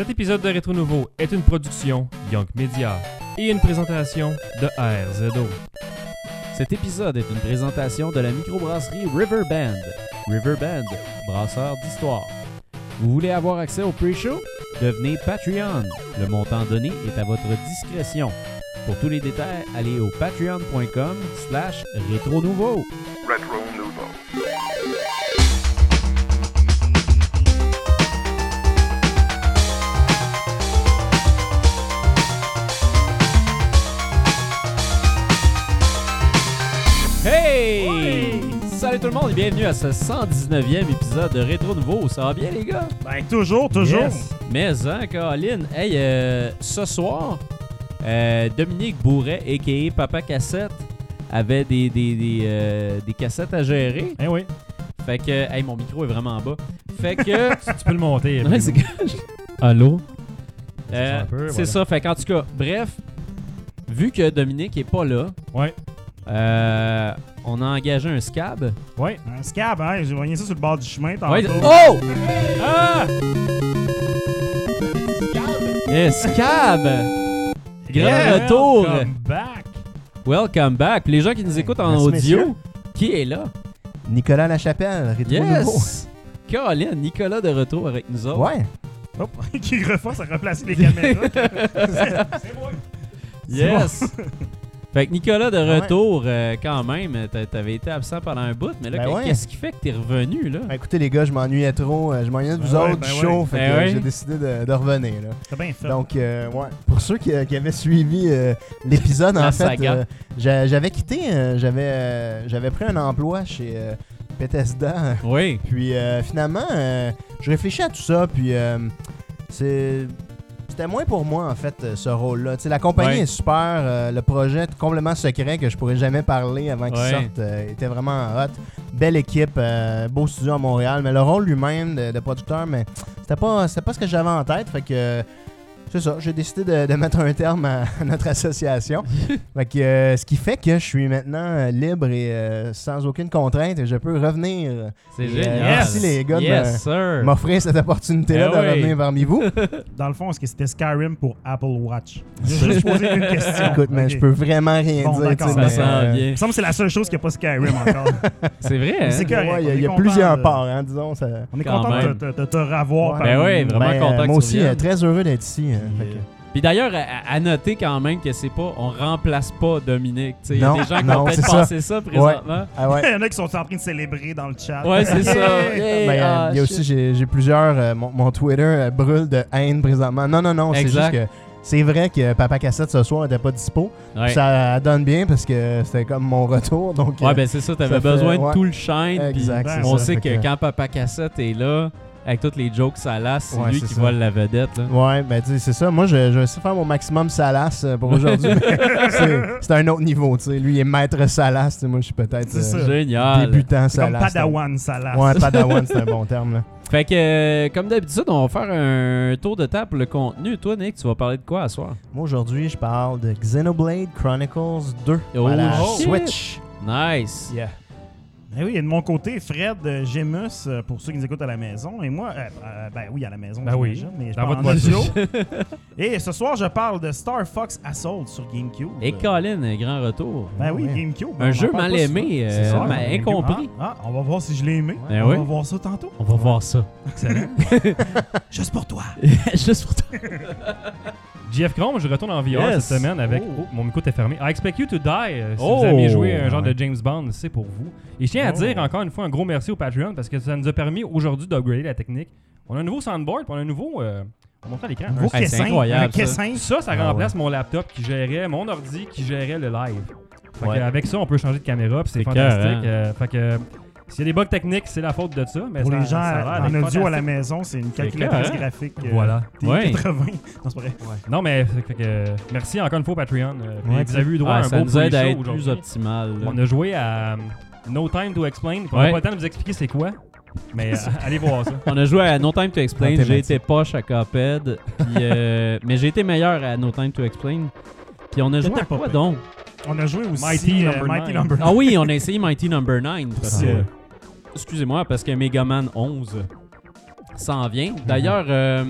Cet épisode de Rétro Nouveau est une production Young Media et une présentation de ARZO. Cet épisode est une présentation de la microbrasserie Riverband. Riverband, brasseur d'histoire. Vous voulez avoir accès au pre-show? Devenez Patreon. Le montant donné est à votre discrétion. Pour tous les détails, allez au patreon.com slash rétro nouveau. Retro le monde et bienvenue à ce 119e épisode de Rétro Nouveau. Ça va bien les gars? Ben, toujours, toujours. Yes. Mais hein, Caroline, hey, euh, ce soir, euh, Dominique Bourret, a.k.a. Papa Cassette, avait des, des, des, euh, des cassettes à gérer. Eh oui. Fait que, hey, mon micro est vraiment bas. Fait que, Tu peux le monter. Ouais, c'est que- Allô? c'est voilà. ça, fait qu'en tout cas, bref, vu que Dominique est pas là, Ouais. Euh, on a engagé un scab. Ouais. Un scab, hein? J'ai voyé ça sur le bord du chemin tantôt. Ouais, oh! Ah! Eh, scab! Grand Yeah, retour! Come back! Welcome back. Puis les gens qui nous écoutent en Merci, audio, messieurs. qui est là? Nicolas Lachapelle, Rétro Nouveau. Yes! Colin, Nicolas de retour avec nous autres. Ouais. Hop, qui refasse à replacer les caméras. c'est moi. Yes! Fait que Nicolas de Ah ouais. retour, euh, quand même, t'a- t'avais été absent pendant un bout, mais là, Ben ouais. qu'est-ce qui fait que t'es revenu, là? Ben, écoutez, les gars, je m'ennuyais trop. euh, Je m'ennuyais de vous Ben ouais, autres ben du ouais. show. Fait Ben que ouais. j'ai décidé de, de revenir. Là. C'est bien fait. Donc, euh, ouais. Pour ceux qui, qui avaient suivi euh, l'épisode, La en fait, saga. euh, j'a- j'avais quitté. euh, j'avais, euh, j'avais pris un emploi chez euh, Bethesda. Oui. Puis euh, finalement, euh, je réfléchis à tout ça. Puis euh, c'est. C'était moins pour moi, en fait, euh, ce rôle-là. Tu sais, la compagnie Ouais. est super. euh, le projet est complètement secret que je pourrais jamais parler avant qu'il Ouais. sorte euh, était vraiment hot. Belle équipe, euh, beau studio à Montréal. Mais le rôle lui-même de, de producteur, mais c'était pas, c'était pas ce que j'avais en tête. Fait que. C'est ça, j'ai décidé de, de mettre un terme à, à notre association. fait que, euh, ce qui fait que je suis maintenant euh, libre et euh, sans aucune contrainte et je peux revenir C'est euh, génial. merci, les gars, de Yes, m'offrir cette opportunité-là Ben de oui. revenir parmi vous. Dans le fond, est-ce que c'était Skyrim pour Apple Watch? J'ai juste posé une question. Écoute, mais je peux vraiment rien Bon, dire. Ça mais, sent euh, bien. Il me semble que c'est la seule chose qui n'a pas Skyrim encore. C'est vrai, hein? C'est correct, ouais, il y a, y plusieurs de- parts, hein, disons. Ça... On est Quand content même. de te- de te revoir Ouais. Ben oui, vraiment Ben, content que moi tu aussi, très heureux d'être ici. Euh, fait que- Puis d'ailleurs, à, à noter quand même que c'est pas, on remplace pas Dominique. Il y a des gens qui ont peut-être c'est ça. pensé ça, présentement. Ah ouais. Il y en a qui sont en train de célébrer dans le chat. Ouais, c'est ça. Hey, Ben, euh, ah, il y a shit. aussi, j'ai plusieurs. euh, mon, mon Twitter euh, brûle de haine présentement. Non, non, non, c'est juste que c'est vrai que Papa Cassette ce soir n'était pas dispo. Ouais. Ça donne bien parce que c'était comme mon retour. Donc, Ouais, euh, ben c'est ça, t'avais fait- besoin de ouais. tout le shine. exact. ben, on ça. sait Fait que quand Papa Cassette est là, avec toutes les jokes salaces, c'est Ouais, lui qui ça. vole la vedette. Là. Ouais, ben tu sais, c'est ça. Moi, je, je vais essayer de faire mon maximum Salas euh, pour aujourd'hui. c'est- un autre niveau, tu sais. Lui, il est maître Salas. tu sais, Moi, je suis peut-être C'est euh. Génial. débutant comme Salas. Padawan Salas. Ouais, Padawan, c'est un bon terme. Là. Fait que, euh, comme d'habitude, on va faire un tour de table pour le contenu. Toi, Nick, tu vas parler de quoi à soir? Moi, aujourd'hui, je parle de Xenoblade Chronicles 2 Oh, à la shit. Switch. Nice. Yeah. Eh oui, et de mon côté, Fred euh, Gemus, euh, pour ceux qui nous écoutent à la maison, et moi, euh, euh, ben oui, à la maison, Ben oui. j'imagine, mais je Dans parle votre en audio. et ce soir, je parle de Star Fox Assault sur GameCube. Et Colin, un grand retour. Ben oui, Ouais. GameCube. Un jeu mal aimé, euh, C'est ça, mal incompris. Ah, ah, on va voir si je l'ai aimé. Ben on oui. va voir ça tantôt. On va voir ça. Excellent. Juste pour toi. Juste pour toi. JF Chrome, je retourne en VR Yes. cette semaine avec. Oh. Oh, mon micro était fermé. I expect you to die. euh, si Oh. vous avez joué un genre de James Bond, c'est pour vous. Et je tiens à Oh. dire encore une fois un gros merci au Patreon parce que ça nous a permis aujourd'hui d'upgrader la technique. On a un nouveau soundboard, puis on a un nouveau. Euh, on va montrer à l'écran. Nouveau Hey, c'est Kessin, incroyable, un Kessin. Ça, ça Ah remplace mon laptop qui gérait, mon ordi qui gérait le live. Fait que Ouais. avec ça, on peut changer de caméra, puis c'est C'est fantastique. cœur, hein? Euh, fait que s'il y a des bugs techniques, c'est la faute de ça. Mais Pour ça- les gens ça en audio à la maison, c'est une calculatrice clair, hein? graphique. euh, Voilà. Ouais. 80. Non, c'est pas vrai. Non, mais fait que, euh, merci encore une fois Patreon. euh, Ouais, vous avez eu droit Ah, à un ça beau nous aide à être plus optimal. là. On a joué à euh, No Time to Explain. On Ouais. n'a pas le temps de vous expliquer c'est quoi. Mais euh, allez voir ça. On a joué à No Time to Explain. J'ai été poche à Cuphead. puis, euh, mais j'ai été meilleur à No Time to Explain. Puis on a joué à quoi donc? On a joué aussi Mighty euh, Number Mighty Nine. Number Ah oui, on a essayé Mighty Number 9. Parce Ah que, ouais. Excusez-moi, parce que Mega Man 11 s'en vient. D'ailleurs, euh,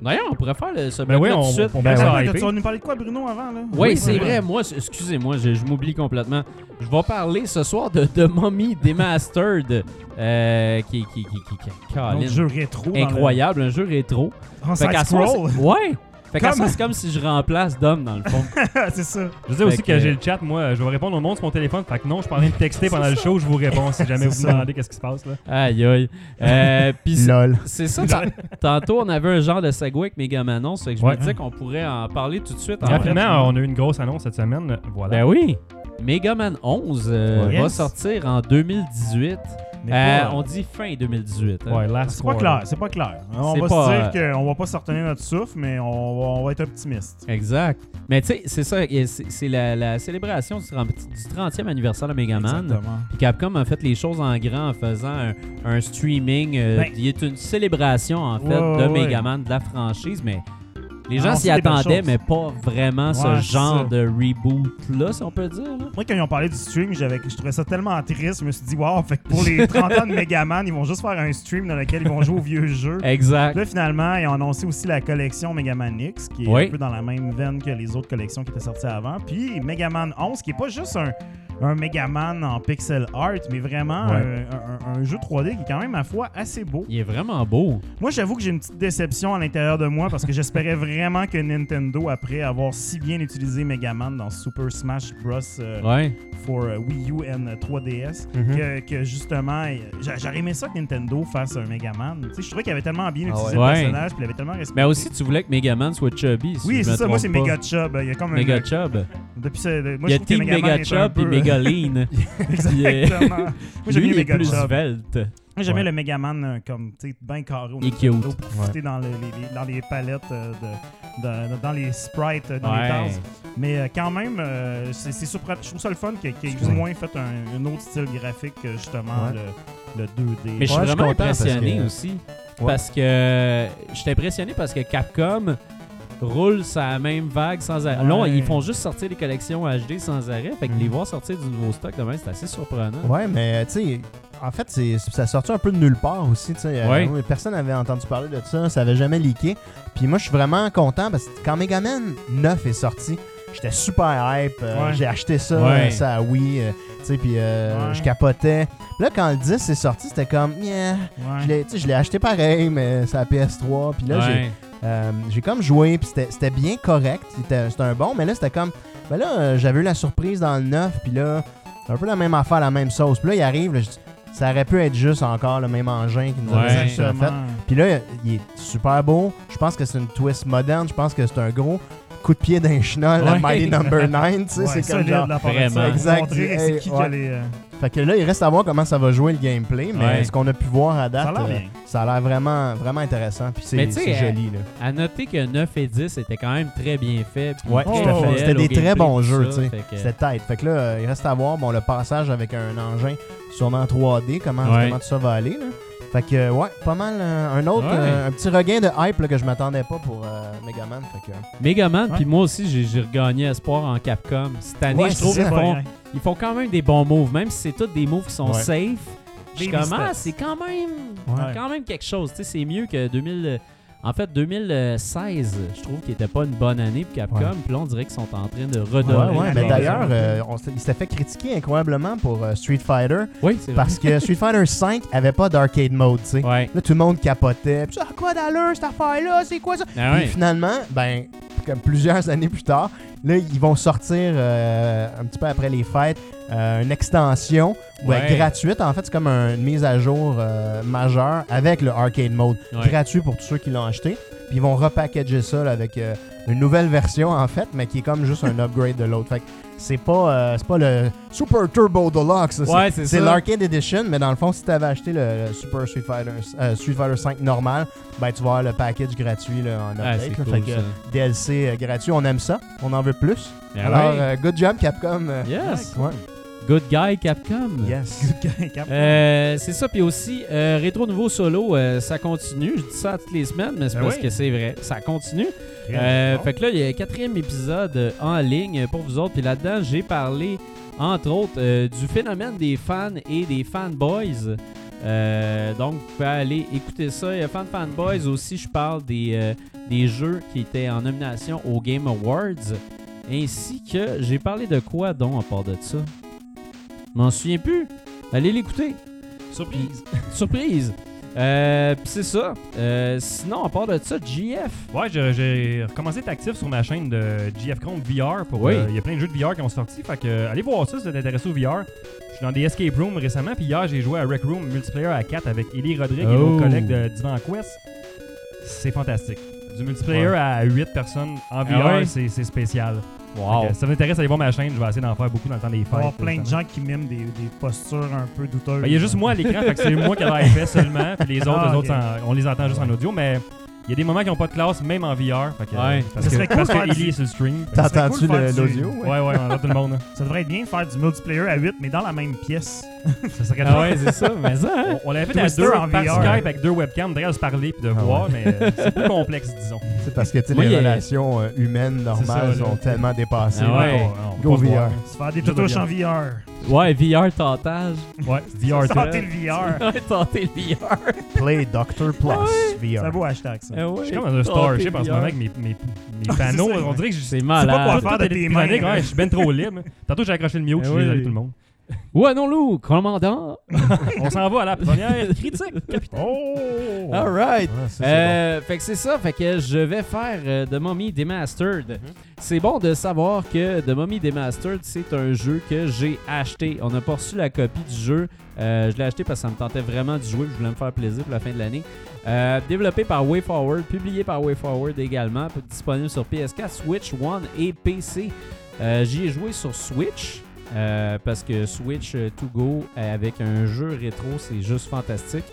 D'ailleurs, on pourrait faire le, ce Ben oui, on, tout de suite. on Ben Attends, tu vas nous parler de quoi, Bruno, avant? là? Oui, c'est vrai. Moi, c- excusez-moi, je, je m'oublie complètement. Je vais parler ce soir de, de Mummy Demastered, euh, qui, qui, qui, qui, qui- Un Colin, jeu rétro. dans incroyable, un jeu rétro. le- En Fait qu'à soir, c'est- ouais. Fait Comme- c'est comme si je remplace Dom dans le fond. c'est ça. Je veux dire aussi que, que- j'ai le chat, moi, je vais répondre au monde sur mon téléphone. Fait que non, je suis en train de texter pendant le show, je vous réponds si jamais C'est vous ça. me demandez qu'est-ce qui se passe là. Aïe aïe. Euh, c'est- Lol. c'est ça. ta- Tantôt, on avait un genre de segue avec Megaman 11. Fait que je Ouais. me disais qu'on pourrait en parler tout de suite. en Rapidement, on a eu une grosse annonce cette semaine. Voilà. Ben oui. Megaman 11 euh, Ouais. va Yes. sortir en 2018. Euh, pas- on dit fin 2018. hein. Ouais, C'est pas clair, c'est pas clair. On C'est va pas, se dire qu'on va pas se retenir notre souffle, mais on va, on va être optimiste. Exact. Mais tu sais, c'est ça, c'est la, la célébration du 30 du 30e anniversaire de Megaman. Exactement. Puis Capcom a fait les choses en grand en faisant un, un streaming. euh, Ben- il est une célébration en fait Ouais, de ouais. Megaman, de la franchise, mais les Ah, gens on s'y attendaient, mais pas vraiment ce Ouais, genre de reboot-là, si on peut dire. là. Moi, quand ils ont parlé du stream, je trouvais ça tellement triste. Je me suis dit, wow, fait que pour les 30 ans de Megaman, ils vont juste faire un stream dans lequel ils vont jouer aux vieux jeux. Exact. Là, finalement, ils ont annoncé aussi la collection Megaman X, qui est Oui. un peu dans la même veine que les autres collections qui étaient sorties avant. Puis Megaman 11, qui est pas juste un, un Megaman en pixel art, mais vraiment Ouais. un, un- un jeu 3D qui est quand même, à fois, assez beau. Il est vraiment beau. Moi, j'avoue que j'ai une petite déception à l'intérieur de moi parce que j'espérais vraiment que Nintendo, après avoir si bien utilisé Megaman dans Super Smash Bros. euh, Ouais. for euh, Wii U and 3DS, Mhm. que, que justement, j'a- j'aurais aimé ça que Nintendo fasse un Megaman. Tu sais, je trouvais qu'il avait tellement bien Ah utilisé ouais. le personnage, puis il avait tellement respecté. Mais aussi, tu voulais que Megaman soit chubby. si oui, c'est ça. Moi, c'est. Mega Chub. Il y a comme Mega un. Chub. Depuis ça, moi, Il y je a Team Mega Chub et Mega Lean. Exactement. Moi, j'aime mieux Mega plus svelte. Moi, j'aimais Ouais. le Megaman euh, comme, tu sais, bien carré. au Il est Nintendo, cute. pour profiter dans, le- les, les- dans les palettes, euh, de, de- dans les sprites, euh, dans Ouais. les tasses. Mais euh, quand même, euh, c'est c'est surprenant. Je trouve ça le fun qu'il qu'il ait au moins fait un, un autre style graphique que justement Ouais. le, le 2D. Mais je suis vraiment impressionné que- aussi. Ouais. Parce que je suis impressionné parce que Capcom roule sa même vague sans arrêt. Là, Ouais. ils font juste sortir des collections HD sans arrêt. Fait que Mhm. les voir sortir du nouveau stock demain, c'est assez surprenant. Ouais, mais tu sais, en fait, c'est, ça sorti un peu de nulle part aussi. tu sais. Euh, Ouais. personne n'avait entendu parler de ça, ça avait jamais leaké. Puis moi, je suis vraiment content parce que quand Megaman 9 est sorti, j'étais super hype. euh, Ouais. J'ai acheté ça, Ouais. euh, ça oui, tu sais, puis euh, Ouais. je capotais. Puis là, quand le 10 est sorti, c'était comme, yeah. Je l'ai, tu sais, je l'ai acheté pareil, mais c'est la PS3. Puis là, j'ai, Ouais. Euh, j'ai comme joué, puis c'était, c'était bien correct. C'était, c'était un bon, mais là, c'était comme. Ben là, euh, j'avais eu la surprise dans le 9, puis là, c'est un peu la même affaire, la même sauce. Puis là, il arrive, là, ça aurait pu être juste encore le même engin qui nous Ouais. avait euh, fait. Puis là, il est super beau. Je pense que c'est une twist moderne. Je pense que c'est un gros coup de pied d'un chenol Ouais. Mighty Number 9. Tu sais, Ouais, c'est comme genre. Vraiment. ça. Exact. C'est qui qui a ouais. les, Fait que là, il reste à voir comment ça va jouer le gameplay. Mais Ouais. ce qu'on a pu voir à date, Ça a l'air euh, bien. ça a l'air vraiment, vraiment intéressant. Puis c'est, joli. Là. À noter que 9 et 10 étaient quand même très bien faits. Ouais, à fait. C'était des très bons jeux, ça. tu sais. Fait que- C'était tête. Fait que là, il reste à voir bon, le passage avec un engin sûrement 3D, comment, Ouais. comment tout ça va aller. Là. Fait que, ouais, pas mal. euh, un autre, Ouais. euh, un petit regain de hype là, que je m'attendais pas pour euh, Megaman. Fait que, Megaman, puis moi aussi, j'ai j'ai regagné espoir en Capcom. Cette année, Ouais, je trouve qu'ils font, ils font quand même des bons moves, même si c'est tous des moves qui sont Ouais. safe. Je ah, c'est quand même, quand même quelque chose. C'est mieux que 2000. En fait, 2016, je trouve qu'il était pas une bonne année pour Capcom. Ouais. Puis là, on dirait qu'ils sont en train de redorer. ouais, Ouais, mais d'ailleurs, euh, il s'était fait critiquer incroyablement pour euh, Street Fighter oui, parce que Street Fighter 5 avait pas d'arcade mode, tu sais. Ouais. Là, tout le monde capotait. Puis, ah, quoi d'allure cette affaire-là? C'est quoi ça? Ah Puis ouais. finalement, ben, comme plusieurs années plus tard, là, ils vont sortir euh, un petit peu après les fêtes euh, une extension ouais, Ouais. gratuite. En fait, c'est comme un- une mise à jour euh, majeure avec le arcade mode. Ouais. Gratuit pour tous ceux qui l'ont acheté. Puis ils vont repackager ça là, avec une nouvelle version, en fait, mais qui est comme juste un upgrade de l'autre. Fait que c'est pas, euh, c'est pas le Super Turbo Deluxe. Ouais, c'est l'arcade edition, mais dans le fond, si tu avais acheté le, le Super Street Fighter, euh, Street Fighter 5 normal, ben tu vas avoir le package gratuit là, en Ah, update. cool, fait que ça. DLC euh, gratuit, on aime ça, on en veut plus. Ah Alors, euh, good job Capcom. euh, yes. ouais. Good guy, Capcom. Yes. Capcom. Euh, c'est ça, puis aussi, euh, Rétro Nouveau Solo, euh, ça continue. Je dis ça toutes les semaines, mais c'est Ben parce oui. que c'est vrai. Ça continue. Euh, bon. Fait que là, il y a un quatrième épisode en ligne pour vous autres. Puis là-dedans, j'ai parlé, entre autres, du phénomène des fans et des fanboys. Donc, vous pouvez aller écouter ça. Il y a Fan Fanboys aussi. Je parle des, des jeux qui étaient en nomination aux Game Awards. Ainsi que j'ai parlé de quoi donc à part de ça? M'en souviens plus. Allez l'écouter. Surprise. Surprise. Euh, c'est ça. Euh, sinon, à part de ça, GF. Ouais, j'ai- recommencé à être actif sur ma chaîne de GF Chrome VR. pour Oui. euh, Il y a plein de jeux de VR qui ont sorti. Fait que euh, allez voir ça si vous êtes intéressé au VR. Je suis dans des escape rooms récemment. Puis hier, j'ai joué à Rec Room multiplayer à 4 avec Eli Rodrigue et Oh. nos collègues de Divan Quest. C'est fantastique. Du multiplayer Ouais. à 8 personnes en VR, Ah ouais? c'est spécial. Wow. Que si ça vous intéresse, allez voir ma chaîne. Je vais essayer d'en faire beaucoup dans le temps des Il fêtes. va y avoir plein de gens qui miment des, des postures un peu douteuses. Ben, Il y a juste moi à l'écran, fait que c'est moi qui ai fait seulement. Puis les autres, Ah, les autres en- on les entend juste en audio. Mais il y a des moments qui n'ont pas de classe, même en VR. Fait que, Ouais. Parce Ça que, serait cool parce de que du- est sur le stream. T'as entendu cool du- l'audio? Ouais, ouais, on entend tout le monde. hein. Ça devrait être bien de faire du multiplayer à 8, mais dans la même pièce. Ça serait Ah ouais, c'est ça. Mais ça, hein? On, on l'avait fait à deux en par VR. Skype avec deux webcams, d'ailleurs, se parler puis de Ah voir, mais euh, c'est plus complexe, disons. C'est parce que tu sais, Moi, les a- relations euh, humaines normales ça, sont tellement dépassées. Ah ouais. On- on Go peut pas se VR. Se faire des touches en. VR. Ouais, VR tentage. Ouais, VR Tenter tout. le VR. Ouais, tenter le VR. Play Doctor Plus C'est un VR. beau hashtag, ça. Ah ouais, Je suis comme dans un Starship en ce VR. moment avec mes, mes, mes panneaux. on dirait que je C'est pas malade. quoi faire de tes mains, je suis ben trop libre. Tantôt, j'ai accroché le mute, je Eh suis désolé oui. tout le monde. Ouais, non, Lou, commandant? On s'en va à la première critique, capitaine. Oh! All right. Ah, ça, Euh, fait que c'est ça, fait que je vais faire euh, The Mummy Demastered. C'est bon de savoir que The Mummy Demastered, c'est un jeu que j'ai acheté. On n'a pas reçu la copie du jeu. Euh, je l'ai acheté parce que ça me tentait vraiment d'y jouer. Je voulais me faire plaisir pour la fin de l'année. Euh, développé par WayForward, publié par WayForward également, disponible sur PS4, Switch One et PC. Euh, J'y ai joué sur Switch. Euh, parce que Switch euh, To Go euh, avec un jeu rétro, c'est juste fantastique.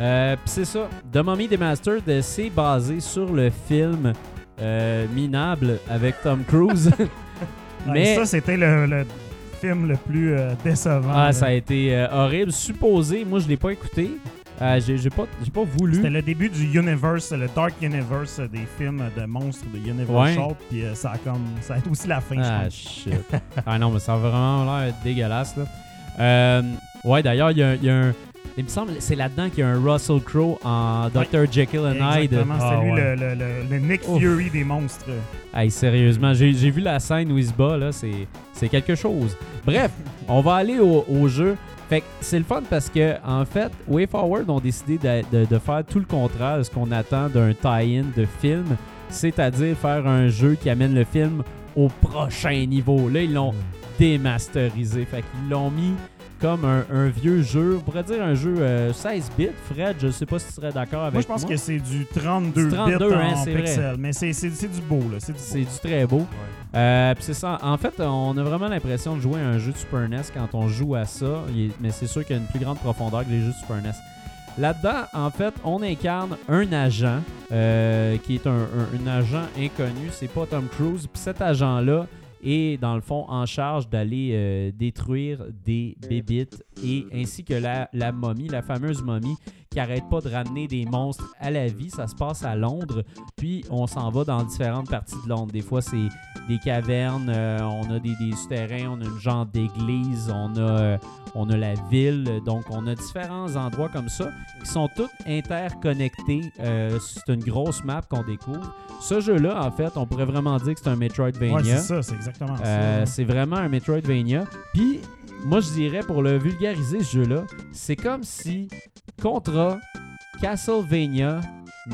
Euh, Puis c'est ça, The Mummy Demastered, c'est basé sur le film euh, Minable avec Tom Cruise. Mais Ça, c'était le, le film le plus décevant. ah, là. ça a été horrible. Supposé, moi je l'ai pas écouté. Euh, j'ai j'ai pas, j'ai pas voulu. C'était le début du universe, le dark universe des films de monstres de Universal. Puis euh, ça a comme, ça a été aussi la fin, je Ah pense. shit. ah non, mais ça a vraiment l'air dégueulasse là. Euh, ouais, d'ailleurs, il y a, un- il y a un. Il me semble c'est là-dedans qu'il y a un Russell Crowe en Dr. Jekyll and Hyde. Exactement, c'était Ah, lui ouais. le, le- le- le Nick Ouf. Fury des monstres. Hey, sérieusement, j'ai j'ai vu la scène où il se bat, là, c'est c'est quelque chose. Bref, on va aller au, au jeu. Fait que c'est le fun parce que, en fait, WayForward ont décidé de, de- de faire tout le contraire de ce qu'on attend d'un tie-in de film, c'est-à-dire faire un jeu qui amène le film au prochain niveau. Là, ils l'ont démasterisé. Fait qu'ils l'ont mis comme un, un vieux jeu, on pourrait dire un jeu euh, 16 bits. Fred, je sais pas si tu serais d'accord avec Moi, je pense que c'est du 32, Du 32, bits hein, en vrai. pixels. Mais c'est du beau, là. C'est du C'est du très beau. Euh, puis c'est ça. En fait, on a vraiment l'impression de jouer à un jeu de Super NES quand on joue à ça. Mais c'est sûr qu'il y a une plus grande profondeur que les jeux de Super NES. Là-dedans, en fait, on incarne un agent euh, qui est un, un- un agent inconnu. C'est pas Tom Cruise. Puis cet agent-là est, dans le fond, en charge d'aller euh, détruire des bébites et ainsi que la momie, la fameuse momie qui arrête pas de ramener des monstres à la vie. Ça se passe à Londres. Puis on s'en va dans différentes parties de Londres. Des fois, c'est des cavernes, euh, on a des, des souterrains, on a une genre d'église, on a, euh, on a la ville. Donc, on a différents endroits comme ça qui sont tous interconnectés. Euh, c'est une grosse map qu'on découvre. Ce jeu-là, en fait, on pourrait vraiment dire que c'est un Metroidvania. Ouais, c'est ça, c'est exactement ça. c'est vraiment un Metroidvania. Puis, moi, je dirais, pour le vulgariser, ce jeu-là, c'est comme si Contra, Castlevania,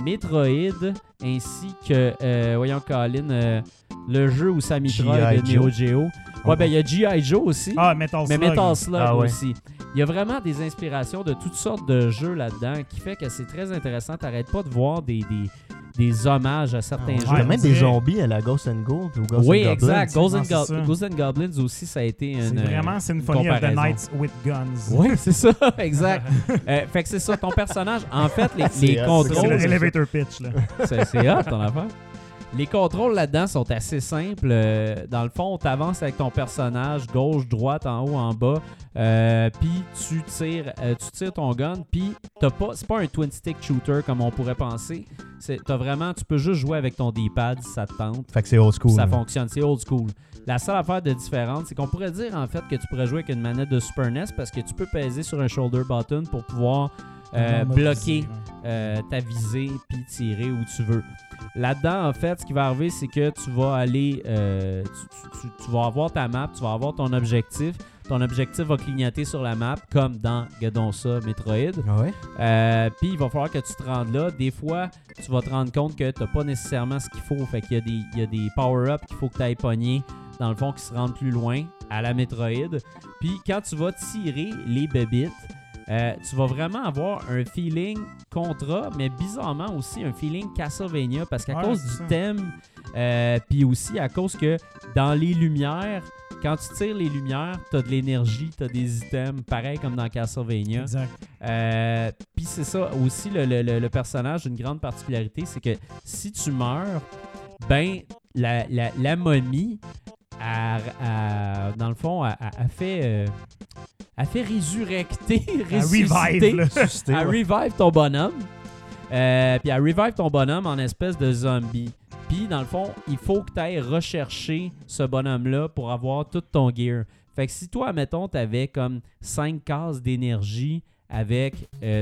Metroid, ainsi que, euh, voyons, Colin, euh, le jeu où ça Metroid de. Neo. Geo. Ouais, ben, il y a G.I. Joe aussi. Ah, Metal Mais Slug. Metal Slug Ah ouais. aussi. Il y a vraiment des inspirations de toutes sortes de jeux là-dedans qui fait que c'est très intéressant. T'arrêtes pas de voir des, des, des hommages à certains Ah, jeux. Il y a on même des zombies à la Ghost and Gold ou Ghost oui, and Goblins. exact. Ghosts and, c'est Goblins aussi, ça a été une. C'est vraiment Symphony of the. Nights with Guns. Oui, c'est ça, exact. Euh, fait que c'est ça, ton personnage. En fait, les, C'est les C'est contrôles. le elevator pitch, là. C'est c'est hot ton affaire. Les contrôles là-dedans sont assez simples. Euh, dans le fond, tu avances avec ton personnage gauche, droite, en haut, en bas. Euh, puis tu tires, euh, tu tires ton gun. Puis t'as pas, c'est pas un twin stick shooter comme on pourrait penser. C'est, t'as vraiment, tu peux juste jouer avec ton D-pad si ça te tente. Fait que c'est old school. Ça fonctionne, c'est old school. La seule affaire de différente, c'est qu'on pourrait dire en fait que tu pourrais jouer avec une manette de Super NES parce que tu peux peser sur un shoulder button pour pouvoir euh, bloquer ouais. euh, ta visée puis tirer où tu veux. Là-dedans, en fait, ce qui va arriver, c'est que tu vas aller, euh, tu, tu- tu- tu vas avoir ta map, tu vas avoir ton objectif. Ton objectif va clignoter sur la map, comme dans, regardons ça, Metroid. Ah ouais? Puis il va falloir que tu te rendes là. Des fois, tu vas te rendre compte que tu n'as pas nécessairement ce qu'il faut. Fait qu'il y a des, il y a des power-ups qu'il faut que tu ailles pogner, dans le fond, qui se rendent plus loin à la Metroid. Puis quand tu vas tirer les bébites, euh, tu vas vraiment avoir un feeling Contra, mais bizarrement aussi un feeling Castlevania parce qu'à Ouais, cause du ça. thème, euh, puis aussi à cause que dans les lumières, quand tu tires les lumières, tu as de l'énergie, tu as des items, pareil comme dans Castlevania. Exact. Euh, Puis c'est ça aussi, le, le- le- personnage, une grande particularité, c'est que si tu meurs, ben, la, la, la momie, a, a- dans le fond, a, a- a fait, euh, a fait résurrecter, ressusciter, revive, revive ton bonhomme. Euh, puis à revive ton bonhomme en espèce de zombie. Puis dans le fond, il faut que tu ailles rechercher ce bonhomme-là pour avoir tout ton gear. Fait que si toi, mettons, tu avais comme 5 cases d'énergie avec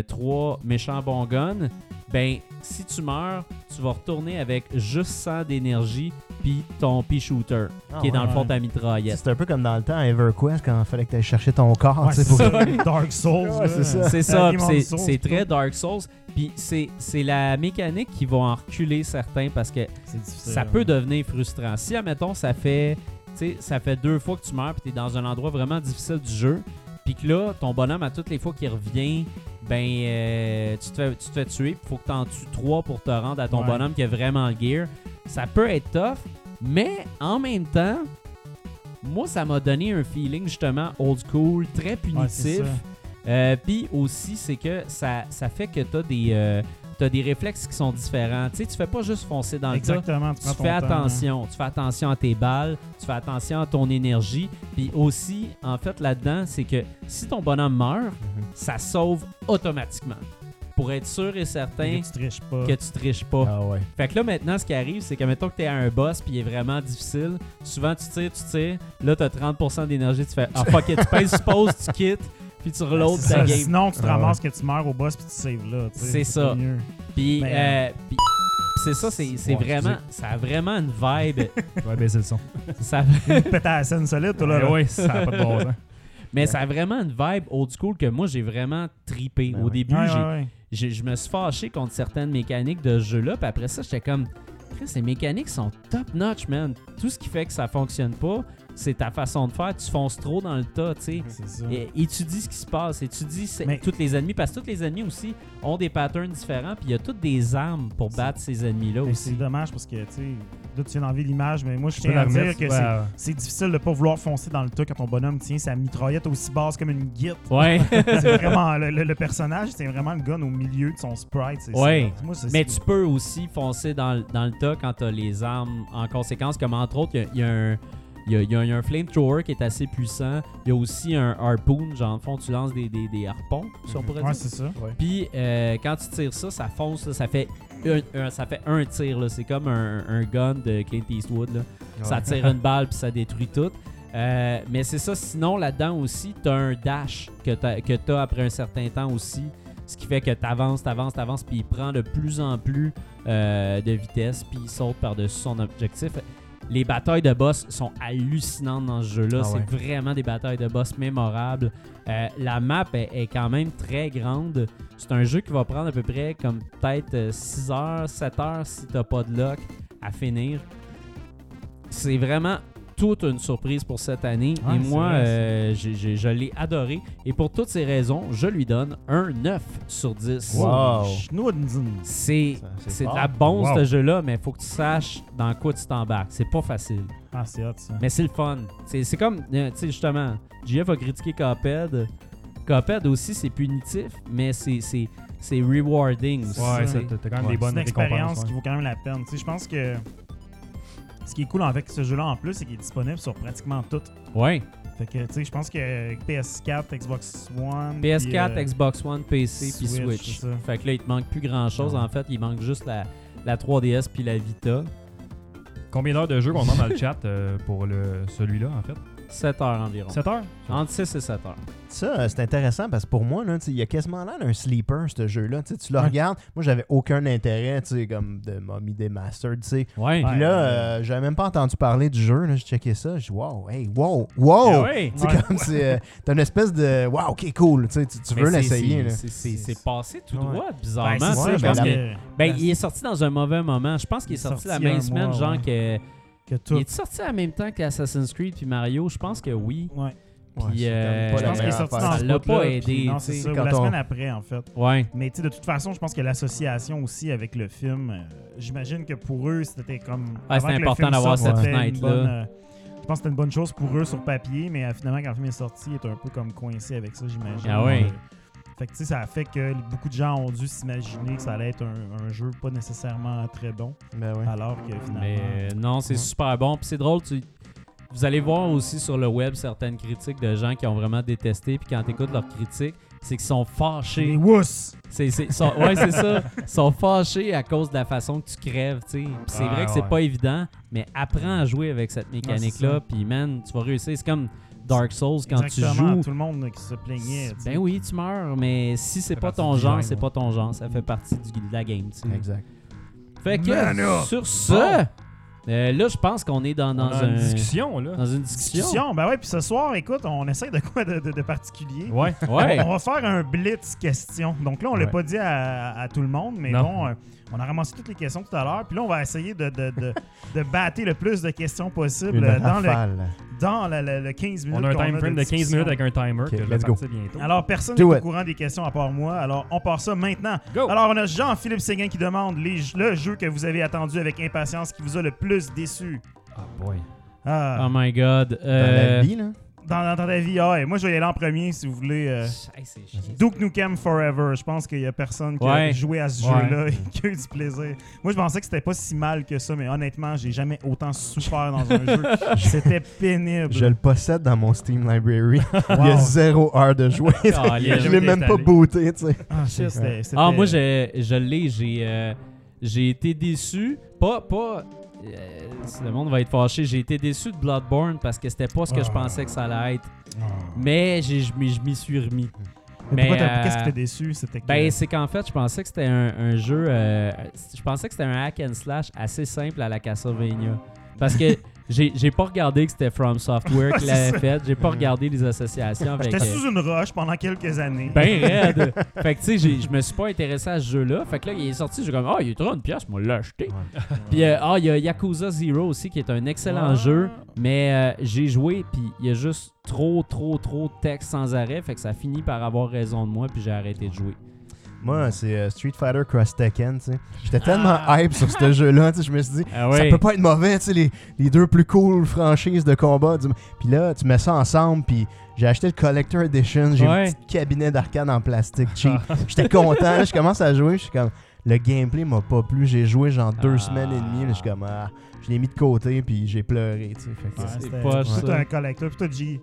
3 méchants bons guns, ben si tu meurs, tu vas retourner avec juste 100 d'énergie puis ton pea shooter, Ah qui est dans le fond ta mitraillette. C'est un peu comme dans le temps à EverQuest quand il fallait que tu ailles chercher ton corps. Ouais, tu sais, c'est pour- ça. Dark Souls. Ouais, c'est ça. C'est très Dark Souls. Puis c'est c'est la mécanique qui va en reculer certains parce que ça peut devenir frustrant. Si, admettons, ça fait, tu sais, ça fait deux fois que tu meurs puis tu es dans un endroit vraiment difficile du jeu, puis que là, ton bonhomme, à toutes les fois qu'il revient, ben, euh, tu, te fais, tu te fais tuer, il faut que tu en tues trois pour te rendre à ton Ouais. bonhomme qui a vraiment gear. Ça peut être tough, mais en même temps, moi, ça m'a donné un feeling justement old school, très punitif. Euh, Puis aussi, c'est que ça, ça fait que tu as des. euh, t'as des réflexes qui sont différents. Tu sais, tu fais pas juste foncer dans le tas. Exactement. Tu, Tu fais temps, hein. attention. Tu fais attention à tes balles. Tu fais attention à ton énergie. Puis aussi, en fait, là-dedans, c'est que si ton bonhomme meurt, Mhm. ça sauve automatiquement. Pour être sûr et certain Que tu triches pas. que tu triches pas. Ah ouais. Fait que là, maintenant, ce qui arrive, c'est que, mettons que t'es à un boss puis il est vraiment difficile, souvent tu tires, tu tires, là, t'as 30% d'énergie, tu fais Ah fuck it, tu pèses pause, tu quittes, puis tu reloads ta ça. game. Sinon, tu te Ah ramasses que tu meurs au boss puis tu saves là. C'est ça. Puis, Mais, euh, puis- c'est ça, c'est Ouais, vraiment, ça a vraiment une vibe. Je vais baisser le son. ça, Péter à la scène solide, toi, là. Mais là. oui, ça n'a pas de bon sens. mais ça a vraiment une vibe old school que moi, j'ai vraiment tripé. Ben Au ouais. début, Ouais, j'ai- ouais, ouais. j'ai- je me suis fâché contre certaines mécaniques de ce jeu-là, puis après ça, j'étais comme, ces mécaniques sont top notch, man. Tout ce qui fait que ça fonctionne pas, c'est ta façon de faire. Tu fonces trop dans le tas, tu sais. C'est ça. Et étudie ce qui se passe, étudie Mais- tous les ennemis, parce que tous les ennemis aussi ont des patterns différents, puis il y a toutes des armes pour battre ces ennemis-là Mais aussi. c'est dommage parce que, tu sais, là, tu d'enlever l'image, mais moi, je tiens à dire remettre. que Ouais, c'est- difficile de pas vouloir foncer dans le tas quand ton bonhomme tient sa mitraillette aussi basse comme une guite. Ouais. c'est vraiment le, le- le personnage, c'est vraiment le gun au milieu de son sprite. Ouais. ça. Moi, c'est- Mais tu peux aussi foncer dans, le- dans le tas quand tu as les armes en conséquence, comme entre autres, il y y, a un. Il y, a, il y a- il y a un flamethrower qui est assez puissant. Il y a aussi un harpoon, genre, en fond, tu lances des, des, des harpons, si on Mhm. pourrait Ouais, dire. c'est ça. Puis euh, quand tu tires ça, ça fonce, là, ça fait un, un- ça fait un tir. là. C'est comme un, un gun de Clint Eastwood. Là. Ça tire une balle puis ça détruit tout. Euh, mais c'est ça. Sinon, là-dedans aussi, tu as un dash que tu as après un certain temps aussi. Ce qui fait que tu avances, tu avances, tu avances, puis il prend de plus en plus euh, de vitesse, puis il saute par-dessus son objectif. Les batailles de boss sont hallucinantes dans ce jeu-là. Ah c'est vraiment des batailles de boss mémorables. Euh, la map est, est quand même très grande. C'est un jeu qui va prendre à peu près comme peut-être euh, 6 heures, 7 heures si t'as pas de luck à finir. C'est vraiment toute une surprise pour cette année. Ouais, Et moi, vrai, euh, je l'ai adoré. Et pour toutes ces raisons, je lui donne un 9 sur 10. Wow. C'est de la bombe Wow. ce jeu-là, mais il faut que tu saches dans quoi tu t'embarques. C'est pas facile. Ah, c'est hot, ça. Mais c'est le fun. C'est c'est comme, euh, tu sais, justement, JF a critiqué Cuphead. Cuphead aussi, c'est punitif, mais c'est c'est- c'est rewarding. Ouais, t'as quand même Ouais. des bonnes une expérience récompenses. qui vaut quand même la peine. Tu sais, je pense que Ce qui est cool avec ce jeu-là en plus, c'est qu'il est disponible sur pratiquement tout. Ouais. Fait que, tu sais, je pense que PS4, Xbox One. PS4, puis, euh, Xbox One, PC puis Switch. Fait que là, il te manque plus grand chose. Non. En fait, il manque juste la, la 3DS puis la Vita. Combien d'heures de jeu qu'on demande dans le chat euh, pour le, celui-là, en fait? 7 heures environ. 7 heures? Entre 6 et 7 heures. Ça, euh, c'est intéressant parce que pour moi, là, il y a quasiment l'air d'un sleeper, ce jeu-là. Tu le Ouais. regardes. Moi, j'avais aucun intérêt, tu sais, comme de Mommy Demastered, tu sais. Ouais. Puis Ouais, là, ouais. euh, j'avais même pas entendu parler du jeu. Là, je checkais ça. Je dis, wow, hey, wow, wow! Ah ouais. Tu comme c'est. euh, T'as une espèce de. Wow, ok, cool. Tu tu, veux l'essayer. c'est- passé tout Ouais. droit, Ben, bizarrement. ben, la-. Ben, il est sorti dans un mauvais moment. Je pense qu'il est est sorti, la sorti même semaine, mois, genre ouais. que. Que tout. Il est sorti en même temps qu'Assassin's Creed puis Mario? Je pense que oui. Ouais. Ouais, Puis, euh, Je la pense qu'il est sorti dans Ça ce l'a pas puis aidé, Non, c'est ça. Quand la on- semaine après, en fait. Ouais. Mais tu sais, de toute façon, je pense que l'association aussi avec le film, euh, j'imagine que pour eux, c'était comme. Avant c'était important d'avoir cette fenêtre-là. bonne, euh, je pense que c'était une bonne chose pour eux sur papier, mais euh, finalement, quand le film est sorti, il est un peu comme coincé avec ça, j'imagine. Ah ouais. Fait que ça a fait que beaucoup de gens ont dû s'imaginer que ça allait être un, un jeu pas nécessairement très bon, Ben ouais. alors que finalement. Mais euh, non, c'est Ouais. super bon. Puis c'est drôle, tu- vous allez voir aussi sur le web certaines critiques de gens qui ont vraiment détesté. Puis quand tu écoutes leurs critiques, c'est qu'ils sont Les fâchés. C'est, c'est- sont- ouais, c'est ça. Ils sont fâchés à cause de la façon que tu crèves. tu sais. Puis c'est Ah, vrai que c'est ouais. pas évident, mais apprends à jouer avec cette mécanique-là. Puis man, tu vas réussir. C'est comme Dark Souls quand Exactement, tu joues. Tout le monde qui se plaignait. Ben oui, tu meurs, mais si c'est fait pas ton genre, c'est pas ton genre. Ça fait partie du, de la game. tu sais. Exact. Fait que sur ce, euh, là, je pense qu'on est dans, On un- une discussion, là. dans une discussion. Discussion. Ben ouais, puis ce soir, écoute, on essaie de quoi de, de- de particulier? Ouais. Ouais. On va faire un blitz question. Donc là, on l'a Ouais. pas dit à, à tout le monde, mais Non. bon, euh, on a ramassé toutes les questions tout à l'heure. Puis là, on va essayer de, de, de, de battre le plus de questions possible Une euh, dans, le, dans le, le- le 15 minutes. On a un time frame de 15 discussion. minutes avec un timer Ok, que je vais let's go. partir bientôt. Alors, personne n'est au courant des questions à part moi. Alors, on part ça maintenant. Go! Alors, on a Jean-Philippe Séguin qui demande les- le jeu que vous avez attendu avec impatience qui vous a le plus déçu. Ah, boy. Ah, Oh my god. Dans Euh, la vie, là. Dans, dans ta vie, ah, et moi, je vais y aller en premier si vous voulez. euh, hey. Duke Nukem Forever. Je pense qu'il y a personne qui a joué à ce Ouais. jeu-là et qui a eu du plaisir. Moi, je pensais que c'était pas si mal que ça, mais honnêtement, j'ai jamais autant souffert dans un jeu. C'était pénible. Je le possède dans mon Steam Library. Il y a zéro heure de jouer. Ah, je l'ai même pas booté, tu sais. Ah, Ah, moi, je, je l'ai. J'ai, euh, j'ai été déçu. Pas. pas euh, le monde va être fâché. J'ai été déçu de Bloodborne parce que c'était pas ce que je Ah. pensais que ça allait être. Ah. Mais je m'y suis remis. Mais pourquoi mais, t'as- Qu'est-ce qui euh, t'a déçu? C'était que... Ben, c'est qu'en fait, je pensais que c'était un, un jeu. euh, je pensais que c'était un hack and slash assez simple à la Castlevania. Parce que j'ai, j'ai pas regardé que c'était From Software qui l'avait fait. J'ai pas regardé les associations avec. J'étais euh, sous une roche pendant quelques années. ben raide. fait que tu sais, je me suis pas intéressé à ce jeu-là. Fait que là, il est sorti, j'ai comme, ah, il est 30 pièces, moi, l'a acheté. Puis, euh, ah, il y a Yakuza Zero aussi, qui est un excellent jeu. Mais euh, j'ai joué, puis il y a juste trop, trop, trop de texte sans arrêt. Fait que ça finit par avoir raison de moi, puis j'ai arrêté de jouer. Moi, c'est euh, Street Fighter Cross Tekken, tu sais. J'étais tellement Ah. hype sur ce jeu-là, tu sais. Je me suis dit, Ah ça peut pas être mauvais, tu sais, les, les deux plus cool franchises de combat. du- Puis là, tu mets ça ensemble, puis j'ai acheté le Collector Edition, j'ai Ouais. un petit cabinet d'arcade en plastique cheap. J'étais content, là, je commence à jouer, je suis comme, le gameplay m'a pas plu, j'ai joué genre deux Ah. semaines et demie, là, je suis comme, ah, je l'ai mis de côté, puis j'ai pleuré, tu sais. Fait que- Ouais, c'est c'était- poche, Toi, ça. t'es un collecteur. Puis toi, G.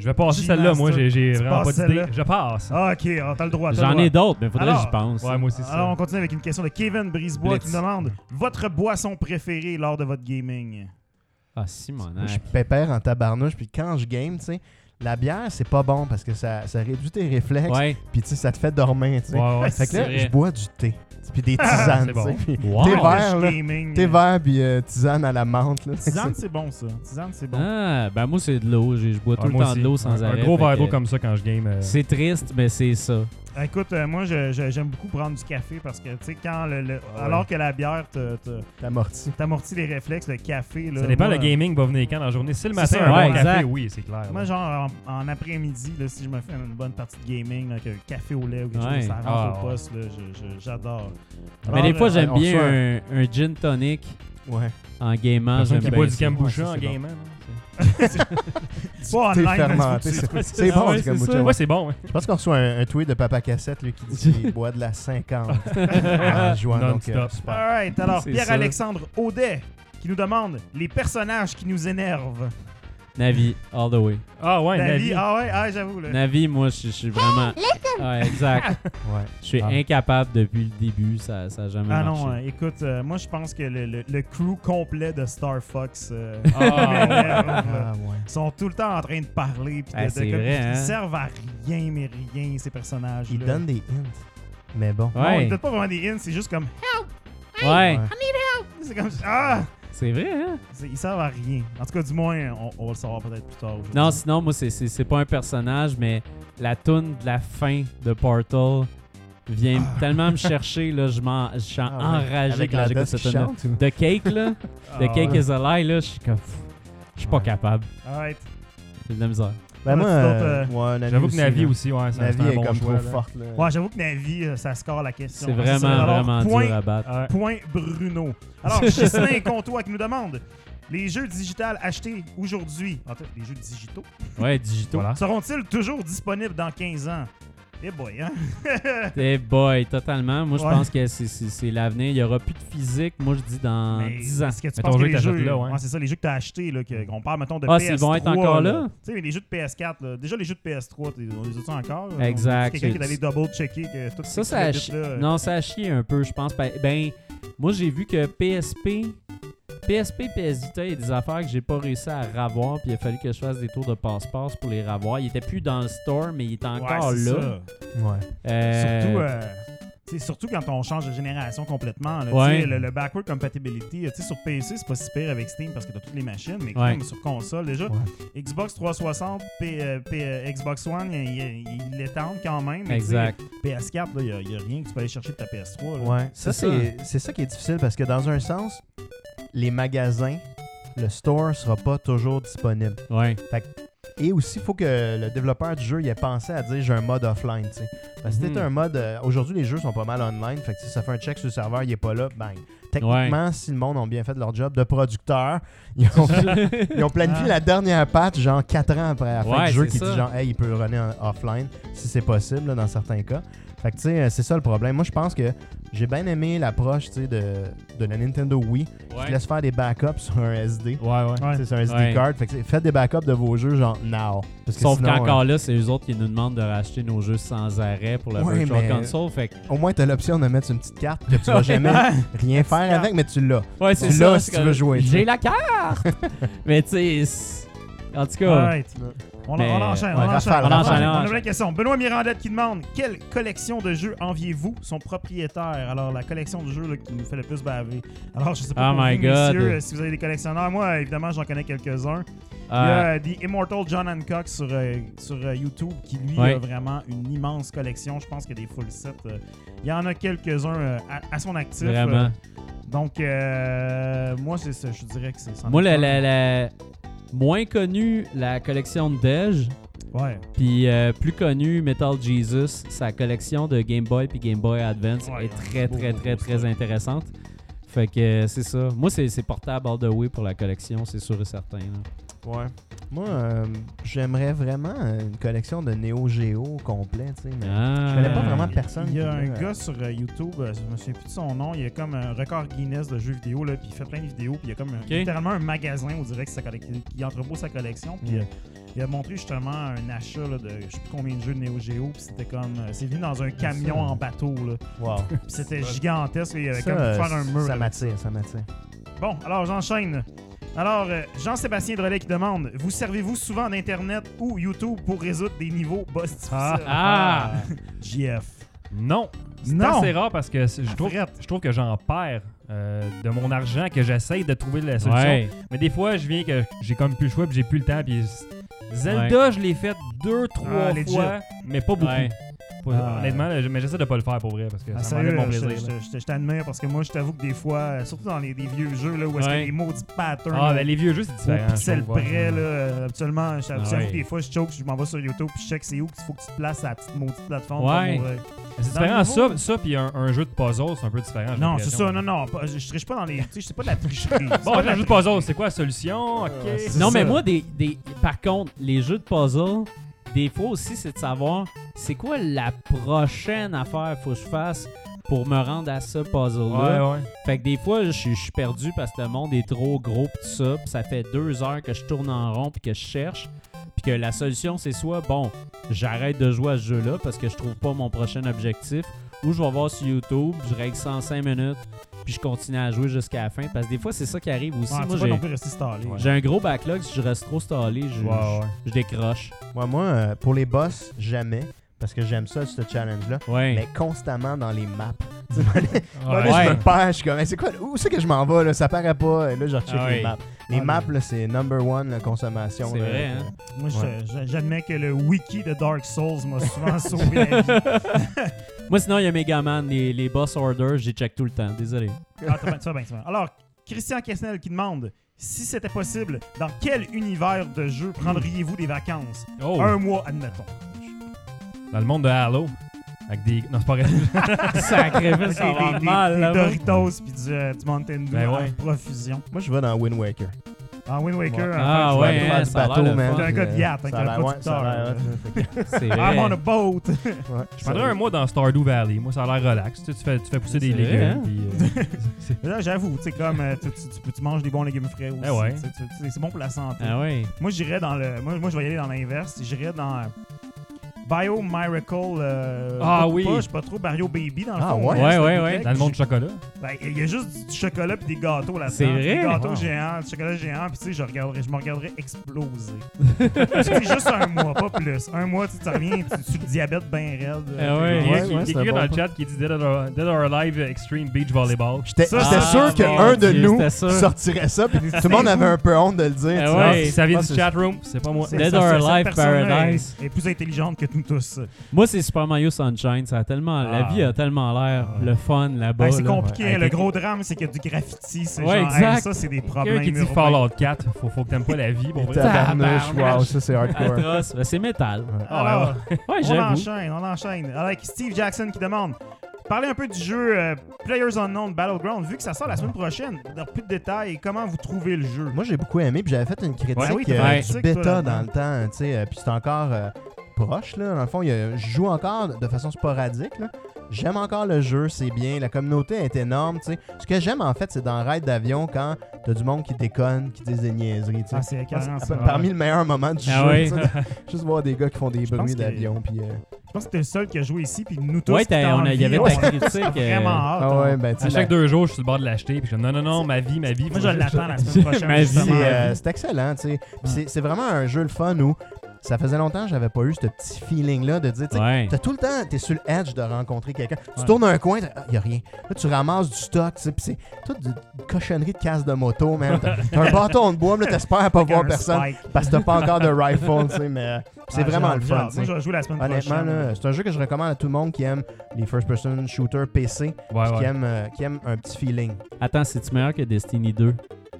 Je vais passer celle-là, moi, j'ai vraiment pas d'idée. celle-là? Je passe. Ah, ok, ah, t'as le droit. J'en ai d'autres, mais faudrait que j'y pense. Ouais, moi aussi, ça. Alors, on continue avec une question de Kevin Brisebois Blitz. qui nous demande votre boisson préférée lors de votre gaming? Ah, Simon. Moi, je suis pépère en tabarnouche, puis quand je game, tu sais, la bière, c'est pas bon parce que ça, ça réduit tes réflexes, Ouais. puis tu sais, ça te fait dormir, tu sais. Ouais, ouais. Fait que là, je bois du thé, puis des tisanes, c'est bon. tu sais. puis Wow. De vert, là. gaming. Thé vert, puis euh, tisane à la menthe, là. Tisane, c'est bon, ça. Tisane, c'est bon. Ah, ben moi, c'est de l'eau. Je je bois tout Ouais, le temps de l'eau sans Un- arrêt. Un gros fait verre d'eau que comme ça quand je game. euh, C'est triste, mais c'est ça. Écoute, euh, moi, je- je- j'aime beaucoup prendre du café parce que, tu sais, quand le, le- Ah ouais. alors que la bière te- te- L'amorti. t'amortit les réflexes, le café, là. Ça dépend, moi, le gaming va venir quand dans la journée? Si le C'est matin, ça, un ouais, bon exact. café, oui, c'est clair. Moi, là. genre, en, en après-midi, là, si je me fais une bonne partie de gaming, là, avec un café au lait ou quelque Ouais. chose, ça rentre Ah, au ouais. poste, là, je- je- j'adore. Mais Alors, des fois, euh, j'aime on bien un, un gin tonic Ouais. en gamant. Personne J'aime qui bien boit du ça. kombucha Ouais, en c'est gaming. Pas fermenté, c'est Ah bon, mucho. Ouais, c'est bon. Je pense qu'on reçoit un, un tweet de Papa Cassette lui, qui dit qu'il boit de la 50 en jouant. Donc, euh, super. Alors Pierre-Alexandre Audet qui nous demande les personnages qui nous énervent. Navi, all the way. Ah ouais, Navi, Navi. ah ouais, ah, j'avoue. là. Navi, moi, je je suis vraiment. Ouais, exact. Ouais. Je suis Ah. incapable depuis le début. Ça ça a jamais Ah marché. non, euh, écoute, euh, moi je pense que le, le- le crew complet de Star Fox euh, Ah. Ah, ouais. Ils sont tout le temps en train de parler. pis de- Ah, de- c'est comme- vrai, Ils hein? servent à rien, mais rien, ces personnages. Il donne des hints. Mais bon. Non, Ouais. ils donnent pas vraiment des hints, c'est juste comme. Ouais, Ouais. C'est comme. Ah! C'est vrai, hein? Ils servent à rien. En tout cas, du moins, on, on va le savoir peut-être plus tard. Non, sinon, moi, c'est- pas un personnage, mais la toune de la fin de Portal vient tellement me chercher. Là, je, m'en- je suis Ah ouais. enragé Avec quand la j'écoute cette tune ou- The Cake, là. The Ah, Cake ouais. is a lie, là. Je suis comme. Je suis pas Ouais. capable. Arrête. J'ai de la misère. Ben moi, euh, euh, ouais, J'avoue que Navi aussi, ouais, c'est un est bon comme choix. trop là. forte. Là. Ouais, j'avoue que Navi, euh, ça score la question. C'est vraiment, alors, vraiment point, dur à battre. Ouais. Point Bruno. Alors, Gislain Comtois qui nous demande les jeux digitales achetés aujourd'hui, en fait, les jeux digitaux, Ouais, digitaux. Voilà. seront-ils toujours disponibles dans 15 ans? Eh boy, hein? Eh boy, totalement. Moi, je Ouais. pense que c'est- l'avenir. Il n'y aura plus de physique. Moi, je dis dans Mais 10 ans. Est-ce que tu penses que les jeux, là, ouais. c'est ça, les jeux que tu as achetés, qu'on parle, mettons, de Ah, PS3. s'ils vont être encore là? Tu sais, mais les jeux de PS4, là, déjà les jeux de PS3, t'es- on les a-tu encore? là? Exact. C'est Quelqu'un qui est allé double-checker que tout Ça, ces ça a, là, non, ça a chié un peu, je pense. Ben, ben, moi, j'ai vu que PSP, PSP, PS Vita, il y a des affaires que j'ai pas réussi à ravoir, puis il a fallu que je fasse des tours de passe-passe pour les ravoir. Il était plus dans le store, mais il est Ouais, encore c'est là. ça. Ouais. Euh, Surtout, euh, surtout quand on change de génération complètement. là, Ouais. le, le backward compatibility, tu sais, sur PC, c'est pas si pire avec Steam parce que t'as toutes les machines, mais Ouais. comme sur console, déjà, Ouais. Xbox 360, P- euh, P- euh, Xbox One, ils il, il l'étendent quand même. Exact. PS4, il n'y a, y a rien que tu peux aller chercher de ta PS3. là. Ouais. Ça, c'est ça qui est difficile parce que dans un sens, les magasins, le store sera pas toujours disponible. Ouais. Et aussi, il faut que le développeur du jeu il ait pensé à dire j'ai un mode offline. Parce que si Mhm. un mode. euh, Aujourd'hui, les jeux sont pas mal online. Fait que si ça fait un check sur le serveur, il est pas là, bang. Techniquement, si le monde ont bien fait leur job de producteur, ils ont, ils ont planifié Ah. la dernière patch, genre 4 ans après la fin Ouais, du jeu, qui ça. dit genre, hey, il peut runner en offline, si c'est possible, là, dans certains cas. Fait que, tu sais, euh, c'est ça le problème. Moi, je pense que j'ai bien aimé l'approche, tu sais, de, de la Nintendo Wii, qui Ouais. te laisse faire des backups sur un SD. Ouais, ouais. Tu C'est un SD Ouais. card. Fait que faites des backups de vos jeux, genre, now. Parce que Sauf qu'encore euh, là, c'est eux autres qui nous demandent de racheter nos jeux sans arrêt pour la Ouais, Virtual mais- Console. Fait que, au moins, t'as l'option de mettre sur une petite carte que tu vas jamais rien faire avec, mais tu l'as. ouais, Tu l'as si tu veux jouer, tu. J'ai la carte! mais tu sais, en tout cas, Alright. On, Mais- on enchaîne, on enchaîne. on enchaîne. On On a enchaîne. de questions. Benoît Mirandette qui demande quelle collection de jeux enviez-vous? Son propriétaire Alors, la collection de jeux là, qui nous fait le plus baver. Alors, je sais pas Oh my vous, God. messieurs, euh, si vous avez des collectionneurs. Moi, évidemment, j'en connais quelques-uns. Il y a euh, euh, The Immortal John Hancock sur, euh, sur euh, YouTube qui, lui, Ouais. a vraiment une immense collection. Je pense qu'il y a des full sets. euh, il y en a quelques-uns euh, à, à son actif. vraiment. euh, donc, euh, moi, c'est ça. Je dirais que c'est ça. Moi, la, la- la- moins connue, la collection de Dej, Ouais. puis euh, plus connue, Metal Jesus, sa collection de Game Boy puis Game Boy Advance Ouais, est très, beau, très, beau, très, beau très intéressante. Fait que c'est ça. Moi, c'est c'est portable all the way pour la collection, c'est sûr et certain. là. Ouais. Moi, euh, j'aimerais vraiment une collection de Neo Geo complet, tu sais. Mais... Ah. Je connais pas vraiment personne. Il y a un veut, euh, gars sur euh, YouTube, euh, je me souviens plus de son nom, il y a comme un record Guinness de jeux vidéo, là, puis il fait plein de vidéos, puis il y a comme un- littéralement un magasin, on dirait qui entrepose sa collection, puis Mm. euh, il a montré justement un achat là, de je sais plus combien de jeux de Neo Geo, puis c'était comme, euh, c'est venu dans un camion ça. en bateau, là, Wow. puis c'était gigantesque, il y avait Ça, comme faire un mur. ça m'attire, ça m'attire. Bon, alors j'enchaîne. Alors, euh, Jean-Sébastien Drolet qui demande Vous servez-vous souvent d'Internet ou YouTube pour résoudre des niveaux? Boss difficiles Ah! JF. Non. C'est Non. assez rare parce que je trouve, Frette. je trouve que j'en perds euh, de mon argent que j'essaye de trouver la solution. Ouais. Mais des fois, je viens que j'ai comme plus le choix puis j'ai plus le temps. Puis Zelda, je l'ai fait deux, trois Ah, fois, mais pas beaucoup. Ouais. Ah. Honnêtement, là, mais j'essaie de pas le faire pour vrai parce que Ah, ça m'enlève mon je, plaisir. je- je- je t'admire parce que moi, je t'avoue que des fois, euh, surtout dans les, des vieux jeux là, où est-ce Ouais. que les maudits patterns Ah, ben les vieux jeux, c'est au différent. je pixel près, là, euh, habituellement, je- j'avoue Ah ouais. que des fois, je choke, je m'en vais sur YouTube puis je check c'est où qu'il faut que tu te places à la petite maudite plateforme. Ouais. pour, euh, C'est différent. Ça, ça puis un, un jeu de puzzle, c'est un peu différent. Non, c'est ça, non, non, pas- je, je triche pas dans les. Tu sais, c'est pas de la tricherie. Bon, un jeu de puzzle, c'est quoi la solution? Ok. Euh, Non, mais moi, des, des, par contre, les jeux de puzzle, des fois aussi, c'est de savoir c'est quoi la prochaine affaire qu'il faut que je fasse pour me rendre à ce puzzle-là? Ouais, ouais. Fait que des fois, je suis je suis perdu parce que le monde est trop gros pis tout ça. Pis ça fait deux heures que je tourne en rond puis que je cherche. Puis que la solution, c'est soit, bon, j'arrête de jouer à ce jeu-là parce que je trouve pas mon prochain objectif. Ou je vais voir sur YouTube, je règle ça en 5 minutes, puis je continue à jouer jusqu'à la fin. Parce que des fois, c'est ça qui arrive aussi. Ouais, Moi, j'ai- un gros backlog. Si je reste trop stallé, je, Ouais, ouais. je, je décroche. Ouais, moi, euh, pour les boss, jamais. Parce que j'aime ça, ce challenge-là. Ouais. Mais constamment dans les maps. Là, je me perds, je suis comme, c'est quoi, où c'est que je m'en vais, là? Ça paraît pas. Et là, je recheck Ah les maps. Les maps, là, c'est number one, la consommation. C'est vrai, hein? Moi, j'admets que le wiki de Dark Souls m'a souvent sauvé la vie. Moi, sinon, il y a Megaman, les, les boss orders, j'y check tout le temps. Désolé. Ah, t'as bien, bien. Alors, Christian Kessnel qui demande si c'était possible, dans quel univers de jeu prendriez-vous des vacances? Oh, Un mois, admettons. dans le monde de Halo. Avec des. Non, c'est pas vrai. Sacré Des, ça va mal, des là. Doritos puis du, euh, du Mountain Dew Ben en ouais. profusion. Moi, je vais dans Wind Waker. En Wind Waker, Ouais. en Ah ouais, hein, faire du ça a bateau, man. T'es un gars de yacht, hein, ça t'es a un producteur, C'est I'm on a boat. ouais, Je prendrais un mois dans Stardew Valley. Moi, ça a l'air relax. Tu, fais, tu fais pousser des C'est vrai, légumes. hein? euh, Là, j'avoue, tu sais, comme euh, tu, manges des bons légumes frais aussi. Eh ouais. C'est bon pour la santé. Ah ouais. Moi, j'irais dans le. Moi, moi, je vais y aller dans l'inverse. J'irais dans Bio Miracle. euh, Ah oui. Pas, je sais pas trop. Bio Baby, dans le Ah fond. ouais? Ouais, ouais, ouais. dans le monde du chocolat. Ben, Il y a juste du chocolat et des gâteaux là-dedans. C'est Des vrai? gâteaux Wow. géants, du chocolat géant. Puis tu sais, je, regarderais- je me regarderais exploser. c'est juste un mois, pas plus. Un mois, tu sais, tu reviens, tu, tu le diabète bien raide. Ah ouais. Il y a Ouais, il y a ouais, quelqu'un c'est dans le chat qui dit Dead or, Alive Extreme Beach Volleyball. J'étais sûr qu'un de nous sortirait ça, puis tout le monde avait un peu honte de le dire. Ah ouais. Ça vient du c'est- chatroom, c'est pas moi. C'est- Dead or Alive Paradise. Est, plus intelligente que nous tous. Moi, c'est Super Mario Sunshine. Ça a tellement, La Ah. vie a tellement l'air Ouais. le fun là-bas. C'est là. compliqué. Ouais. Le gros drame, c'est qu'il y a du graffiti. C'est Ouais, genre, exact. hey, ça, c'est des Quelqu'un problèmes. qui dit. Fallout 4, faut, faut que t'aimes pas la vie pour vrai. Tabarnouche, wow, ça c'est hardcore. Atroce. Ben, c'est métal. Alors, Ouais, on enchaîne, on enchaîne. Avec Steve Jackson qui demande Parlez un peu du jeu euh, Players Unknown Battleground. Vu que ça sort la semaine prochaine, dans plus de détails, comment vous trouvez le jeu? Moi, j'ai beaucoup aimé, puis j'avais fait une critique Ouais, oui, t'as euh, du bêta dans le temps, tu sais, euh, puis c'est encore euh, proche, là. Dans le fond, il a- je joue encore de façon sporadique, là. J'aime encore le jeu, c'est bien. La communauté est énorme, tu sais. Ce que j'aime, en fait, c'est dans Raid d'avion, quand t'as du monde qui déconne, qui disent des niaiseries, tu sais. Ah, c'est. Parmi le meilleur moment du Ah jeu, sais, juste voir des gars qui font des Je bruits d'avion, puis... euh, Je pense que t'es le seul qui a joué ici, puis nous tous. Ouais, il y avait ta on- critique. euh, Vraiment hâte. Ah ouais, ben, À chaque la- deux jours, je suis sur le bord de l'acheter. Puis je dis non, non, non, ma vie, ma vie. Moi, je l'attends la semaine prochaine. Ma vie, justement. C'est Ouais. euh, c'est excellent, tu sais. C'est vraiment un jeu le fun où ça faisait longtemps que j'avais pas eu ce petit feeling-là de dire, tu sais, Ouais. T'as tout le temps, t'es sur le edge de rencontrer quelqu'un. Tu Ouais. tournes un coin, t'as- ah, y a rien. Là, tu ramasses du stock, tu sais, pis c'est toute une cochonnerie de casse de moto, man. T'as un bâton de bois, mais t'espères pas voir personne spike. parce que t'as pas encore de rifle, tu sais, mais euh, c'est Ah, vraiment j'ai le fun, Moi, je la semaine Honnêtement, c'est un jeu que je recommande à tout le monde qui aime les first-person shooter PC, Ouais, qui, aime, euh, qui aime un petit feeling. Attends, c'est-tu meilleur que Destiny 2?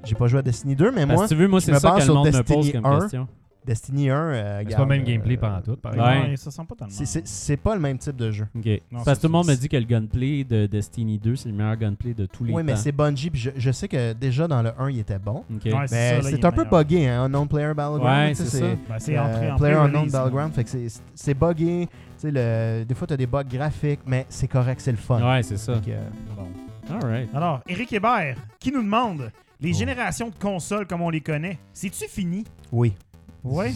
J'ai pas joué à Destiny 2, mais Parce moi, tu veux, moi, je c'est me ça base que le sur me pose comme 1. question. Destiny 1, euh, C'est pas le même euh, gameplay pendant tout, par Ouais. exemple. Ouais, ça sent pas tellement. c'est- c'est- C'est pas le même type de jeu. Ok. Non, Parce que tout le monde me dit que le gunplay de Destiny 2, c'est le meilleur gunplay de tous les Oui, mais temps. c'est Bungie, puis je, je sais que déjà dans le 1, il était bon. Ok. Ouais, Mais ça, là, il c'est est un peu meilleur. buggé, hein, Unknown Player Battleground. Ouais, tu sais, c'est ça. Ben, c'est euh, entré en Player Unknown là. Battleground, fait que c'est- c'est buggé. Tu sais, le, des fois, t'as des bugs graphiques, mais c'est correct, c'est le fun. Ouais, c'est ça. Fait que, euh, Bon. Alright. Alors, Eric Hébert, qui nous demande les Oh. générations de consoles comme on les connaît, c'est-tu fini? Oui, Oui. Ouais,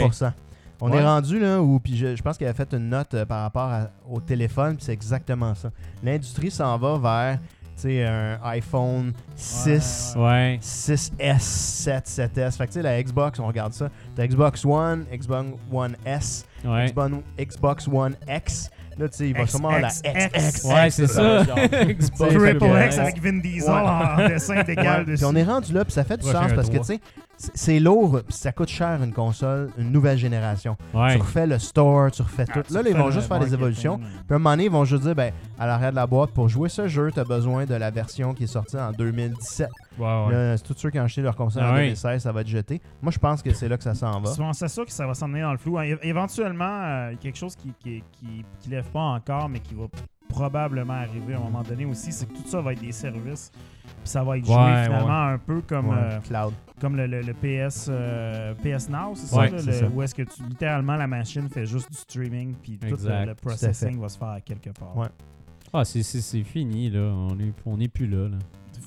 100%. On Ouais. est rendu là où, puis je, je pense qu'il a fait une note euh, par rapport à- au téléphone, puis c'est exactement ça. L'industrie s'en va vers, tu sais, un iPhone 6, Ouais. 6S, 7, 7S. Fait que tu sais, la Xbox, on regarde ça. T'as Xbox One, Xbox One S, Ouais. Xbox, Xbox One X. Là, tu sais, il va sûrement la X, X, X. X, Ouais, c'est ça. Triple X avec Vin Diesel ouais. en dessin d'égal Ouais, dessus. Puis on est rendu là, puis ça fait du sens parce que, trois. tu sais, c'est- lourd, puis ça coûte cher une console, une nouvelle génération. Ouais. Tu refais le store, tu refais Ah, tout. Là, ils vont juste faire des évolutions. Puis à un moment donné, ils vont juste dire, ben, à l'arrêt de la boîte, pour jouer ce jeu, tu as besoin de la version qui est sortie en 2017. Ouais, c'est tous ceux qui ont acheté leur console Ah en oui. 2016, ça va être jeté. Moi, je pense que c'est là que ça s'en va. C'est sûr que ça va s'emmener dans le flou? Éventuellement, euh, quelque chose qui, qui, qui, qui lève pas encore, mais qui va probablement arriver à un moment donné aussi, c'est que tout ça va être des services. Puis ça va être joué Ouais, finalement un peu comme, Ouais, euh, Cloud. comme le, le- le PS, euh, PS Now, c'est ça, Ouais, là, c'est le- ça. Où est-ce que tu, littéralement la machine fait juste du streaming, puis tout Exact, le, processing va se faire à quelque part. Ouais. Ah, c'est- c'est c'est fini, là. On est, on est plus là, là.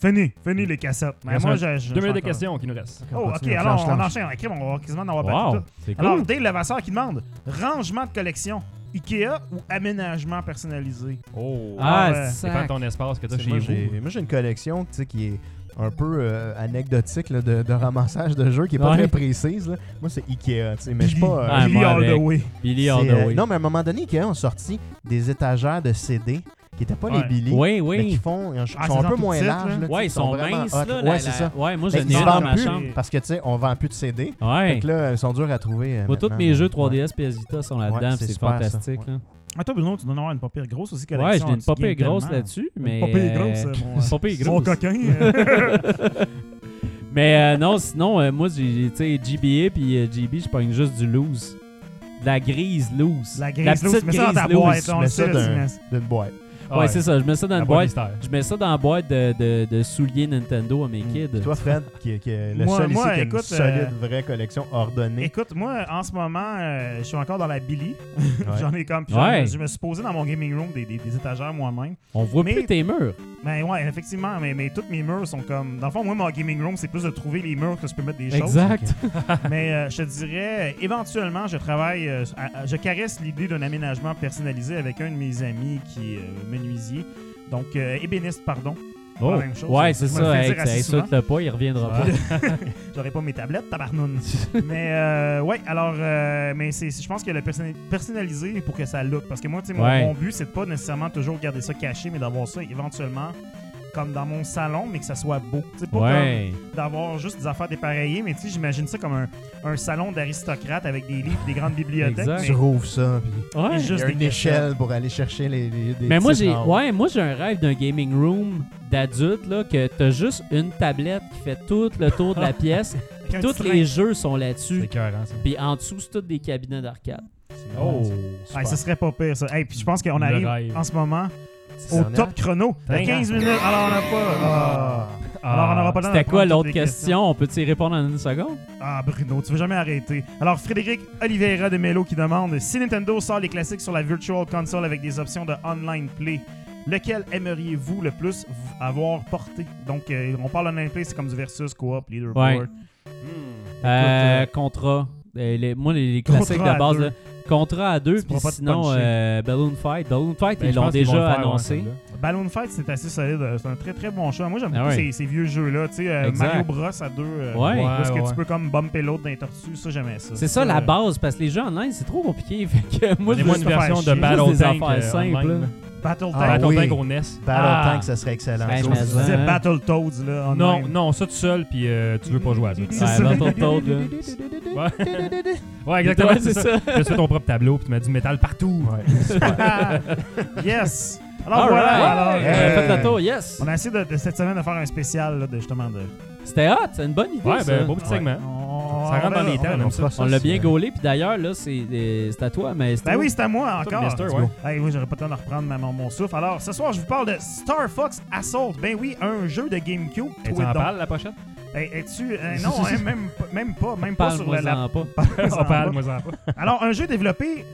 Fini, fini les cassettes. Mais moi, je- Deux minutes de questions qui nous restent. Oh, ok, alors on enchaîne. On va quasiment en avoir Wow, cool. Alors, Dave Levasseur qui demande rangement de collection, Ikea ou aménagement personnalisé? Oh. ah, ouais. C'est pas sac. ton espace que t'as chez moi, vous. moi, j'ai une collection tu sais, qui est un peu euh, anecdotique là, de, de ramassage de jeux, qui est pas Ouais. très précise. là. Moi, c'est Ikea. tu sais, Mais je suis pas. euh, Ah, Billy All the. Way. Billy All the euh, Way. non, mais à un moment donné, Ikea ont sorti des étagères de CD qui n'étaient pas Ouais. les Billy. Oui, Mais qui oui. font, ils sont Ah, un c'est peu moins petites, larges. sais, Ouais, ils sont vraiment minces, là. Ouais, c'est ça. Ouais, moi, Mais j'en ai une dans ma plus chambre. parce que, tu sais, on vend plus de CD. Ouais. Fait que là, ils sont durs à trouver. euh, Moi, tous mes jeux mais- 3DS PS Vita sont là-dedans, c'est fantastique. Ah, toi, Bruno, tu dois en avoir une pas pire grosse aussi collection. Ouais, j'ai une pire grosse là-dessus, mais. Euh, grosse, euh, mon, euh, Pas pire mon grosse. coquin. Mais euh, non, sinon, euh, moi, j'ai, tu sais, GBA puis euh, GB, je pogne juste du loose. De la grise loose. La grise petite loose, mets ça dans ta grise boîte. ça D'une boîte. Ouais, c'est ça. Je mets ça dans La une boîte. Je mets ça dans la boîte de, de, de souliers Nintendo à mes Mm. kids. Toi, Fred, qui, qui est le Moi- seul moi, ici qui a écoute, une solide, euh, vraie collection ordonnée. Écoute, moi, en ce moment, euh, je suis encore dans la Billy. Ouais. J'en ai comme. Ouais. Je me suis posé dans mon gaming room des, des, des étagères moi-même. On voit Mais- plus tes murs. Ben ouais, effectivement, mais, mais tous mes murs sont comme. Dans le fond, moi, mon gaming room, c'est plus de trouver les murs que je peux mettre des choses. Exact. Mais euh, je te dirais, éventuellement, je travaille, euh, à- à- je caresse l'idée d'un aménagement personnalisé avec un de mes amis qui menuisier. Donc, euh, ébéniste, pardon. Oh. la même chose. Ouais, c'est ça. Hey, souvent. Insulte-le pas, il reviendra pas. J'aurais pas mes tablettes, tabarnoune. mais euh, ouais, alors, euh, mais c'est, je pense que le personnali- personnalisé pour que ça look. Parce que moi, mon, Ouais. mon but, c'est de pas nécessairement toujours garder ça caché, mais d'avoir ça éventuellement comme dans mon salon, mais que ça soit beau. Tu sais, pas Ouais. comme d'avoir juste des affaires dépareillées, mais tu sais, j'imagine ça comme un, un salon d'aristocrate avec des livres, des grandes bibliothèques. Exact. mais- Tu rouvres ça, puis Ouais. Et il y juste une échelle pour aller chercher les, les des Mais moi j'ai ouais, moi j'ai un rêve d'un gaming room d'adulte là que t'as juste une tablette qui fait tout le tour de la pièce, un tous les jeux sont C'est là-dessus, ça. puis en dessous c'est tous des cabinets d'arcade. Oh. Ouais, ce serait pas pire, ça. Hey, puis je pense qu'on arrive en ce moment C'est au top chrono de Thank 15 minutes. Alors, on n'a pas. Ah. Ah. Alors, on n'aura pas le temps C'était quoi l'autre question? On peut y répondre en une seconde? Ah, Bruno, tu veux jamais arrêter. Alors, Frédéric Oliveira de Mello qui demande si Nintendo sort les classiques sur la Virtual Console avec des options de online play, lequel aimeriez-vous le plus avoir porté? Donc, euh, on parle online play, c'est comme du versus, co-op, leaderboard. Ouais. Euh, Contra. Euh, les- moi, les, les classiques de base, là. Contra à deux, puis sinon euh, Balloon Fight. Balloon Fight, Ben, ils l'ont déjà annoncé. Celle-là. Balloon Fight, c'est assez solide. euh, C'est un très très bon choix. Moi, j'aime Ah beaucoup ouais. ces, ces vieux jeux-là. Tu sais, euh. Mario Bros à deux. euh, Ouais. où est-ce que Ouais, tu ouais. peux comme bumper l'autre dans les tortues. Ça, j'aimais ça. C'est ça la euh, base, parce que les jeux online, c'est trop compliqué. Fait que moi, je une version de. Battle Tank euh. Battle Ah, Tank. Battle oui. Tank au NES. Battle Ah. Tank, ça serait excellent. Ben, je Tu disais Hein? Battletoads, là. Non, non, ça tout seul, puis euh, tu veux pas jouer à ça. C'est Ouais, ça. Battletoads, là. Ouais, exactement, Ouais, c'est ça. Tu fais ton propre tableau, puis tu mets du métal partout. Ouais. yes! Alors All voilà, right. alors, Euh, Faites le tour, yes. on a essayé de, de cette semaine de faire un spécial là, de justement de. C'était hot, c'est une bonne idée. Ouais, ça. ben, beau petit segment. On- Ça rentre on dans les temps, on ça. On l'a bien gaulé, puis d'ailleurs, là, c'est euh, c'est à toi, mais Ben oui, c'est à moi encore. Mister, ouais. Hey, oui, j'aurais pas le temps de reprendre ma- mon, mon souffle. Alors, ce soir, je vous parle de Star Fox Assault. Ben oui, un jeu de GameCube. Et tu en parles, la pochette? Hey, es-tu. euh, non, hein, même, pas- même pas. Même pas sur Parle-moi la. pas. On parle, moi, ça en pas. Alors, un jeu développé,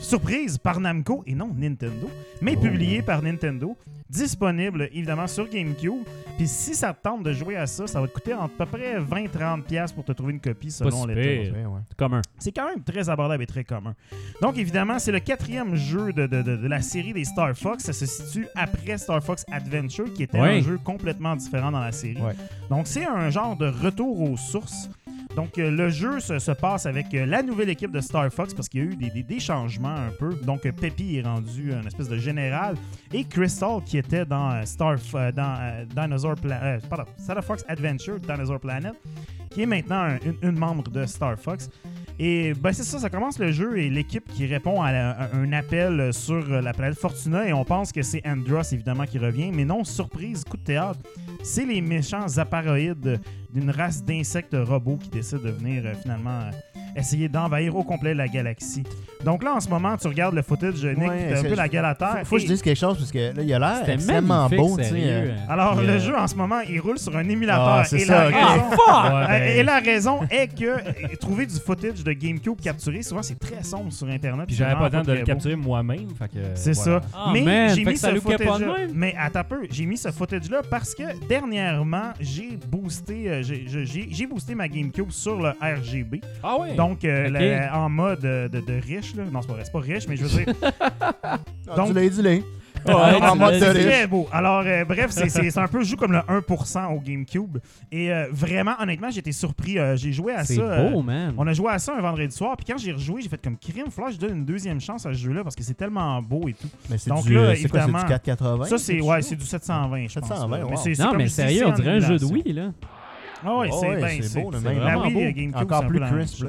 surprise, par Namco et non Nintendo, mais Oh. publié par Nintendo, disponible évidemment sur GameCube. Puis si ça te tente de jouer à ça, ça va te coûter à peu près 20-30$ piastres pour te trouver une copie selon les. Ouais, ouais. Commun. C'est quand même très abordable et très commun. Donc, évidemment, c'est le quatrième jeu de, de- de- de la série des Star Fox. Ça se situe après Star Fox Adventure, qui était Ouais. un jeu complètement différent dans la série. Ouais. Donc, c'est un genre de retour aux sources. Donc, euh, le jeu se, se passe avec euh, la nouvelle équipe de Star Fox parce qu'il y a eu des, changements un peu. Donc, euh, Peppy est rendu une espèce de général et Crystal qui était dans Star Fox Adventure, Dinosaur Planet, qui est maintenant un- une, une membre de Star Fox. Et ben c'est ça, ça commence le jeu et l'équipe qui répond à, un appel sur la planète Fortuna et on pense que c'est Andros évidemment qui revient, mais non, surprise, coup de théâtre, c'est les méchants apparoïdes d'une race d'insectes robots qui décident de venir euh, finalement euh, essayer d'envahir au complet la galaxie. Donc là, en ce moment, tu regardes le footage, Nick, Ouais, t'as un peu la gueule à terre. Faut, faut que je dise quelque chose parce que là, il a l'air C'était extrêmement beau, sérieux. euh, Alors, Il, le euh, jeu, en ce moment, il roule sur un émulateur. Ah, c'est et, ça, la raison, Ouais, Euh, ben, et la raison est que euh, trouver du footage de GameCube capturé, souvent, c'est très sombre sur Internet. Puis j'avais pas le temps de le capturer moi-même. C'est voilà. ça. Ah, mais j'ai mis ce de footage-là. Mais attends un peu, j'ai mis ce footage-là parce que dernièrement, j'ai boosté, euh, j'ai- j'ai j'ai boosté ma GameCube sur le RGB. Ah ouais? Donc, euh, la- en mode euh, de, de riche. Là. Non, c'est pas vrai, c'est pas riche, mais je veux dire, ah, donc- tu l'as dit, là. Ouais, en mode l'as de dit. riche. très beau. Alors, euh, bref, c'est- c'est c'est un peu, je joue comme le 1% au GameCube. Et euh, vraiment, honnêtement, j'ai été surpris. Euh, j'ai joué à C'est ça. euh, beau, man. on a joué à ça un vendredi soir, puis quand j'ai rejoué, j'ai fait comme crime. Que je donne une deuxième chance à ce jeu-là parce que c'est tellement beau et tout. Mais c'est Donc du, là, euh, c'est quoi, c'est du évidemment, 480? ça, c'est ouais, c'est du 720, je pense. 720, là. wow. c'est- c'est Non, comme mais je dis, sérieux, c'est on dirait un jeu de émulation. Wii, là. Ah ouais, Oh, c'est ben, c'est beau, le même. La Wii GameCube, Encore plus crisp.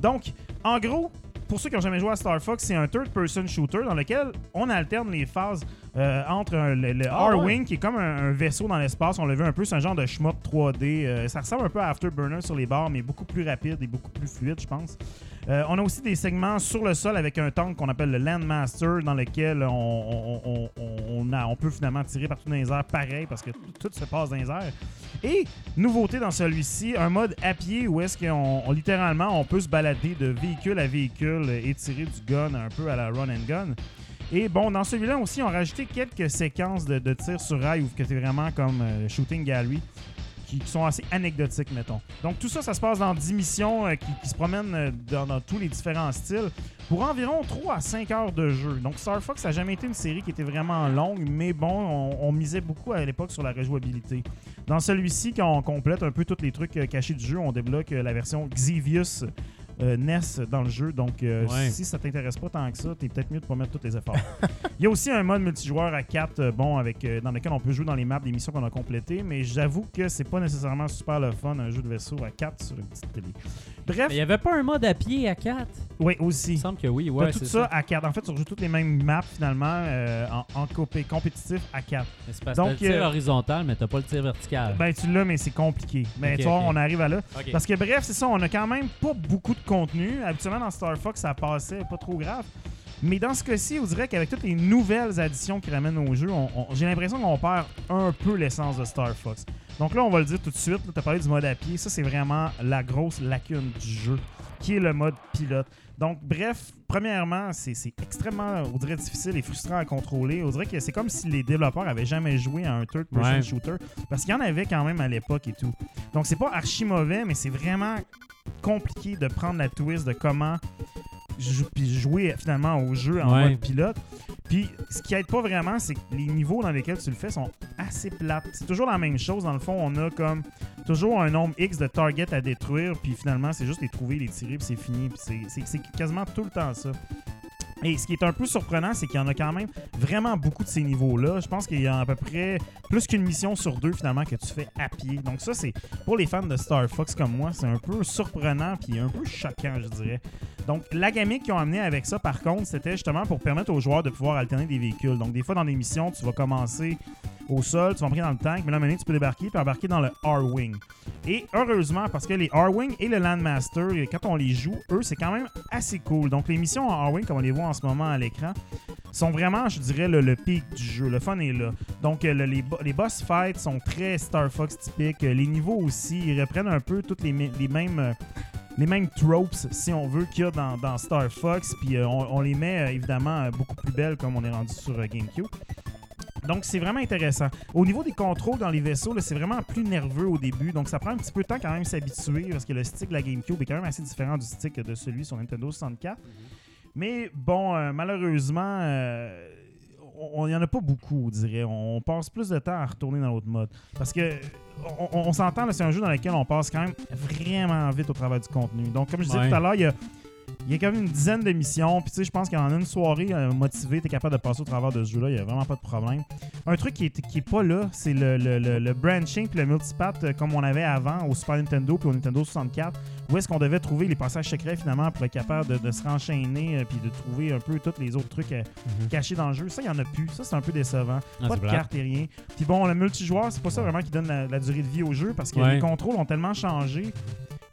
Donc, en gros, pour ceux qui n'ont jamais joué à Star Fox, c'est un third-person shooter dans lequel on alterne les phases euh, entre un- le, le Ah, R-Wing, qui est comme un, un vaisseau dans l'espace. On l'a vu un peu, c'est un genre de shmup 3D. euh, ça ressemble un peu à Afterburner sur les bords, mais beaucoup plus rapide et beaucoup plus fluide, je pense. Euh, on a aussi des segments sur le sol avec un tank qu'on appelle le Landmaster, dans lequel on, on- on- on- on a- on peut finalement tirer partout dans les airs pareil, parce que tout se passe dans les airs. Et nouveauté dans celui-ci, un mode à pied où est-ce qu'on on- littéralement on peut se balader de véhicule à véhicule et tirer du gun un peu à la run and gun. Et bon, dans celui-là aussi, on a rajouté quelques séquences de, de tir sur rail où que c'est vraiment comme euh, shooting gallery qui, qui sont assez anecdotiques, mettons. Donc tout ça, ça se passe dans 10 missions euh, qui, se promènent euh, dans, tous les différents styles pour environ 3 à 5 heures de jeu. Donc Star Fox, n'a jamais été une série qui était vraiment longue, mais bon, on, misait beaucoup à l'époque sur la rejouabilité. Dans celui-ci, quand on complète un peu tous les trucs cachés du jeu, on débloque la version Xevious euh, NES dans le jeu. Donc, euh, Ouais. si ça t'intéresse pas tant que ça, t'es peut-être mieux de pas mettre tous tes efforts. Il y a aussi un mode multijoueur à 4, bon, avec, euh, dans lequel on peut jouer dans les maps des missions qu'on a complétées, mais j'avoue que c'est pas nécessairement super le fun, un jeu de vaisseau à 4 sur une petite télé. Bref, Mais il n'y avait pas un mode à pied à 4 oui, Il me aussi. semble que oui, T'as ouais. tout c'est ça, à 4. En fait, tu rejoues toutes les mêmes maps finalement euh, en, en compétitif à 4. Mais C'est parce Donc, que t'as le tir euh, horizontal, mais t'as pas le tir vertical. Ben, tu l'as, mais c'est compliqué. Mais Ok, tu vois, ok. on arrive à là. Ok. Parce que bref, c'est ça, on a quand même pas beaucoup de contenu. Habituellement, dans Star Fox, ça passait pas trop grave. Mais dans ce cas-ci, on dirait qu'avec toutes les nouvelles additions qui ramènent au jeu, j'ai l'impression qu'on perd un peu l'essence de Star Fox. Donc là, on va le dire tout de suite. Tu as parlé du mode à pied. Ça, c'est vraiment la grosse lacune du jeu, qui est le mode pilote. Donc, bref, premièrement, c'est extrêmement, on dirait, difficile et frustrant à contrôler. On dirait que c'est comme si les développeurs avaient jamais joué à un third-person Ouais. shooter. Parce qu'il y en avait quand même à l'époque et tout. Donc, c'est pas archi mauvais, mais c'est vraiment compliqué de prendre la twist de comment jou- puis jouer finalement au jeu en Ouais. mode pilote. Puis ce qui aide pas vraiment, c'est que les niveaux dans lesquels tu le fais sont assez plates. C'est toujours la même chose. Dans le fond, on a comme toujours un nombre X de targets à détruire, puis finalement, c'est juste les trouver, les tirer, puis c'est fini. C'est quasiment tout le temps ça. Et ce qui est un peu surprenant, c'est qu'il y en a quand même vraiment beaucoup de ces niveaux-là. Je pense qu'il y a à peu près plus qu'une mission sur deux finalement que tu fais à pied. Donc ça, c'est pour les fans de Star Fox comme moi, c'est un peu surprenant puis un peu choquant, je dirais. Donc la gamique qu'ils ont amené avec ça, par contre, c'était justement pour permettre aux joueurs de pouvoir alterner des véhicules. Donc des fois dans des missions, tu vas commencer au sol, tu vas embarquer dans le tank, mais là maintenant tu peux débarquer puis embarquer dans le R-Wing. Et heureusement, parce que les R-Wing et le Landmaster, quand on les joue, eux, c'est quand même assez cool. Donc les missions en R-Wing, comme on les voit en ce moment à l'écran, sont vraiment, je dirais, le, pic du jeu. Le fun est là. Donc le- les, bo- les boss fights sont très Star Fox typiques. Les niveaux aussi, ils reprennent un peu toutes les, mê- les mêmes... les mêmes tropes, si on veut, qu'il y a dans, Star Fox, puis euh, on, les met euh, évidemment euh, beaucoup plus belles comme on est rendu sur GameCube. Donc, c'est vraiment intéressant. Au niveau des contrôles dans les vaisseaux, c'est vraiment plus nerveux au début. Donc, ça prend un petit peu de temps quand même s'habituer parce que le stick de la GameCube est quand même assez différent du stick de celui sur Nintendo 64. Mais bon, euh, malheureusement, euh, on n'y en a pas beaucoup, on dirait. On passe plus de temps à retourner dans l'autre mode. Parce que on, s'entend, c'est un jeu dans lequel on passe quand même vraiment vite au travers du contenu. Donc, comme je disais Ouais. tout à l'heure, il y a. Il y a quand même une dizaine de missions. Puis, tu sais, je pense qu'en une soirée euh, motivée, tu es capable de passer au travers de ce jeu-là. Il n'y a vraiment pas de problème. Un truc qui est, qui est pas là, c'est le, le, le- le branching puis le multipath euh, comme on avait avant au Super Nintendo puis au Nintendo 64. Où est-ce qu'on devait trouver les passages secrets finalement pour être capable de, de se renchaîner euh, puis de trouver un peu tous les autres trucs euh, Mhm. cachés dans le jeu. Ça, il n'y en a plus. Ça, c'est un peu décevant. Ah, pas de plate. cartes et rien. Puis bon, le multijoueur, c'est pas ça vraiment qui donne la, la durée de vie au jeu parce que Ouais. les contrôles ont tellement changé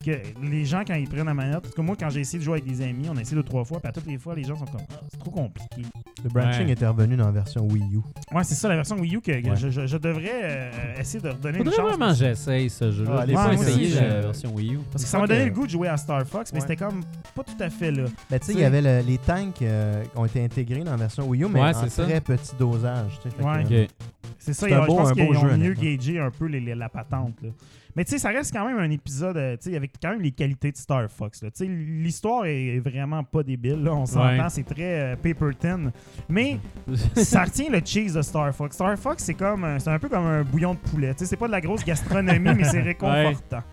que les gens, quand ils prennent la manette, tout cas, moi, quand j'ai essayé de jouer avec des amis, on a essayé deux, trois fois, puis à toutes les fois, les gens sont comme, Ah, c'est trop compliqué. Le branching Ouais. était revenu dans la version Wii U. Ouais, c'est ça, la version Wii U que, que Ouais. je, je- je devrais euh, essayer de redonner une Faudrait chance. vraiment que j'essaye ce jeu-là. Ah, allez, pas moi essayé aussi, la je- version Wii U. Parce que ça m'a donné que- le goût de jouer à Star Fox, mais Ouais. c'était comme pas tout à fait là. Ben, tu sais, il y avait le- les tanks euh, qui ont été intégrés dans la version Wii U, mais Ouais, en c'est ça. très petit dosage. tu sais, fait que, Ouais. euh, Ok. C'est ça, C'est ils un ont- beau- je pense un qu'ils ont jeu, mieux honnêtement. gagé un peu les- les- la patente. là. Mais tu sais, ça reste quand même un épisode euh, tu sais, avec quand même les qualités de Star Fox. là. Tu sais, L'histoire est vraiment pas débile, là, on s'entend, Ouais. c'est très euh, paper thin. Mais ça retient le cheese de Star Fox. Star Fox, c'est comme un- c'est un peu comme un bouillon de poulet. Tu sais, C'est pas de la grosse gastronomie, mais c'est réconfortant.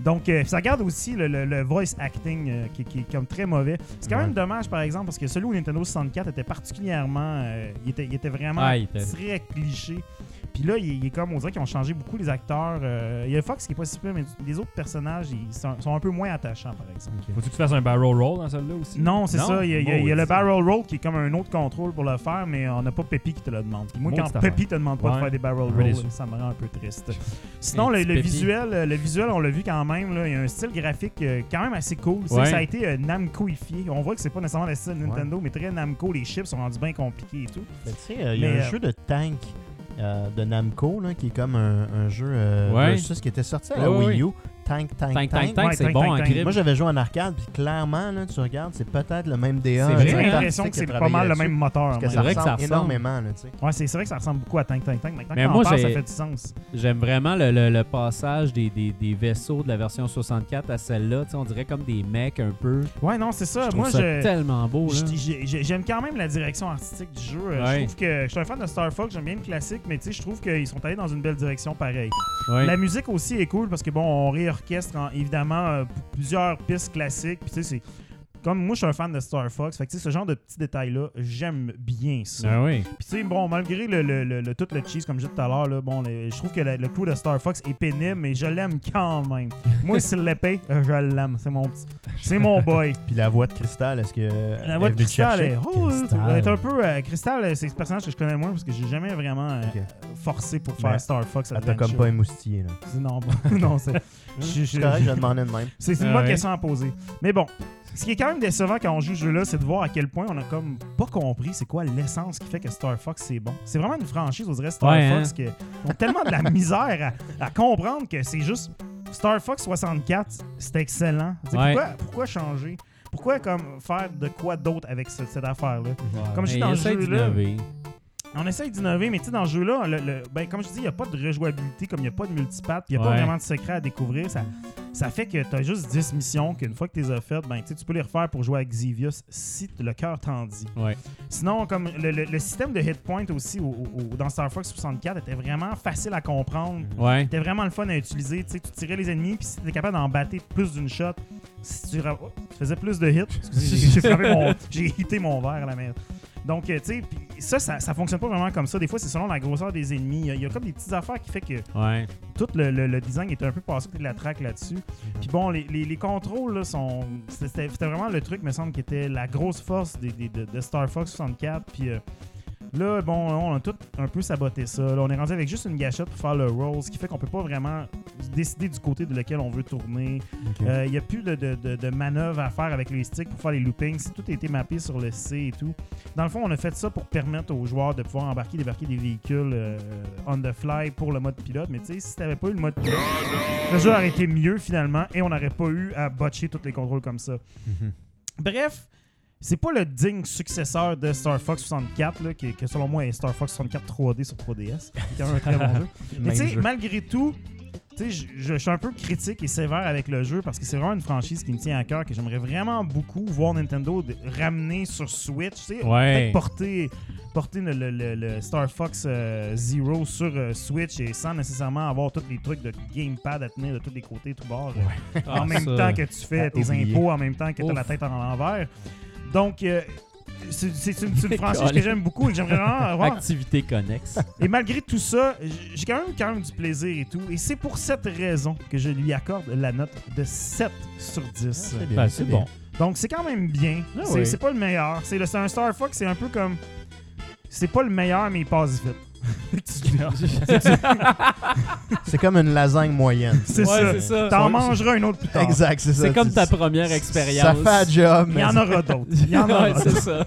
Donc, euh, ça garde aussi le, le- le voice acting euh, qui, qui est comme très mauvais. C'est quand Ouais. même dommage, par exemple, parce que celui où Nintendo 64 était particulièrement. il, était, il était vraiment Ah, il était- très cliché. Puis là, il, il est comme, on dirait qu'ils ont changé beaucoup les acteurs. Euh, il y a Fox qui est pas si peu, mais les autres personnages, ils sont, sont un peu moins attachants, par exemple. Faut-tu que tu fasses un barrel roll dans celle-là aussi? Non, c'est ça. Il y a, il y a- il y a le Maudit. barrel roll qui est comme un autre contrôle pour le faire, mais on n'a pas Peppy qui te le demande. Puis moi, Maudite quand. Peppy te demande pas de faire des barrel rolls, ça me rend un peu triste. Sinon, le, visuel, le visuel, on l'a vu quand même. là, il y a un style graphique euh, quand même assez cool. Ouais. Ça a été euh, Namcoifié. On voit que c'est pas nécessairement le style Nintendo, mais très Namco. Les chips sont rendus bien compliqués et tout. Ben, tu sais, euh, il y a un euh, jeu de tank euh, de Namco là, qui est comme un, un jeu euh, Ouais. versus qui était sorti à la Wii U. tank, Tank, tank. tank, tank, c'est tank, bon tank, en tank. crib. Moi, j'avais joué en arcade, puis clairement, là, tu regardes, c'est peut-être le même DA. C'est J'ai hein? l'impression que artistique c'est pas mal le même moteur. ça vrai que ça ressemble énormément. Là, tu sais. Ouais, c'est c'est vrai que ça ressemble beaucoup à Tank Tank Tank. Maintenant, Mais quand moi, on parle, ça fait du sens. J'aime vraiment le, le- le passage des, des- des vaisseaux de la version 64 à celle-là. On dirait comme des mecs un peu. Ouais, non, c'est ça. Je Moi, ça je. tellement beau. J'aime quand même la direction artistique du jeu. Euh, Ouais. Je trouve que je suis un fan de Star Fox, j'aime bien le classique, mais tu sais, je trouve qu'ils sont allés dans une belle direction pareil. Ouais. La musique aussi est cool parce que bon, on réorchestre en- évidemment euh, plusieurs pistes classiques. Puis tu sais, c'est comme moi, je suis un fan de Star Fox. Fait que tu sais, ce genre de petits détails-là, j'aime bien ça. Ah oui. Puis tu sais, bon, malgré le, le- le- le- tout le cheese, comme je disais tout à l'heure, là, bon, le- je trouve que le, le de Star Fox est pénible, mais je l'aime quand même. Moi, s'il l'épée, je l'aime. C'est mon petit. C'est mon boy. Puis la voix de Cristal, est-ce que. La voix de est. Oh, est un peu. euh, Crystal, euh, c'est le personnage que je connais moins parce que j'ai jamais vraiment euh, Ok. forcé pour Mais faire Star Fox Elle t'a comme Adventure. pas émoustillé. là. C'est- Non, non, c'est. Je- je- C'est correct, je demandais de même. C'est une Ah bonne ouais. question à poser. Mais bon, ce qui est quand même décevant quand on joue ce jeu-là, c'est de voir à quel point on a comme pas compris c'est quoi l'essence qui fait que Star Fox c'est bon. C'est vraiment une franchise, on dirait Star Ouais, Fox, qui ont tellement de la misère à, à comprendre que c'est juste Star Fox 64, c'est excellent. Ouais. pourquoi, pourquoi changer? Pourquoi comme faire de quoi d'autre avec ce- cette affaire-là? Comme je dis Mais dans le jeu-là, d'innover. On essaye d'innover, mais tu sais, dans ce jeu-là, le- le- ben, comme je dis, il n'y a pas de rejouabilité, comme il n'y a pas de multipath, il n'y a Ouais. pas vraiment de secret à découvrir. Ça, ça fait que tu as juste 10 missions, qu'une fois que tu les as faites, ben, tu peux les refaire pour jouer avec Xevious si le cœur t'en dit. Ouais. Sinon, comme le, le- le système de hit point aussi au- au- dans Star Fox 64 était vraiment facile à comprendre. Ouais. C'était vraiment le fun à utiliser. Tu sais, tu tirais les ennemis, puis si tu étais capable d'en battre plus d'une shot, si tu, oh, tu faisais plus de hits. J'ai- j'ai frappé mon- J'ai hité mon verre à la merde. Donc, euh, tu sais, ça, ça, ça fonctionne pas vraiment comme ça. Des fois, c'est selon la grosseur des ennemis. Il y a- il y, a comme des petites affaires qui fait que Ouais. tout le, le- le design est un peu passé de la traque là-dessus. Puis bon, les, les- les contrôles là, sont. C'était c'était vraiment le truc, me semble, qui était la grosse force des, des- de, de Star Fox 64. Puis euh, là, bon, on a tout un peu saboté ça. Là, on est rendu avec juste une gâchette pour faire le roll, ce qui fait qu'on peut pas vraiment décider du côté de lequel on veut tourner. Euh, Il n'y a plus de, de, de, de manœuvres à faire avec les sticks pour faire les loopings. Tout a été mappé sur le C et tout. Dans le fond, on a fait ça pour permettre aux joueurs de pouvoir embarquer, débarquer des véhicules euh, on the fly pour le mode pilote. Mais tu sais, si t'avais pas eu le mode pilote, le jeu aurait été mieux finalement et on n'aurait pas eu à botcher tous les contrôles comme ça. Mhm. Bref, c'est pas le digne successeur de Star Fox 64, là, qui, qui, selon moi est Star Fox 64 3D sur 3DS, qui est un très bon jeu. Mais tu sais, malgré tout, je- je suis un peu critique et sévère avec le jeu parce que c'est vraiment une franchise qui me tient à cœur, que j'aimerais vraiment beaucoup voir Nintendo de- ramener sur Switch. Tu sais, Ouais. peut-être porter, porter le, le- le- le Star Fox euh, Zero sur euh, Switch et sans nécessairement avoir tous les trucs de gamepad à tenir de tous les côtés, tout bord. euh, en Ah, même temps que tu fais tes impôts, en même temps que tu as la tête en l'envers. Donc, euh, c'est c'est une, c'est une franchise que j'aime beaucoup et que j'aimerais vraiment avoir. Activité connexe. Et malgré tout ça, j'ai quand même, quand même du plaisir et tout. Et c'est pour cette raison que je lui accorde la note de 7 sur 10. c'est bien. Ben, c'est bien. bon. Donc c'est quand même bien. Ah c'est oui. c'est pas le meilleur. C'est le- c'est un Star Fox, c'est un peu comme. C'est pas le meilleur, mais il passe vite. C'est comme une lasagne moyenne. c'est Ouais, ça. c'est ça. T'en mangeras une autre plus tard. Exact, c'est ça. C'est comme ta première expérience. Ça fait un job. Il y en aura d'autres. Il y en aura Ouais, c'est d'autres. ça.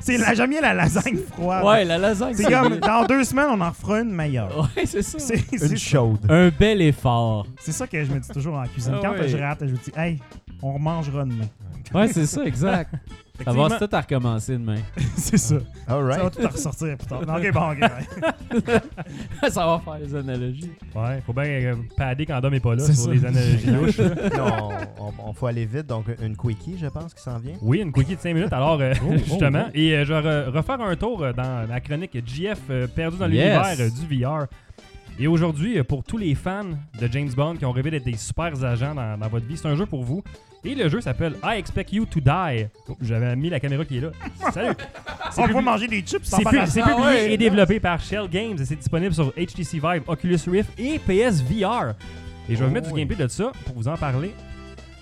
C'est la, j'aime bien la lasagne froide. Ouais, la lasagne. C'est comme, dans deux semaines, on en refera une meilleure. Ouais, c'est ça. C'est Une chaude. Un bel effort. c'est ça que je me dis toujours en cuisine. Ah Quand ouais. je rate, je me dis, hey, on remangera demain. Ouais, c'est ça, exact. Ça va tout à recommencer demain. c'est ça. All Ça va tout à ressortir plus tard. Non, ok, bon, ok. ouais. ça va faire les analogies. Ouais, faut bien euh, padder quand Dom est pas là sur ça. les analogies louches. Là, on, faut aller vite, donc une quickie, je pense, qui s'en vient. Oui, une quickie de 5 minutes. Alors, euh, Oh, justement, oh, et euh, je vais re- refaire un tour euh, dans la chronique GF euh, perdu dans Yes. l'univers euh, du VR. Et aujourd'hui, euh, pour tous les fans de James Bond qui ont rêvé d'être des super agents dans, dans votre vie, c'est un jeu pour vous. Et le jeu s'appelle I Expect You to Die. Oh, J'avais mis la caméra qui est là. Salut! On va manger des chips sans c'est ça. publié ouais. et développé par Shell Games et c'est disponible sur HTC Vive, Oculus Rift et PSVR. Et je vais vous Oh, mettre du oui. gameplay de ça pour vous en parler.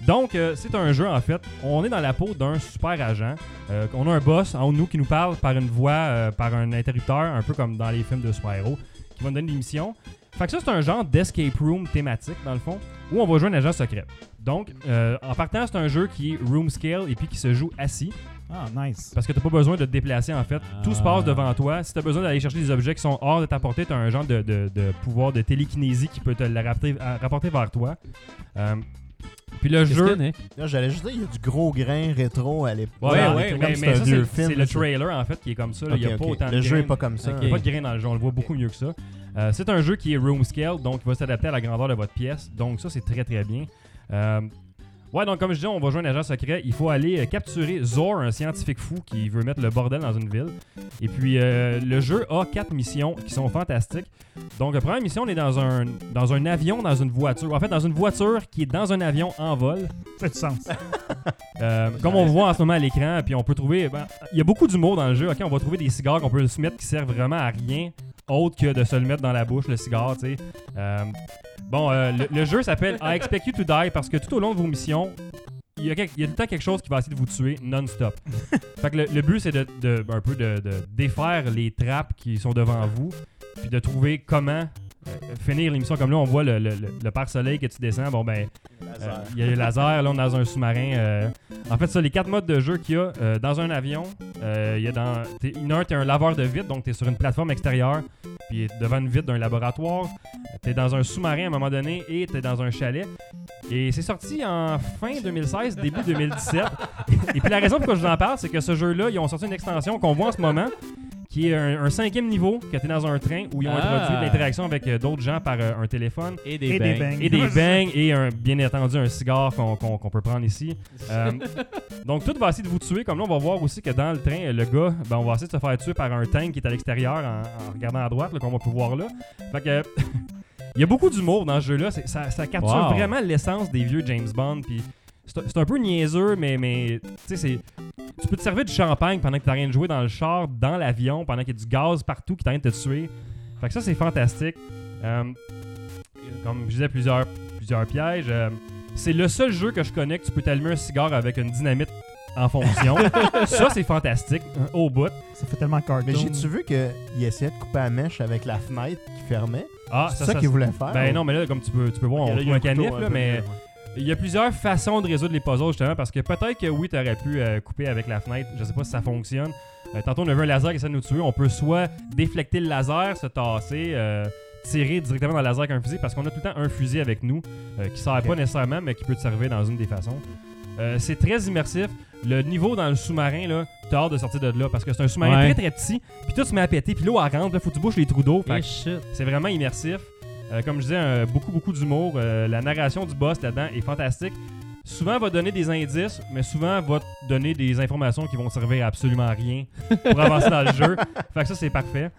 Donc, euh, c'est un jeu en fait. On est dans la peau d'un super agent. Euh, on a un boss en haut de nous qui nous parle par une voix, euh, par un interrupteur, un peu comme dans les films de super-héros, qui va nous donner des missions. Fait que ça, c'est un genre d'escape room thématique, dans le fond, où on va jouer un agent secret. Donc, euh, en partant, c'est un jeu qui est room scale et puis qui se joue assis. Ah, nice. Parce que t'as pas besoin de te déplacer en fait. Tout se Ah. passe devant toi. Si t'as besoin d'aller chercher des objets qui sont hors de ta portée, t'as un genre de, de- de pouvoir de télékinésie qui peut te le rapporter, rapporter vers toi. Euh, puis le jeu. j'allais juste dire, il y a du gros grain rétro à l'époque. Ouais, ouais, mais, c'est mais un ça, vieux c'est film, c'est le trailer en fait qui est comme ça. là. Il y a pas autant de Le jeu grain. est pas comme ça. Il y a pas de grain dans le jeu, on le voit beaucoup mieux que ça. Euh, c'est un jeu qui est room scale, donc il va s'adapter à la grandeur de votre pièce. Donc ça, c'est très très bien. Euh, ouais, donc comme je dis, on va jouer un agent secret. Il faut aller euh, capturer Zor, un scientifique fou qui veut mettre le bordel dans une ville. Et puis euh, le jeu a quatre missions qui sont fantastiques. Donc la première mission, on est dans un, dans un avion, dans une voiture. En fait, dans une voiture qui est dans un avion en vol. Ça fait du sens. Euh, comme on voit en ce moment à l'écran, puis on peut trouver. ben, Il y a beaucoup d'humour dans le jeu. Ok, on va trouver des cigares qu'on peut se mettre qui servent vraiment à rien autre que de se le mettre dans la bouche, le cigare, tu sais. Euh, bon, euh, le, le jeu s'appelle I Expect You to Die parce que tout au long de vos missions, il y, a quelque- il y a tout le temps quelque chose qui va essayer de vous tuer non-stop. fait que le, le but, c'est de, de- un peu de, de défaire les trappes qui sont devant vous, puis de trouver comment euh, finir l'émission. Comme là, on voit le, le, le- le pare-soleil que tu descends. Bon, ben, euh, Il y a les lasers, là on est dans un sous-marin. euh. En fait, ça, les quatre modes de jeu qu'il y a euh, dans un avion, il y a dans. t'es- un, t'es un laveur de vitre, donc t'es sur une plateforme extérieure, puis devant une vitre d'un laboratoire. T'es dans un sous-marin à un moment donné et t'es dans un chalet. Et c'est sorti en fin 2016, début 2017. et puis la raison pourquoi je vous en parle, c'est que ce jeu-là, ils ont sorti une extension qu'on voit en ce moment qui est un, un cinquième niveau, que tu es dans un train où ils ont Ah. introduit de l'interaction avec euh, d'autres gens par euh, un téléphone. Et des Et des bangs. bangs. Et des bangs et un, bien entendu un cigare qu'on qu'on- qu'on peut prendre ici. Euh, donc tout va essayer de vous tuer. Comme là, on va voir aussi que dans le train, le gars, ben, on va essayer de se faire tuer par un tank qui est à l'extérieur en, en regardant à droite, là, qu'on va pouvoir là. Fait que. Il y a beaucoup d'humour dans ce jeu-là. C'est- Ça, ça capture Wow. vraiment l'essence des vieux James Bond. Puis c'est c'est un peu niaiseux, mais, mais tu sais, c'est. Tu peux te servir du champagne pendant que t'as rien de jouer dans le char, dans l'avion, pendant qu'il y a du gaz partout qui t'arrête de te tuer. Fait que ça, c'est fantastique. Euh, comme je disais, plusieurs, plusieurs pièges. Euh, c'est le seul jeu que je connais que tu peux t'allumer un cigare avec une dynamite en fonction. ça, c'est fantastique. Au bout. Ça fait tellement cartoon. Mais j'ai-tu vu qu'il essayait de couper la mèche avec la fenêtre qui fermait? Ah, c'est ça, qu'il voulait faire? Ben non, mais là, comme tu peux, tu peux voir, on trouve a un couteau canif, un là, mais ouais. Il y a plusieurs façons de résoudre les puzzles, justement, parce que peut-être que oui, tu aurais pu euh, couper avec la fenêtre. Je sais pas si ça fonctionne. Euh, tantôt, on a vu un laser qui essaie de nous tuer. On peut soit déflecter le laser, se tasser, euh, tirer directement dans le laser avec un fusil, parce qu'on a tout le temps un fusil avec nous, euh, qui sert pas nécessairement, mais qui peut te servir dans une des façons. Euh, c'est très immersif. Le niveau dans le sous-marin, là, t'as hâte de sortir de là, parce que c'est un sous-marin Ouais. très très petit, puis tout se met à péter, puis l'eau elle rentre, là, faut que tu bouches les trous d'eau. Fait c'est vraiment immersif. Euh, comme je disais, euh, beaucoup, beaucoup d'humour. Euh, la narration du boss là-dedans est fantastique. Souvent va donner des indices, mais souvent va te donner des informations qui vont servir à absolument rien pour avancer dans le jeu. Fait que ça, c'est parfait.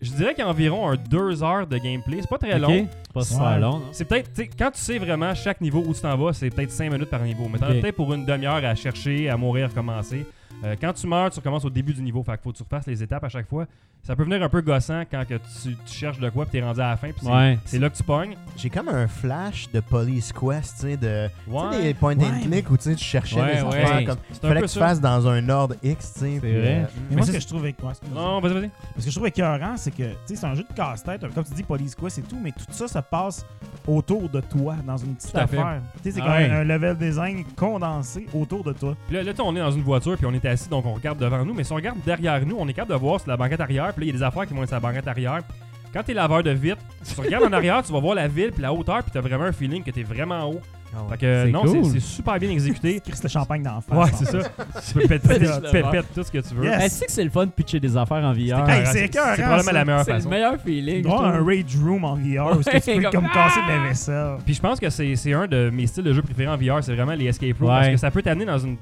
Je dirais qu'il y a environ un 2 heures de gameplay. C'est pas très long. C'est pas super Ouais. long, non? C'est peut-être, quand tu sais vraiment chaque niveau où tu t'en vas, c'est peut-être 5 minutes par niveau. Mais t'en as peut-être pour une demi-heure à chercher, à mourir, recommencer. Euh, quand tu meurs, tu recommences au début du niveau. Fait qu'il faut que tu refasses les étapes à chaque fois. Ça peut venir un peu gossant quand que tu, tu cherches de quoi puis t'es rendu à la fin. puis c'est- Ouais. c'est là que tu pognes. J'ai comme un flash de Police Quest, tu sais, de. Tu sais, Ouais. des point and Ouais. click où tu sais, tu cherchais Ouais, des ouais. affaires comme. C'est un Fallait peu que tu ça. fasses dans un ordre X, tu sais. puis, vrai. euh, Mais moi, ce c'est- que je trouve avec. ouais, excuse-moi. Non, vas-y, vas-y. Ce que je trouve écœurant, c'est que tu sais, c'est un jeu de casse-tête. Comme tu dis, Police Quest et tout, mais tout ça se passe autour de toi, dans une petite Tout à fait. affaire. Tu sais, c'est Ah comme ouais. un, un level design condensé autour de toi. Puis là, là, tu sais, on est dans une voiture, puis on est assis, donc on regarde devant nous. Mais si on regarde derrière nous, on est capable de voir sur la banquette arrière. Puis là, il y a des affaires qui vont être sur la banquette arrière. Quand t'es laveur de vitre, si tu regardes en arrière, tu vas voir la ville, puis la hauteur, puis t'as vraiment un feeling que t'es vraiment haut. ah ouais. Fait que C'est non, cool. c'est super bien exécuté. Chris le champagne d'en face. Ouais, c'est ça. Tu peux péter, Pète- pète- pète tout ce que tu veux. Yes. Est-ce que c'est le fun de pitcher des affaires en VR? C'est probablement la meilleure C'est le façon. meilleur feeling. Avoir un. Rage Room en VR où tu peux comme casser de la vaisselle. Puis je pense que c'est c'est un de mes styles de jeu préférés en VR, c'est vraiment les escape rooms. Ouais. Parce que ça peut t'amener dans une,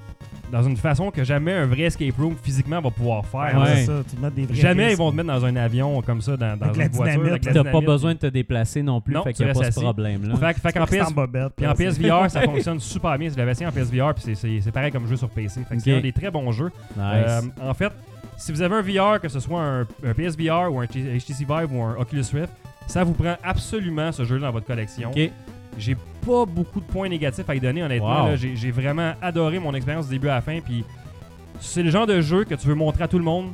dans une façon que jamais un vrai escape room physiquement va pouvoir faire. Ouais, ça. Tu mets des vrais Jamais risques. ils vont te mettre dans un avion comme ça, dans, dans Avec une la voiture. dynamite, avec la T'as pas besoin de te déplacer non plus, Non, fait qu'il n'y a pas ce assis. problème-là. Fait, fait qu'en PS, en bobette, puis là, en c'est- PSVR, ça fonctionne super bien. Je l'avais essayé en PSVR, puis c'est- c'est c'est pareil comme jeu sur PC. Fait que c'est un des très bons jeux. Nice. Euh, en fait, si vous avez un VR, que ce soit un, un PSVR ou un HTC Vive ou un Oculus Rift, ça vous prend absolument ce jeu dans votre collection. ok. J'ai pas beaucoup de points négatifs à y donner, honnêtement. Wow. là. J'ai j'ai vraiment adoré mon expérience du début à la fin. Puis c'est le genre de jeu que tu veux montrer à tout le monde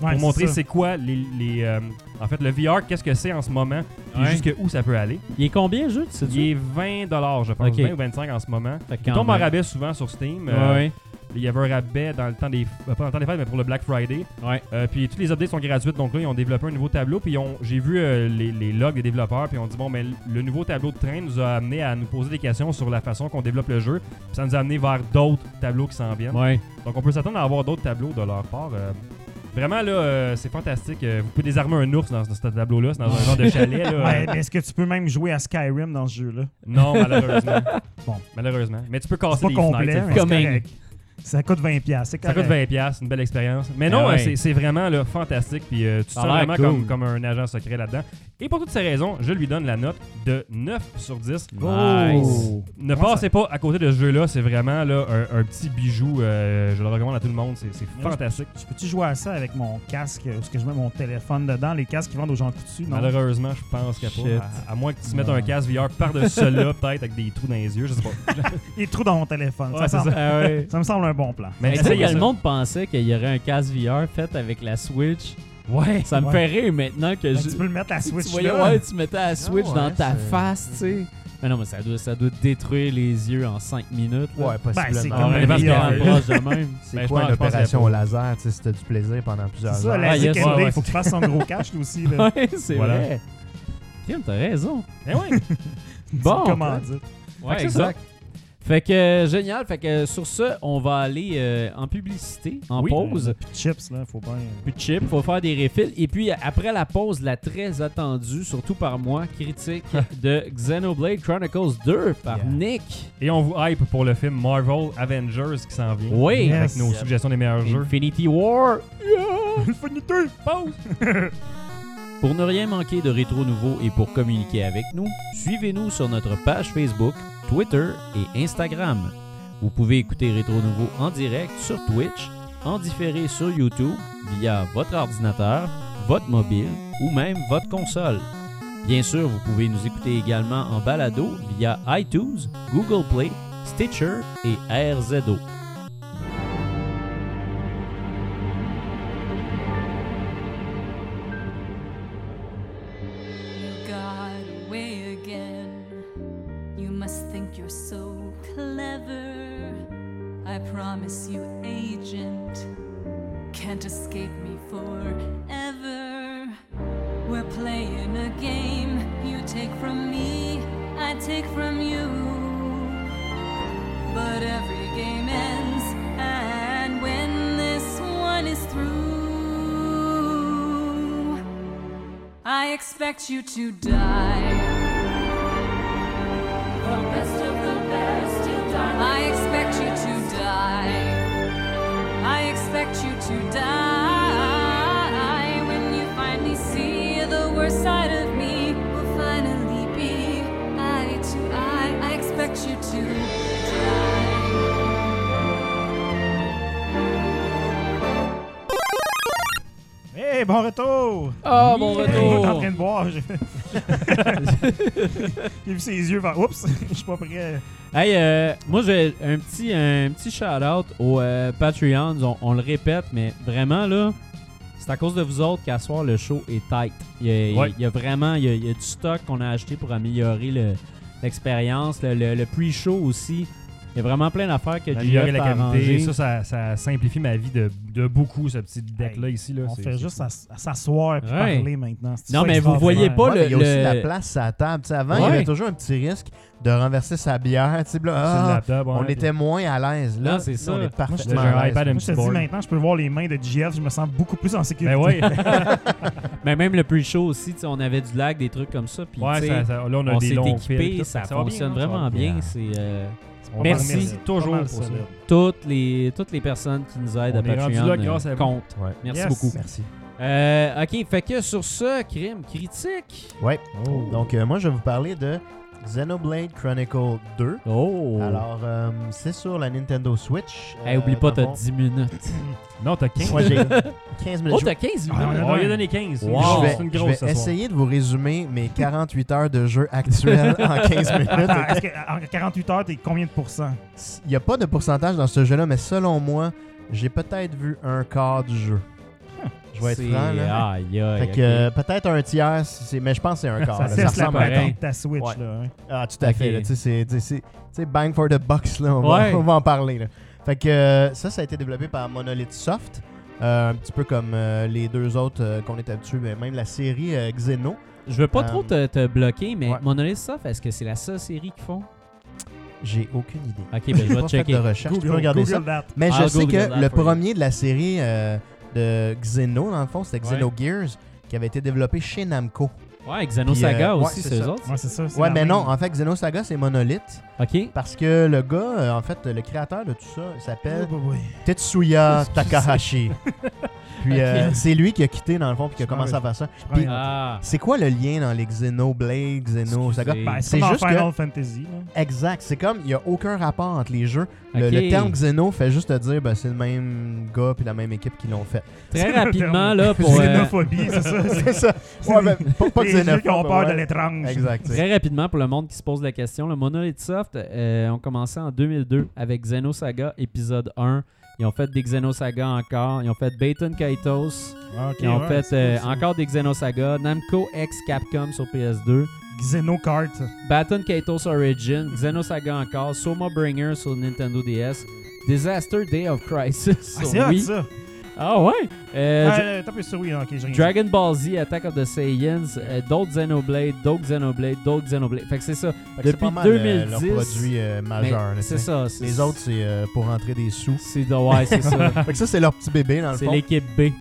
Ouais, pour montrer c'est quoi les. les, euh, en fait, le VR, qu'est-ce que c'est en ce moment, puis Ouais. jusque où ça peut aller. Il est combien, le jeu, tu sais Il est 20$, je pense, Ok. 20 ou 25 en ce moment. Il tombe en rabais souvent sur Steam. Ouais, Euh, ouais. Il y avait un rabais dans le temps des. euh, Pas dans le temps des fêtes, mais pour le Black Friday. Ouais. Euh, puis toutes les updates sont gratuites. Donc là, ils ont développé un nouveau tableau. Puis j'ai vu euh, les, les logs des développeurs. Puis on dit, bon, mais le nouveau tableau de train nous a amené à nous poser des questions sur la façon qu'on développe le jeu. Puis ça nous a amené vers d'autres tableaux qui s'en viennent. Ouais. Donc on peut s'attendre à avoir d'autres tableaux de leur part. Euh, vraiment, là, euh, c'est fantastique. Euh, vous pouvez désarmer un ours dans, ce- ce tableau-là. C'est dans un genre de chalet. Là. Ouais, mais est-ce que tu peux même jouer à Skyrim dans ce jeu-là? Non, malheureusement. Bon. Malheureusement. Mais tu peux C'est casser pas des complet, fenêtres. Comme. Ça coûte 20$, piastres, c'est Ça coûte 20$, piastres, une belle expérience. Mais Ah non, ouais. euh, c'est- vraiment là, fantastique. Puis euh, tu te Ça a sens vraiment cool. comme, comme un agent secret là-dedans. Et pour toutes ces raisons, je lui donne la note de 9 sur 10. Nice. Oh. Ne Comment passez pas à côté de ce jeu-là. C'est vraiment là, un, un petit bijou. euh, je le recommande à tout le monde. C'est fantastique. Je peux-tu jouer à ça avec mon casque, est-ce que je mets mon téléphone dedans, les casques qui vendent aux gens coutus, non? Malheureusement, je pense qu'il Shit. n'y a pas. À, à moins que tu mettes Non. un casque VR par-dessus celui-là, peut-être avec des trous dans les yeux. Je sais pas. A trous dans mon téléphone. Ouais, ça, c'est semble- Ah ouais. ça me semble un bon plan. Mais tu sais le monde pensait qu'il y aurait un casque VR fait avec la Switch. Ouais. Ça me Ouais. fait rire maintenant que Ben, je... tu peux le mettre à tu Switch voyais, là. ouais, tu mettais la Switch ouais, dans ta face, tu sais. Mais non, mais ça doit, ça doit détruire les yeux en 5 minutes. là. Ouais, Ben, c'est possiblement. comme Ouais, approche de même. C'est Ben, je quoi une opération au laser? Tu sais, c'était du plaisir pendant plusieurs C'est ça, heures. la Ah, yes, ouais, ouais. il faut que tu fasses son gros cash lui aussi. Là. Ouais, c'est Voilà. vrai. Tiens, t'as raison. Eh ouais. Bon. Comment dire? Ouais, c'est exact. Fait que euh, génial. Fait que sur ce, on va aller euh, en publicité, en Oui. pause. Puis de chips, là, faut pas. Plus de chips, faut faire des refills. Et puis après la pause, la très attendue, surtout par moi, critique de Xenoblade Chronicles 2 par Yeah. Nick. Et on vous hype pour le film Marvel Avengers qui s'en vient. Oui. Yes. Avec nos suggestions des meilleurs jeux. Infinity War. Infinité! Pause! Pour ne rien manquer de rétro nouveau et pour communiquer avec nous, suivez-nous sur notre page Facebook, Twitter et Instagram. Vous pouvez écouter Rétro Nouveau en direct sur Twitch, en différé sur YouTube via votre ordinateur, votre mobile ou même votre console. Bien sûr, vous pouvez nous écouter également en balado via iTunes, Google Play, Stitcher et RZO. Promise you, agent, can't escape me forever. We're playing a game. You take from me, I take from you. But every game ends, and when this one is through, I expect you to die. Expect you to die. I expect you to die. When you finally see the worst side of me, will finally be eye to eye. I expect you to die. Hey, bon retour! Ah, mon Il est en retour! train de boire. J'ai J'ai vu ses yeux faire Oups, je suis pas prêt. Hey, euh, moi j'ai un petit, un petit shout-out aux euh, Patreons. On, on le répète, mais vraiment là, c'est à cause de vous autres qu'à soir le show est tight. Il y a, il y a- Ouais. il y a vraiment il y a, il y a du stock qu'on a acheté pour améliorer le- l'expérience. Le, le- le pre-show aussi. Il y a vraiment plein d'affaires que JF la a qualité. arrangé. Ça, ça, ça simplifie ma vie de, de beaucoup, ce petit deck-là ici. Là. On fait juste s'asseoir et Ouais. parler maintenant. Non, mais vous voyez pas Ouais, mais il y a le- aussi le- la place à la table. Avant, il y avait toujours un petit risque de renverser sa bière. là, ah, le laptop, ouais, on puis- était moins à l'aise. Là, c'est ça. on est parfaitement j'ai à Moi, je te dis maintenant, je peux voir les mains de GF, je me sens beaucoup plus en sécurité. Ben oui. Mais même le pre-show aussi, tu sais, on avait du lag, des trucs comme ça. Puis, ouais, tu sais, ça, ça- là, on a on des s'est longs équipé, fils, tout, ça, fonctionne bien, hein, ça vraiment bien. bien. C'est Merci. toujours pour ça. toutes les toutes les personnes qui nous aident On à Patreon là grâce à vous. comptent. Ouais. Merci Yes. beaucoup. Merci. Euh, ok, fait que sur ce, crime critique. Ouais. Oh. Donc, euh, moi, je vais vous parler de Xenoblade Chronicle 2. Oh. Alors, euh, c'est sur la Nintendo Switch. Hey, Euh, oublie pas, dans t'as le fond, 10 minutes. Non, t'as 15. Moi, j'ai 15 minutes. Oh, t'as 15 Ah, minutes. on On lui a donné 15. Wow. je vais, C'est une je vais essayer de vous résumer mes 48 heures de jeu actuels en 15 minutes. Attends, que en 48 heures, t'es combien de pourcents? Il n'y a pas de pourcentage dans ce jeu-là, mais selon moi, j'ai peut-être vu un quart du jeu. Je vais être C'est- franc, là. Aïe, aïe, Fait que euh, peut-être un tiers, mais je pense que c'est un quart. Ça là. Ça ressemble à un ta Switch, Ouais. là. hein. Ah, tout à fait. là, Tu sais, sais, sais, bang for the bucks, là, on, Ouais. va, on va en parler. Là. Fait que euh, ça, ça a été développé par Monolith Soft. euh, un petit peu comme euh, les deux autres euh, qu'on est habitués, mais même la série euh, Xeno. Je veux pas Euh, trop te, te bloquer, mais ouais. Monolith Soft, est-ce que c'est la seule série qu'ils font? J'ai aucune idée. Ok, ben je vais fait checker. de recherche, tu peux Google, regarder ça. Google that. Mais I'll je sais Google que le premier de la série euh, de Xeno, dans le fond, c'était Ouais. Xenogears, qui avait été développé chez Namco. Ouais, Xenosaga Puis, euh, ouais, aussi, c'est c'est eux autres. Ouais, c'est ça. Ouais, mais non, en fait, Xenosaga, c'est Monolith. Ok. Parce que le gars, euh, en fait, le créateur de tout ça, il s'appelle Oh, boy. Tetsuya Takahashi. Puis euh, c'est lui qui a quitté, dans le fond, puis qui a commencé à faire ça. Puis-. Ah. C'est quoi le lien dans les Xenoblade, Xenosaga Excusez. Ben, c'est juste Final Fantasy. là. Exact. C'est comme, il n'y a aucun rapport entre les jeux. Le, terme Xeno fait juste te dire, ben, c'est le même gars puis la même équipe qui l'ont fait. Très rapidement, là, pour. euh, Xénophobie, c'est ça. c'est ça. Ouais, ben, pas, pas les jeux xénophobe, qui ont peur ouais. de l'étrange. Exact. Très rapidement, pour le monde qui se pose la question, le Monolith Soft euh, ont commencé en 2002 avec Xenosaga épisode 1. Ils ont fait des Xenosaga encore. Ils ont fait Baton Kaitos. Ah, Ils ont ouais, fait euh, encore des Xenosaga. Namco X Capcom sur PS2. Xenokart. Baton Kaitos Origin. Xenosaga encore. Soma Bringer sur Nintendo DS. Disaster Day of Crisis Ah, c'est ça. Ah ouais? Euh, Ah, euh, ça, oui, ok, j'ai rien Dragon Ball Z, Attack of the Saiyans, euh, d'autres Xenoblade, d'autres Xenoblade, d'autres Xenoblade. Fait que c'est ça. Fait c'est Depuis pas mal, euh, 2010, leur produit euh, majeur. c'est ça. c'est- Les autres, c'est euh, pour rentrer des sous. C'est ouais, c'est ça. Fait que ça, c'est leur petit bébé, dans le c'est fond. l'équipe B.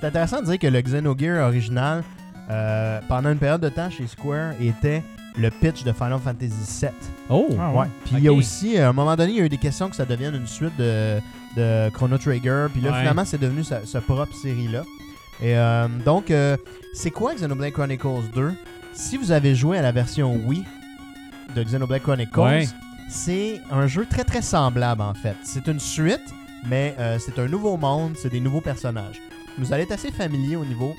C'est intéressant de dire que le Xenogear original, euh, pendant une période de temps chez Square, était le pitch de Final Fantasy VII. Oh! Ah ouais. Puis il y a aussi, à un moment donné, il y a eu des questions que ça devienne une suite de, de Chrono Trigger. Puis là, Ouais. finalement, c'est devenu sa, sa propre série-là. Et euh, donc, euh, c'est quoi Xenoblade Chronicles 2 Si vous avez joué à la version Wii de Xenoblade Chronicles, Ouais. c'est un jeu très très semblable en fait. C'est une suite, mais euh, c'est un nouveau monde, c'est des nouveaux personnages. Vous allez être assez familier au niveau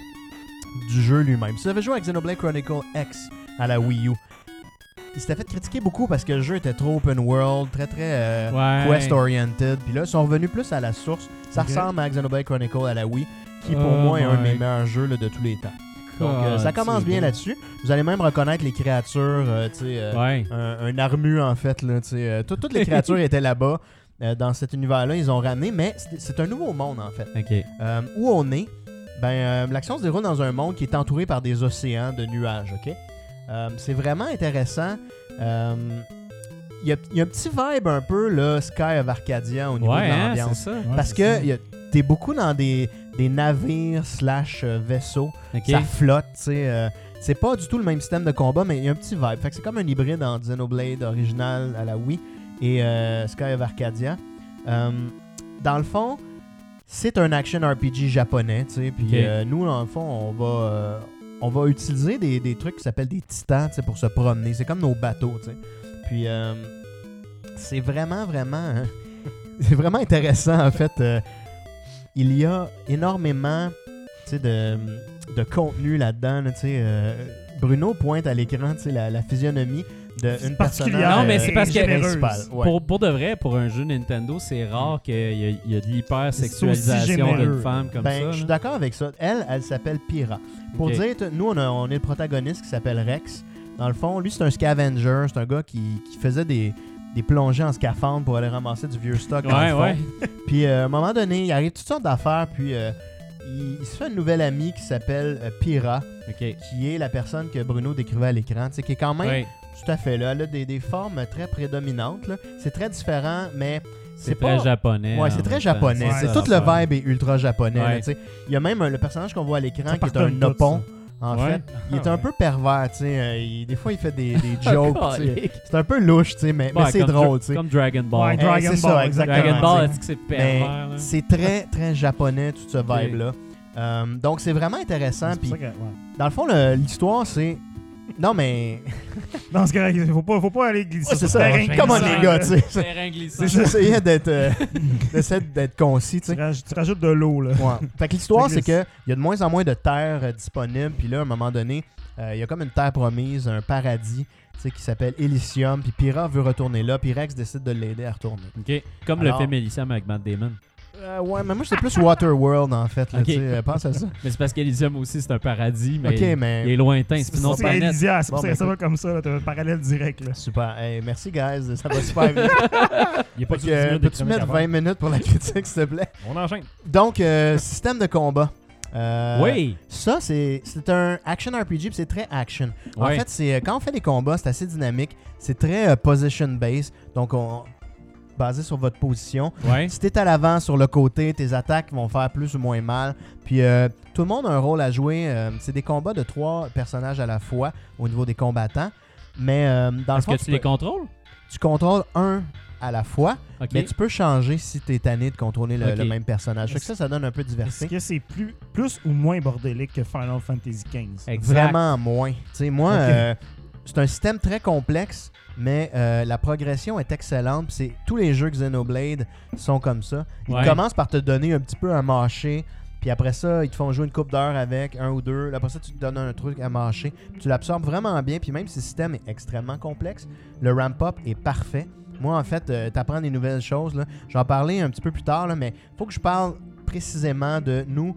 du jeu lui-même. Si vous avez joué à Xenoblade Chronicle X à la Wii U, il s'était fait critiquer beaucoup parce que le jeu était trop open world, très très euh, Ouais. quest oriented. Puis là, ils sont revenus plus à la source. Ça ressemble à Xenoblade Chronicle à la Wii, qui pour Oh moi est un de mes meilleurs jeux là, de tous les temps. Donc euh, ça commence bien là-dessus. Vous allez même reconnaître les créatures, euh, tu sais, Ouais. un, un armu en fait. Là, tu sais, tout- toutes les créatures étaient là-bas. dans cet univers-là, ils ont ramené, mais c'est un nouveau monde en fait. Où on est, ben, l'action se déroule dans un monde qui est entouré par des océans de nuages, ok? Euh, c'est vraiment intéressant. Euh, Il y, a, il y a un petit vibe un peu, là, Sky of Arcadia au niveau Ouais, de hein, l'ambiance. Ouais, Parce c'est que t'es beaucoup dans des, des navires slash euh, vaisseaux. Ok. Ça flotte, tu sais. euh, c'est pas du tout le même système de combat, mais il y a un petit vibe. Fait que c'est comme un hybride entre Xenoblade original à la Wii et euh, Sky of Arcadia. Euh, dans le fond, c'est un action RPG japonais, tu sais. Puis Ok. euh, nous, dans le fond, on va, euh, on va utiliser des, des trucs qui s'appellent des titans, pour se promener. C'est comme nos bateaux, tu sais. Puis euh, c'est vraiment, vraiment, hein, c'est vraiment intéressant en fait. euh, il y a énormément de, de contenu là-dedans. euh, Bruno pointe à l'écran la, la physionomie d'une particulière, personnage Non, mais c'est parce que-. Ouais. Pour, pour de vrai, pour un jeu Nintendo, c'est rare qu'il y, y a de l'hypersexualisation d'une femme comme Ben, ça. je suis d'accord avec ça. Elle, elle s'appelle Pira. Pour dire, nous, on, a- on est le protagoniste qui s'appelle Rex. Dans le fond, lui, c'est un scavenger. C'est un gars qui, qui faisait des, des plongées en scaphandre pour aller ramasser du vieux stock. dans Ouais, le fond. ouais. Puis, euh, à un moment donné, il arrive toutes sortes d'affaires. Puis, euh, il, il se fait une nouvelle amie qui s'appelle euh, Pira, qui est la personne que Bruno décrivait à l'écran. Tu sais, qui est quand même Ouais. tout à fait là. Elle a des, des formes très prédominantes. là. C'est très différent, mais C'est c'est très pas. japonais. Ouais, c'est très japonais. Ouais, c'est ça, tout le vibe est ultra japonais. Ouais. Il y a même le personnage qu'on voit à l'écran qui est un Nopon. ça. En Ouais. fait, il est Ah, un ouais. peu pervers, tu sais. euh, il- des fois, il fait des, des jokes. tu sais. Calique. c'est un peu louche, tu sais, mais, c'est drôle, tu sais. Comme Dragon Ball. Ouais, Eh, Dragon c'est ça, Ball, exactement. Dragon Ball, est-ce que c'est pervers? là? c'est très, très japonais, tout ce vibe-là. Euh, donc, c'est vraiment intéressant. Puis, ça que- ouais. dans le fond, le- l'histoire, c'est. Non, mais. Non, c'est correct. Faut pas, faut pas aller glisser. Ouais, c'est sur ça. le terrain Comment glissant, les gars, tu sais. Terrain glissant. J'essayais d'être euh, d'être concis, tu sais. Tu raj- tu rajoutes de l'eau, là. Ouais. Fait que l'histoire, c'est qu'il y a de moins en moins de terre euh, disponible. Puis là, à un moment donné, euh, il y a comme une terre promise, un paradis, tu sais, qui s'appelle Elysium. Puis Pira veut retourner là. Puis Rex décide de l'aider à retourner. Ok. Comme Alors- le film Elysium avec Matt Damon. Euh, ouais, mais moi, c'est plus Waterworld, en fait. Là, Ok. tu sais, euh, pense à ça. Mais c'est parce qu'Elysium aussi, c'est un paradis, mais ok, il est mais. lointain. C'est une autre c'est planète. Elysia, c'est pour ça que ça va comme ça. là, T'as un parallèle direct, là. Super. Hey, merci, guys. Ça va super vite. Il n'y a pas que, euh, 10 minutes Peux-tu mettre 20 minutes pour la critique, s'il te plaît? On enchaîne. Donc, euh, système de combat. Euh, Oui. Ça, c'est c'est un action RPG, puis c'est très action. En fait, c'est quand on fait des combats, c'est assez dynamique. C'est très euh, position-based. Donc, on, basé sur votre position. Ouais. Si t'es à l'avant, sur le côté, tes attaques vont faire plus ou moins mal. Puis, euh, tout le monde a un rôle à jouer. Euh, c'est des combats de trois personnages à la fois au niveau des combattants. Mais euh, dans le Est-ce fond, que tu, tu les peux- contrôles? tu contrôles un à la fois, mais tu peux changer si t'es tanné de contrôler le, le même personnage. Fait que ça, ça donne un peu de Est-ce diversité. que c'est plus, plus ou moins bordélique que Final Fantasy XV? Exact. Vraiment moins. Tu sais, moi, euh, c'est un système très complexe, mais euh, la progression est excellente. C'est tous les jeux Xenoblade sont comme ça. Ils Ouais. commencent par te donner un petit peu un mâcher, puis après ça, ils te font jouer une coupe d'heure avec un ou deux. Après ça, tu te donnes un truc à puis tu l'absorbes vraiment bien. Puis même si le système est extrêmement complexe, le ramp-up est parfait. Moi, en fait, tu apprends des nouvelles choses. là. Je vais en parler un petit peu plus tard, là, mais faut que je parle précisément de nous.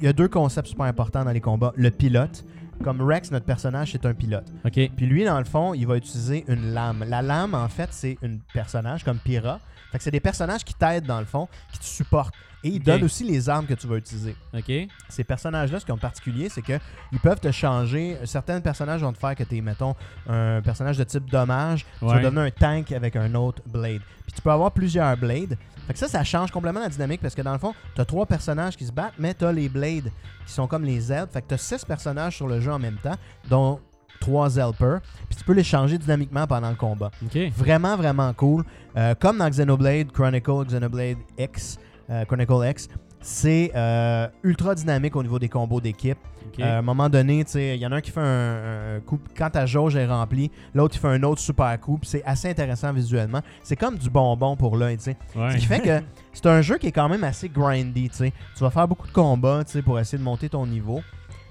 Il y a deux concepts super importants dans les combats. Le pilote. Comme Rex, notre personnage, c'est un pilote. Ok. Puis lui, dans le fond, il va utiliser une lame. La lame, en fait, c'est un personnage comme Pyrrha. Fait que c'est des personnages qui t'aident, dans le fond, qui te supportent. Et ils donnent aussi les armes que tu vas utiliser. Ok. Ces personnages-là, ce qui est en particulier, c'est que ils peuvent te changer. Certains personnages vont te faire que tu es, mettons, un personnage de type dommage. Tu vas Ouais. donner un tank avec un autre blade. Puis tu peux avoir plusieurs blades. Fait que ça, ça change complètement la dynamique parce que dans le fond, tu as trois personnages qui se battent, mais tu as les blades qui sont comme les ailes. Fait que tu as six personnages sur le jeu en même temps, dont trois helpers. Puis tu peux les changer dynamiquement pendant le combat. Vraiment, vraiment cool. Euh, comme dans Xenoblade Chronicle, Xenoblade X, euh, Chronicle X, c'est euh, ultra dynamique au niveau des combos d'équipe. Euh, à un moment donné, il y en a un qui fait un, un coup, quand ta jauge est remplie, l'autre il fait un autre super coup, c'est assez intéressant visuellement. C'est comme du bonbon pour l'œil, tu sais. Ouais. Ce qui fait que c'est un jeu qui est quand même assez grindy, tu sais. Tu vas faire beaucoup de combats, tu sais, pour essayer de monter ton niveau,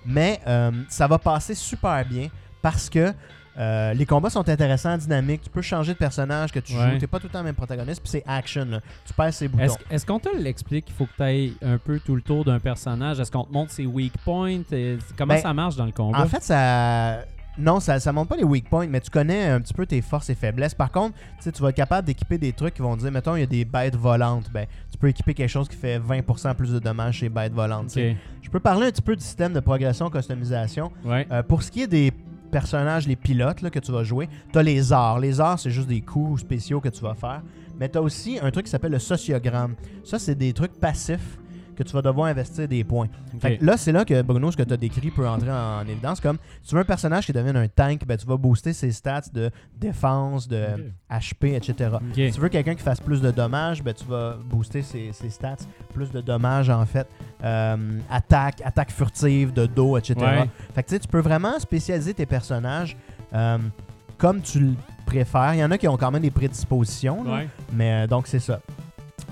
mais euh, ça va passer super bien parce que euh, les combats sont intéressants, dynamiques. Tu peux changer de personnage que tu Ouais. joues. T'es pas tout le temps le même protagoniste, puis c'est action. Là. Tu passes ses boutons. Est-ce est-ce qu'on te l'explique qu'il faut que tu ailles un peu tout le tour d'un personnage? Est-ce qu'on te montre ses weak points? Et Comment Ben, ça marche dans le combat? En fait, ça. Non, ça, ça montre pas les weak points, mais tu connais un petit peu tes forces et faiblesses. Par contre, tu vas être capable d'équiper des trucs qui vont dire, mettons, il y a des bêtes volantes. Ben, tu peux équiper quelque chose qui fait 20% plus de dommages chez les bêtes volantes. Je peux parler un petit peu du système de progression, customisation. Ouais. Euh, pour ce qui est des personnages, les pilotes là, que tu vas jouer, tu as les arts. Les arts, c'est juste des coups spéciaux que tu vas faire. Mais tu as aussi un truc qui s'appelle le sociogramme. Ça, c'est des trucs passifs que tu vas devoir investir des points. Ok. Fait que là, c'est là que Bruno, ce que tu as décrit peut entrer en, évidence. Comme si tu veux un personnage qui devienne un tank, ben, tu vas booster ses stats de défense, de HP, etc. Si tu veux quelqu'un qui fasse plus de dommages, ben, tu vas booster ses, ses stats, plus de dommages en fait. Euh, attaque, attaque furtive, de dos, etc. Ouais. Fait que tu peux vraiment spécialiser tes personnages euh, comme tu le préfères. Il y en a qui ont quand même des prédispositions, là, Ouais. mais euh, donc c'est ça.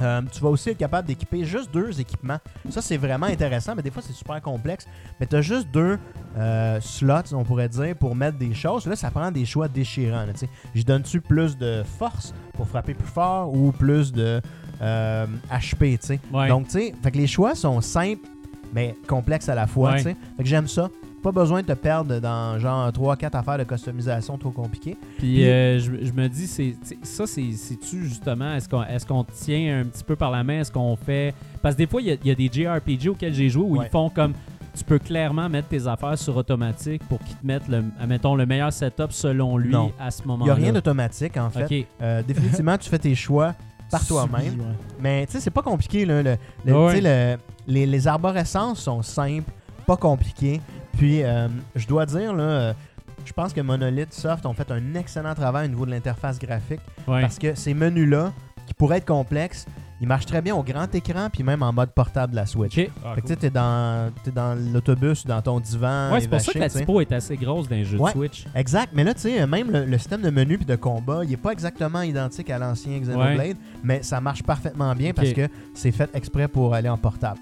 Euh, tu vas aussi être capable d'équiper juste deux équipements. Ça, c'est vraiment intéressant, mais des fois, c'est super complexe. Mais tu as juste deux euh, slots, on pourrait dire, pour mettre des choses. Là, ça prend des choix déchirants. là, tu sais. Je donne-tu plus de force pour frapper plus fort ou plus de euh, HP, tu sais? Ouais. Donc, tu sais, les choix sont simples, mais complexes à la fois, Ouais. tu sais. Fait que j'aime ça. Pas besoin de te perdre dans genre 3-4 affaires de customisation trop compliquées. Puis Puis- euh, je, je me dis, c'est ça, c'est- c'est-tu justement, est-ce qu'on est qu'on tient un petit peu par la main, est-ce qu'on fait... Parce que des fois, il y a- il y, a des JRPG auxquels j'ai joué où Ouais. ils font comme... Tu peux clairement mettre tes affaires sur automatique pour qu'ils te mettent, le, admettons, le meilleur setup selon lui Non. à ce Il moment-là. n'y a rien d'automatique, en fait. OK. Euh, définitivement, tu fais tes choix par toi-même. Mais tu sais, c'est pas compliqué. Là, le- Ouais. le- les, les arborescences sont simples, pas compliquées. Puis, euh, je dois dire, là, euh, je pense que Monolith Soft ont fait un excellent travail au niveau de l'interface graphique. Ouais. Parce que ces menus-là, qui pourraient être complexes, ils marchent très bien au grand écran, puis même en mode portable de la Switch. Ah, Fait que tu cool. t'es dans, l'autobus ou dans ton divan. Ouais, c'est pour ça que la typo est assez grosse dans les jeux Ouais. de Switch. Exact, mais là, tu sais, même le, le système de menu puis de combat, il est pas exactement identique à l'ancien Xenoblade, mais ça marche parfaitement bien parce que c'est fait exprès pour aller en portable.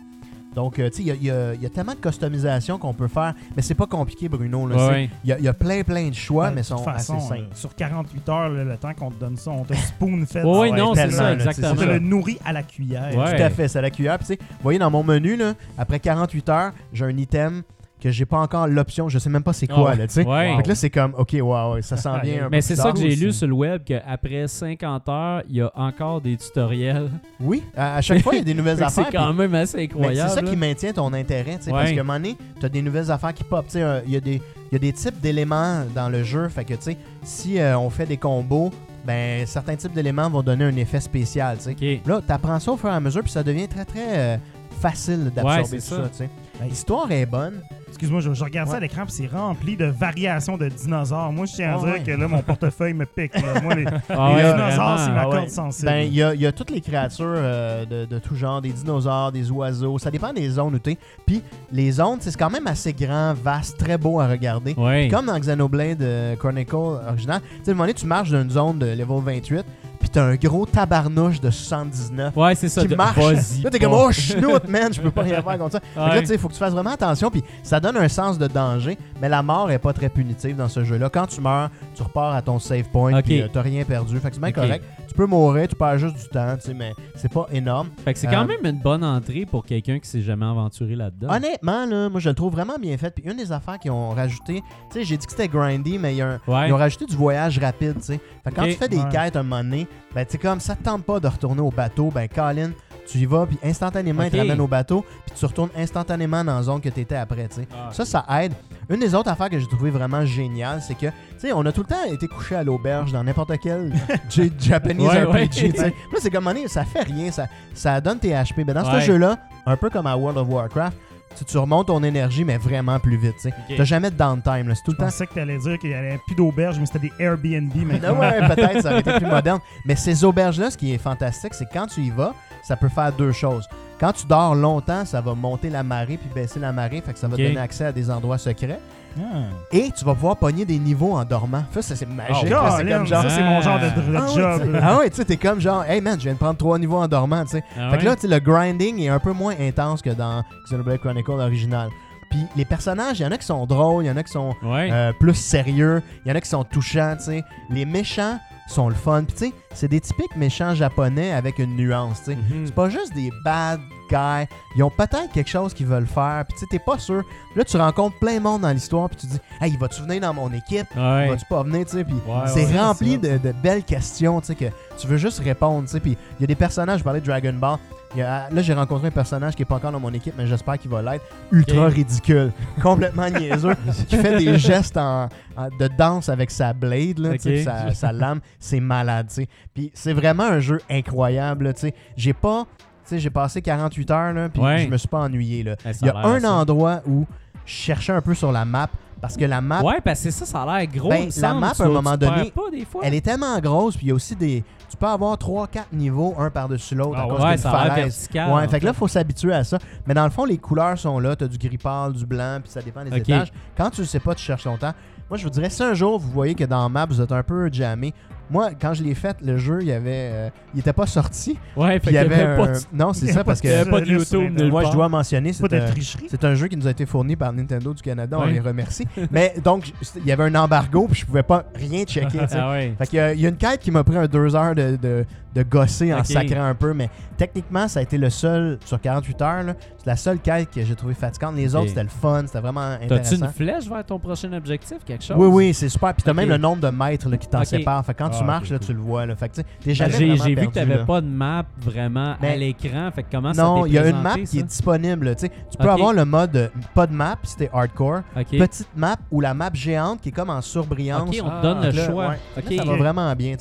Donc, euh, tu sais, il y a- y, y tellement de customisation qu'on peut faire, mais c'est pas compliqué, Bruno. Ouais. Il y, a- il y a plein, plein de choix, Ouais, mais sont façon, assez simples. euh, sur 48 heures, là, le temps qu'on te donne ça, on te spoon fait. Ouais, non, c'est ça, exactement. On le nourrit à la cuillère. Ouais. Tout à fait, c'est à la cuillère. Puis, tu sais, vous voyez, dans mon menu, là, après 48 heures, j'ai un item que j'ai pas encore l'option, je sais même pas c'est quoi, Ah là, tu sais. Ouais. Fait que là, c'est comme, OK, wow, ça s'en vient un peu Mais c'est ça que j'ai lu sur le web, qu'après 50 heures, il y a encore des tutoriels. Oui, à, à chaque fois, il y a des nouvelles que affaires. c'est quand même assez incroyable. c'est ça là. qui maintient ton intérêt, tu sais, Ouais. parce qu'à un moment donné, tu as des nouvelles affaires qui pop. tu sais, Il y, a des- il y a des types d'éléments dans le jeu, fait que tu sais, si euh, on fait des combos, ben certains types d'éléments vont donner un effet spécial. tu sais. OK. Là, tu apprends ça au fur et à mesure, puis ça devient très très euh, facile d'absorber Ouais, ça. ça. tu sais. Hey. L'histoire est bonne. Excuse-moi, je, je regarde ça à l'écran puis c'est rempli de variations de dinosaures. Moi, je tiens à Ah dire ouais. que là, mon portefeuille me pique. là. Moi, les, Ah les ouais, dinosaures, c'est ma ah corde ouais. sensible. Ben, il y a, il y a toutes les créatures euh, de, de tout genre, des dinosaures, des oiseaux. Ça dépend des zones où tu es. Puis les zones, c'est quand même assez grand, vaste, très beau à regarder. Ouais. Comme dans Xenoblade euh, Chronicle original, tu sais, à un moment donné, tu marches d'une zone de level 28, puis t'as un gros tabarnouche de 79 Ouais, c'est ça. qui de- marche. Vas-y Là, t'es pas. comme, oh, chenoute, man, je peux pas rien faire contre ça. Fait que là, Ouais. tu sais, faut que tu fasses vraiment attention, puis ça donne un sens de danger, mais la mort est pas très punitive dans ce jeu-là. Quand tu meurs, tu repars à ton save point, Ok. puis euh, t'as rien perdu. Fait que c'est bien Ok. correct. Tu peux mourir, tu perds juste du temps, tu sais, mais c'est pas énorme. Fait que c'est quand Euh, même une bonne entrée pour quelqu'un qui s'est jamais aventuré là-dedans. Honnêtement, là, moi, je le trouve vraiment bien fait. Puis une des affaires qu'ils ont rajouté, tu sais, j'ai dit que c'était grindy, mais il y a un, Ouais. Ils ont rajouté du voyage rapide, tu sais. Fait que quand tu fais des Ouais. quêtes un moment donné, ben tu sais comme ça te tente pas de retourner au bateau, ben Colin, tu y vas puis instantanément Ok. ils te ramènent au bateau, puis tu retournes instantanément dans la zone que tu étais après, tu sais. Ah, Ça ça aide. Une des autres affaires que j'ai trouvé vraiment géniale, c'est que tu sais, on a tout le temps été couché à l'auberge dans n'importe quel J- Japanese Ouais, RPG, ouais. tu sais. Là, c'est comme ça fait rien, ça ça donne tes HP. Mais dans Ouais. ce jeu-là, un peu comme à World of Warcraft, tu, tu remontes ton énergie mais vraiment plus vite, tu sais. Ok. T'as jamais de downtime, là, c'est tout le Je temps pensais que tu allais dire qu'il y avait plus d'auberge, mais c'était des Airbnb maintenant. ouais, peut-être, ça aurait été plus moderne. Mais ces auberges-là, ce qui est fantastique, c'est quand tu y vas, ça peut faire deux choses. Quand tu dors longtemps, ça va monter la marée puis baisser la marée, fait que ça va te donner accès à des endroits secrets. Ah. Et tu vas pouvoir pogner des niveaux en dormant. Ça, ça, c'est magique. c'est comme genre. ça, c'est mon genre de, de Ah job. tu sais- là. ah ouais, tu sais, t'es comme genre, hey man, je viens de prendre trois niveaux en dormant, tu sais. Ah Fait que là, tu sais, le grinding est un peu moins intense que dans Xenoblade Chronicle original. Puis les personnages, il y en a qui sont drôles, il y en a qui sont Ouais. euh, plus sérieux. Il y en a qui sont touchants, tu sais. Les méchants sont le fun. Puis tu sais, c'est des typiques méchants japonais avec une nuance, tu sais. Mhm. C'est pas juste des bad guys. Ils ont peut-être quelque chose qu'ils veulent faire. Puis tu sais, t'es pas sûr. Là, tu rencontres plein de monde dans l'histoire. Puis tu dis, hey, vas-tu venir dans mon équipe? Ouais. Vas-tu pas venir, tu sais? Puis Ouais, c'est ouais, rempli de, de belles questions, tu sais, que tu veux juste répondre, tu sais. Puis il y a des personnages, je parlais de Dragon Ball. Il y a- là, j'ai rencontré un personnage qui est pas encore dans mon équipe, mais j'espère qu'il va l'être. Ultra ridicule, complètement niaiseux, qui fait des gestes en, en- de danse avec sa blade, là, sa, sa lame. C'est malade, tu sais. Puis c'est vraiment un jeu incroyable, là, tu sais. J'ai pas. J'ai passé 48 heures, là, puis Ouais. je me suis pas ennuyé, là. Il y a un endroit où je cherchais un peu sur la map, parce que la map, Ouais, parce que c'est ça, ça a l'air gros. Ben, la map, à un moment donné, pas des fois. elle est tellement grosse, puis il y a aussi des. Tu peux avoir 3-4 niveaux, un par-dessus l'autre, Ah à cause Ouais, d'une falaise. vertical. Ouais, en fait que là, il faut s'habituer à ça. Mais dans le fond, les couleurs sont là. Tu as du gris pâle, du blanc, puis ça dépend des étages. Quand tu le sais pas, tu cherches longtemps. Moi, je vous dirais, si un jour vous voyez que dans la map, vous êtes un peu jammé, Moi, quand je l'ai fait, le jeu, il y avait, euh, il était pas sorti. Ouais, Puis il y avait pas un- de- Non, c'est ça, a parce pas il y que avait pas de YouTube moi, je dois mentionner, Pas c'est de un, tricherie. c'est un jeu qui nous a été fourni par Nintendo du Canada, on les remercie. Mais donc, il y avait un embargo, puis je pouvais pas rien checker. Ah ouais. Fait qu'il y a- il y a une quête qui m'a pris un deux heures de, de, de gosser en Ok. sacrant un peu, mais techniquement, ça a été le seul, sur 48 heures, c'est la seule quête que j'ai trouvé fatigante. Les autres, c'était le fun, c'était vraiment T'as-tu intéressant. une flèche vers ton prochain objectif, quelque chose? Oui, oui, c'est super. Puis t'as Ok. même le nombre de mètres là, qui t'en Ok. sépare. Fait que quand tu Ah, marches, là, tu le vois. Là. Fait que t'es jamais J'ai vu perdu, que t'avais pas de map vraiment à l'écran. Fait que comment ça Non, il y a une map qui est disponible. tu peux avoir le mode pas de map, c'était hardcore. Ok. Petite map ou la map géante qui est comme en surbrillance. Ok, on te Ah, donne le Là, choix. ça va vraiment bien.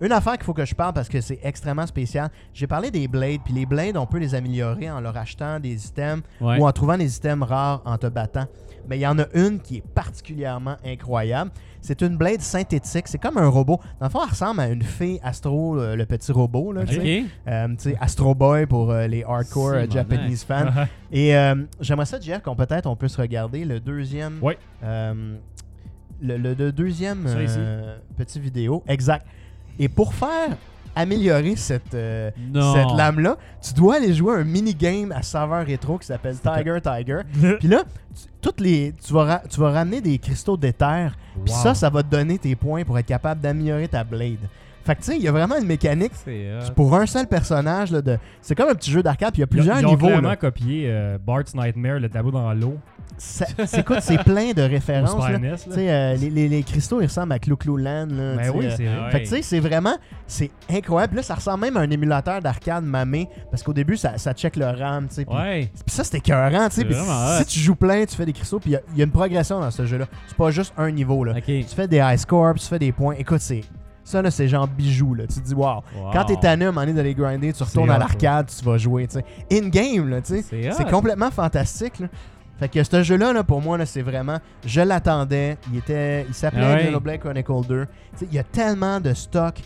Une affaire qu'il faut que je parle parce que c'est extrêmement spécial. J'ai parlé des blades, puis les blades, on peut les améliorer en leur achetant des items Ouais. ou en trouvant des items rares en te battant. Mais il y en a une qui est particulièrement incroyable. C'est une blade synthétique. C'est comme un robot. Dans le fond, elle ressemble à une fée Astro, euh, le petit robot. Là, tu sais. Ok. Euh, Astro Boy pour euh, les hardcore Japanese fans. Et euh, j'aimerais ça, Jeff, qu'on peut-être on peut se regarder le deuxième. Ouais. le, le- le deuxième petit vidéo. Exact. Et pour faire améliorer cette, euh, cette lame-là, tu dois aller jouer un mini-game à saveur rétro qui s'appelle Tiger Tiger. Puis là, tu, toutes les, tu, vas tu vas ramener des cristaux d'éther. Puis Wow. ça, ça va te donner tes points pour être capable d'améliorer ta blade. Fait que tu sais, il y a vraiment une mécanique pour un seul personnage. Là, de... C'est comme un petit jeu d'arcade, puis il y a Ils ont- plusieurs ils ont niveaux. clairement là. copié euh, Bart's Nightmare, le tableau dans l'eau. C'est c'est plein de références. Là. NES, là. Euh, les, les- les cristaux, ils ressemblent à Clou Clou Land. Là, Ben oui, c'est vrai. Fait que tu sais, c'est vraiment, c'est incroyable. Là, ça ressemble même à un émulateur d'arcade mamé, parce qu'au début, ça, ça check le RAM, tu sais. Puis Ouais. puis ça, c'était écœurant, tu sais. Si tu joues plein, tu fais des cristaux, puis il y a- il y, a une progression dans ce jeu-là. C'est pas juste un niveau, là. Tu fais des high scores, tu fais des points. Écoute, c'est... Ça, là, c'est genre bijou, là. Tu te dis, wow. Wow. Quand t'es tanné à un moment donné d'aller grinder, tu retournes à l'arcade, tu vas jouer, tu sais. In-game, là, tu sais. C'est complètement fantastique, là. Fait que ce jeu-là, là, pour moi, là, c'est vraiment... Je l'attendais. Il était... Il s'appelait Ah ouais. Xenoblade Chronicle 2. Tu sais, il y a tellement de stock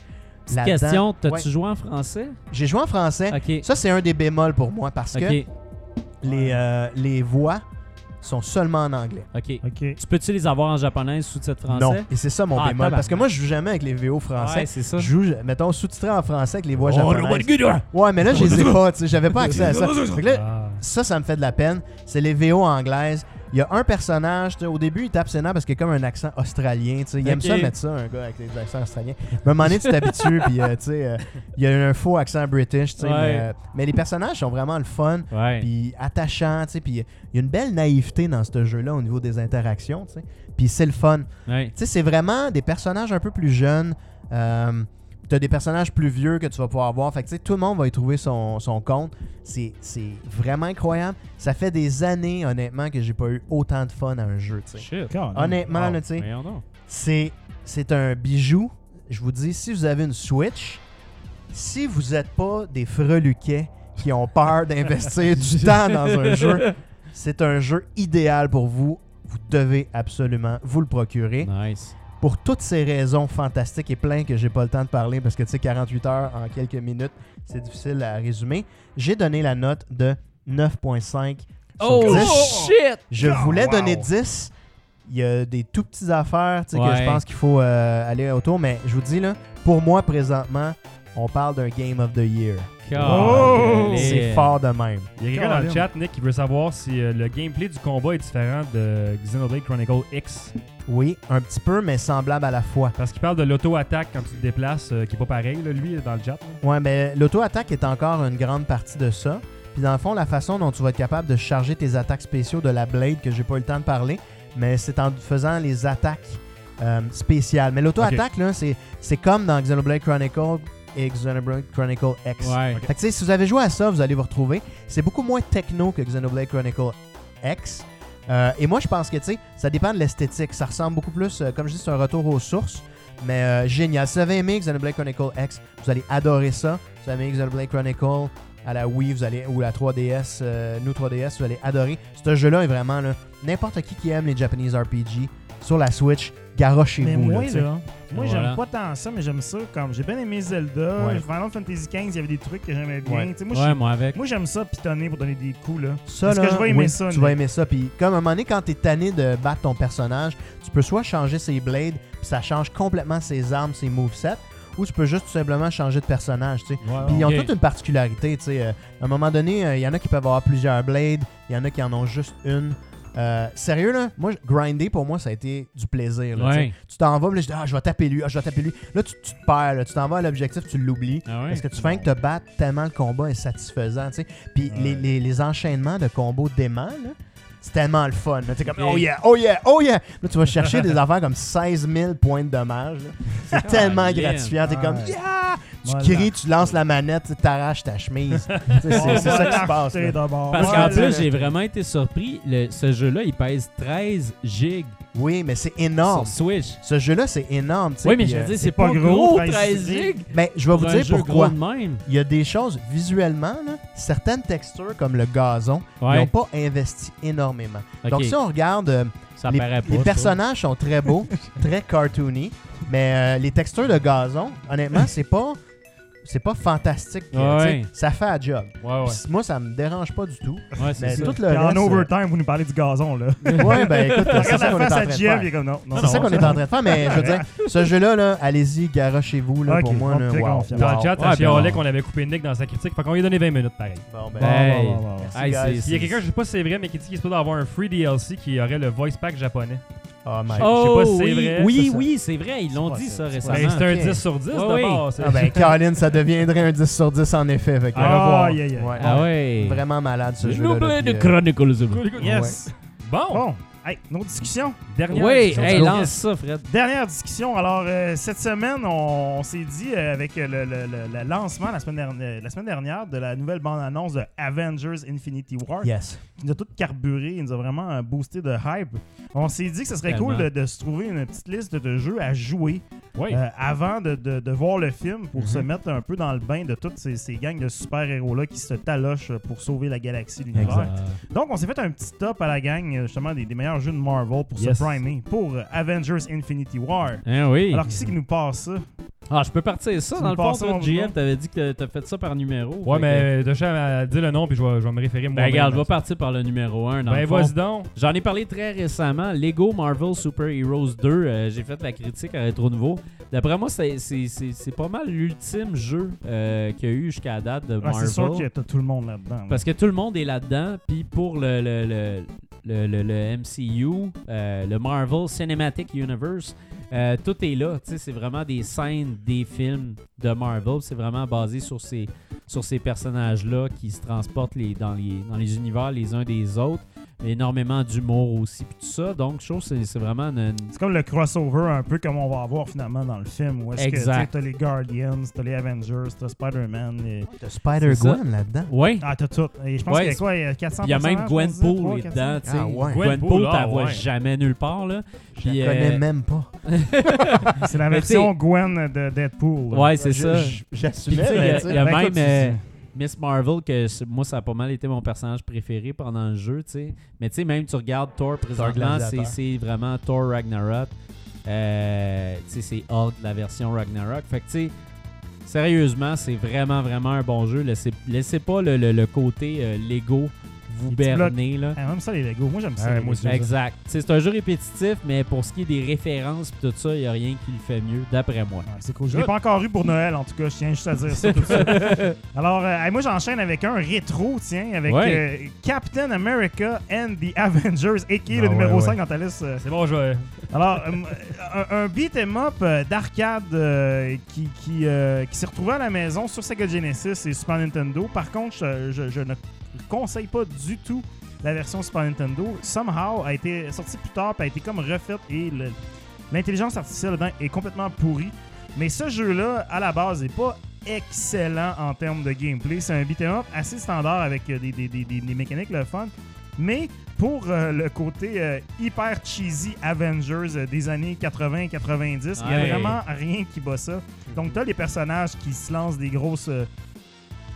Petite question, t'as-tu Ouais. joué en français? J'ai joué en français. Ça, c'est un des bémols pour moi parce que les, euh, les voix sont seulement en anglais. Ok. Ok. Tu peux-tu les avoir en japonais sous-titre français? Non. Et c'est ça mon Ah, bémol. Parce que moi, je joue jamais avec les VO français. Ouais, c'est ça. Je joue, mettons, sous-titré en français avec les voix Oh, japonaises. Ouais, mais là, je les ai pas, tu sais. J'avais pas accès à ça. Fait que là, Ah. ça, ça me fait de la peine. C'est les VO anglaises. Il y a un personnage, au début, il tape ses parce qu'il a comme un accent australien. Il aime ça mettre ça, un gars avec des accents australiens. Mais à un moment donné, tu t'habitues, puis euh, euh, il y a un faux accent british. Ouais. Mais, euh, mais les personnages sont vraiment le fun, puis attachants. Puis il y a une belle naïveté dans ce jeu-là au niveau des interactions. Puis c'est le fun. Ouais. C'est vraiment des personnages un peu plus jeunes. T'as des personnages plus vieux que tu vas pouvoir voir. Fait que tu sais, tout le monde va y trouver son, son compte. C'est c'est vraiment incroyable. Ça fait des années, honnêtement, que j'ai pas eu autant de fun à un jeu. tu sais. Shit. Honnêtement, tu sais, c'est c'est un bijou. Je vous dis, si vous avez une Switch, si vous n'êtes pas des freluquets qui ont peur d'investir du temps dans un jeu, c'est un jeu idéal pour vous. Vous devez absolument vous le procurer Nice. Pour toutes ces raisons fantastiques et plein que j'ai pas le temps de parler parce que tu sais 48 heures en quelques minutes, c'est difficile à résumer. J'ai donné la note de 9.5 sur Oh 10. shit! Je Oh, voulais wow. donner 10. Il y a des tout petites affaires tu sais, que Ouais. je pense qu'il faut euh, aller autour, mais je vous dis là, pour moi présentement, on parle d'un Game of the Year. Oh! C'est fort de même. Il y a quelqu'un dans le chat, Nick, qui veut savoir si euh, le gameplay du combat est différent de Xenoblade Chronicle X. Oui, un petit peu, mais semblable à la fois. Parce qu'il parle de l'auto-attaque quand tu te déplaces, euh, qui est pas pareil, là, lui, dans le chat. là. Ouais, mais l'auto-attaque est encore une grande partie de ça. Puis dans le fond, la façon dont tu vas être capable de charger tes attaques spéciaux de la Blade, que j'ai pas eu le temps de parler, mais c'est en faisant les attaques euh, spéciales. Mais l'auto-attaque, là, c'est, c'est comme dans Xenoblade Chronicle Xenoblade Chronicle X. Ouais. Fait que, si vous avez joué à ça, vous allez vous retrouver. C'est beaucoup moins techno que Xenoblade Chronicle X. Euh, et moi, je pense que, tu sais, ça dépend de l'esthétique. Ça ressemble beaucoup plus, euh, comme je dis, c'est un retour aux sources. Mais euh, génial. Si vous avez aimé Xenoblade Chronicle X, vous allez adorer ça. Si vous avez aimé Xenoblade Chronicle à la Wii, vous allez, ou la 3DS, euh, nous 3DS, vous allez adorer. Ce jeu-là est vraiment, n'importe qui qui aime les Japanese RPG sur la Switch, garochez-vous. moi, là, moi Voilà. j'aime pas tant ça, mais j'aime ça comme. J'ai bien aimé Zelda. Ouais. Final Fantasy XV, il y avait des trucs que j'aimais bien. Ouais. Moi, Ouais, moi avec. moi, j'aime ça pitonner pour donner des coups. là. Ça, Est-ce là, que je vais aimer oui, ça, Tu vas aimer ça. Puis, comme à un moment donné, quand t'es tanné de battre ton personnage, tu peux soit changer ses blades, puis ça change complètement ses armes, ses movesets, ou tu peux juste tout simplement changer de personnage, tu sais. Puis ils ont Ok. toutes une particularité, tu sais. euh, à un moment donné, euh, il y en a qui peuvent avoir plusieurs blades, il y en a qui en ont juste une. Euh, sérieux, là, moi, grinder, pour moi, ça a été du plaisir. là, tu sais. Ouais. Tu t'en vas, là, je dis, ah, je vais taper lui, ah, je vais taper lui. Là, tu, tu te perds, là, tu t'en vas à l'objectif, tu l'oublies. Ah ouais? Parce que tu fais que te battre tellement le combat est satisfaisant. Puis Ouais. les, les- les enchaînements de combos déments, là, c'est tellement le fun. Tu comme, oh yeah, oh yeah, oh yeah. Là, tu vas chercher des affaires comme 16 000 points de dommage. C'est tellement Colin. gratifiant. T'es comme, yeah! Tu Voilà. cries, tu lances la manette, tu t'arraches ta chemise. C'est ça qui se passe. Parce qu'en plus, j'ai vraiment été surpris. Le- ce jeu-là, il pèse 13 gigs Oui, mais c'est énorme. sur Switch. Ce jeu-là, c'est énorme. Oui, mais je veux euh, dire, c'est pas pas gros, gros, 13 13 gigs. ben, je vais vous dire pourquoi. Il y a des choses visuellement, là, certaines textures comme le gazon, ils n'ont pas investi énormément. Donc si on regarde, euh, ça les, pas. personnages sont très beaux, très cartoony, mais euh, les textures de gazon, honnêtement, c'est pas c'est pas fantastique. Ouais. Ça fait un job. Ouais, ouais. Moi, ça me dérange pas du tout. Mais tout le en reste, euh, overtime, vous nous parlez du gazon, là. Ouais, ben écoute, c'est Regarde ça qu'on est en train à de faire. il est comme non. non C'est ça qu'on est en train de faire, mais je veux dire, ce jeu-là, là, allez-y, garochez-vous, là, Ok, pour moi, on là, wow. confiance. Dans le chat, Ouais, ça ben, chialait on- qu'on avait coupé Nick dans sa critique. Fait qu'on lui a donné 20 minutes pareil. Bon, ben, Il y a quelqu'un, je sais pas si c'est vrai, mais qui dit qu'il est supposé avoir un free DLC qui aurait le voice pack japonais. Oh, my Oh, Je sais pas si c'est oui, vrai, oui, oui, c'est vrai. Ils l'ont C'est dit ça c'est récemment. Ben, c'est un ok. 10 sur 10 Ouais, d'abord. c'est- Ah ben, Caroline, ça deviendrait un 10 sur 10 en effet. Fait que, Ah, aïe, aïe. Ouais. Ah ouais. Vraiment malade ce jeu-là. Nouble là, de puis, euh, Chronicles. Yes. Bon, Bon, hey, nos discussions. dernière Oui, discussion hey, lance ça, Fred. Dernière discussion. Alors, euh, cette semaine, on, on s'est dit, euh, avec le, le- le- le lancement la semaine, dernière, la semaine dernière de la nouvelle bande-annonce de Avengers Infinity War, Yes. qui nous a tout carburé, il nous a vraiment euh, boosté de hype. On s'est dit que ce serait Tellement. cool de, de se trouver une petite liste de jeux à jouer Oui. euh, avant de, de- de voir le film pour Mhm. se mettre un peu dans le bain de toutes ces, ces gangs de super-héros-là qui se talochent pour sauver la galaxie, l'univers. Donc, on s'est fait un petit top à la gang, euh, justement, des, des meilleurs jeux de Marvel pour Yes. se primer pour euh, Avengers Infinity War. Hein, oui. Alors, qui c'est qui nous passe ça? Ah, je peux partir ça. Tu Dans le fond, toi, boulot? t'avais dit que t'as fait ça par numéro. Ouais, mais de à dire le nom, puis je vais, je vais me référer que- moi. Ben, regarde, je vais partir par le numéro 1. Dans Ben, le fond. vas-y donc. J'en ai parlé très récemment. Lego Marvel Super Heroes 2. euh, J'ai fait la critique à Retro Nouveau. D'après moi, c'est- c'est c'est- c'est pas mal l'ultime jeu euh, qu'il y a eu jusqu'à date de Ouais, Marvel. c'est sûr que t'as tout le monde là-dedans. là. Parce que tout le monde est là-dedans. Puis pour le, le, le, le, le- MCU, euh, le Marvel Cinematic Universe, euh, tout est là. C'est vraiment des scènes des films de Marvel. C'est vraiment basé sur ces, sur ces personnages-là qui se transportent les, dans, les, dans les univers les uns des autres. Énormément d'humour aussi. Puis tout ça. Donc, je trouve que c'est- c'est vraiment une, C'est comme le crossover un peu comme on va avoir finalement dans le film. Où est-ce que t'as les Guardians, t'as les Avengers, t'as Spider-Man. et- T'as Spider-Gwen là-dedans? Ouais. Ah, t'as tout. Et je pense Ouais, qu'il y a quoi? Il y a 400 Il y a même personnages, Gwen je pense, Poole 300, dedans. tu sais. Ah ouais. Gwen Gwen Poole, Poole, t'as ah ouais. jamais nulle part. Là. Je la connais euh, même pas. C'est la version Gwen de Deadpool. là. Ouais, c'est ça. J'assumais. il y a- ben, même euh, Miss Marvel, que moi, ça a pas mal été mon personnage préféré pendant le jeu, tu sais. Mais tu sais, même tu regardes Thor présentement, c'est c'est vraiment Thor Ragnarok. Euh, tu sais, c'est Hulk, la version Ragnarok. Fait que tu sais, sérieusement, c'est vraiment, vraiment un bon jeu. Laissez, laissez pas le, le- le côté euh, Lego vous berner, là. Ah, même ça, les Lego. Moi, j'aime ça. Moi aussi. Exact. C'est un jeu répétitif, mais pour ce qui est des références et tout ça, il n'y a rien qui le fait mieux, d'après moi. Ouais, c'est cool. Je l'ai pas encore eu pour Noël, en tout cas. Je tiens juste à dire ça tout de suite. Alors, euh, moi, j'enchaîne avec un rétro, tiens, avec Ouais. euh, Captain America and the Avengers, et qui est Ah, le ouais, numéro ouais. 5 dans ta liste. euh. C'est bon, je vais. Alors, euh, un, un beat 'em up d'arcade euh, qui, qui, euh, qui s'est retrouvé à la maison sur Sega Genesis et Super Nintendo. Par contre, je, je- je ne conseille pas du tout la version Super Nintendo. Somehow a été sortie plus tard, puis a été comme refaite et l'intelligence artificielle dedans est complètement pourrie. Mais ce jeu-là, à la base, n'est pas excellent en termes de gameplay. C'est un beat'em up assez standard avec euh, des, des- des- des- des mécaniques le fun. Mais pour euh, le côté euh, hyper cheesy Avengers euh, des années 80-90, il n'y a vraiment rien qui bat ça. Donc, tu as les personnages qui se lancent des grosses.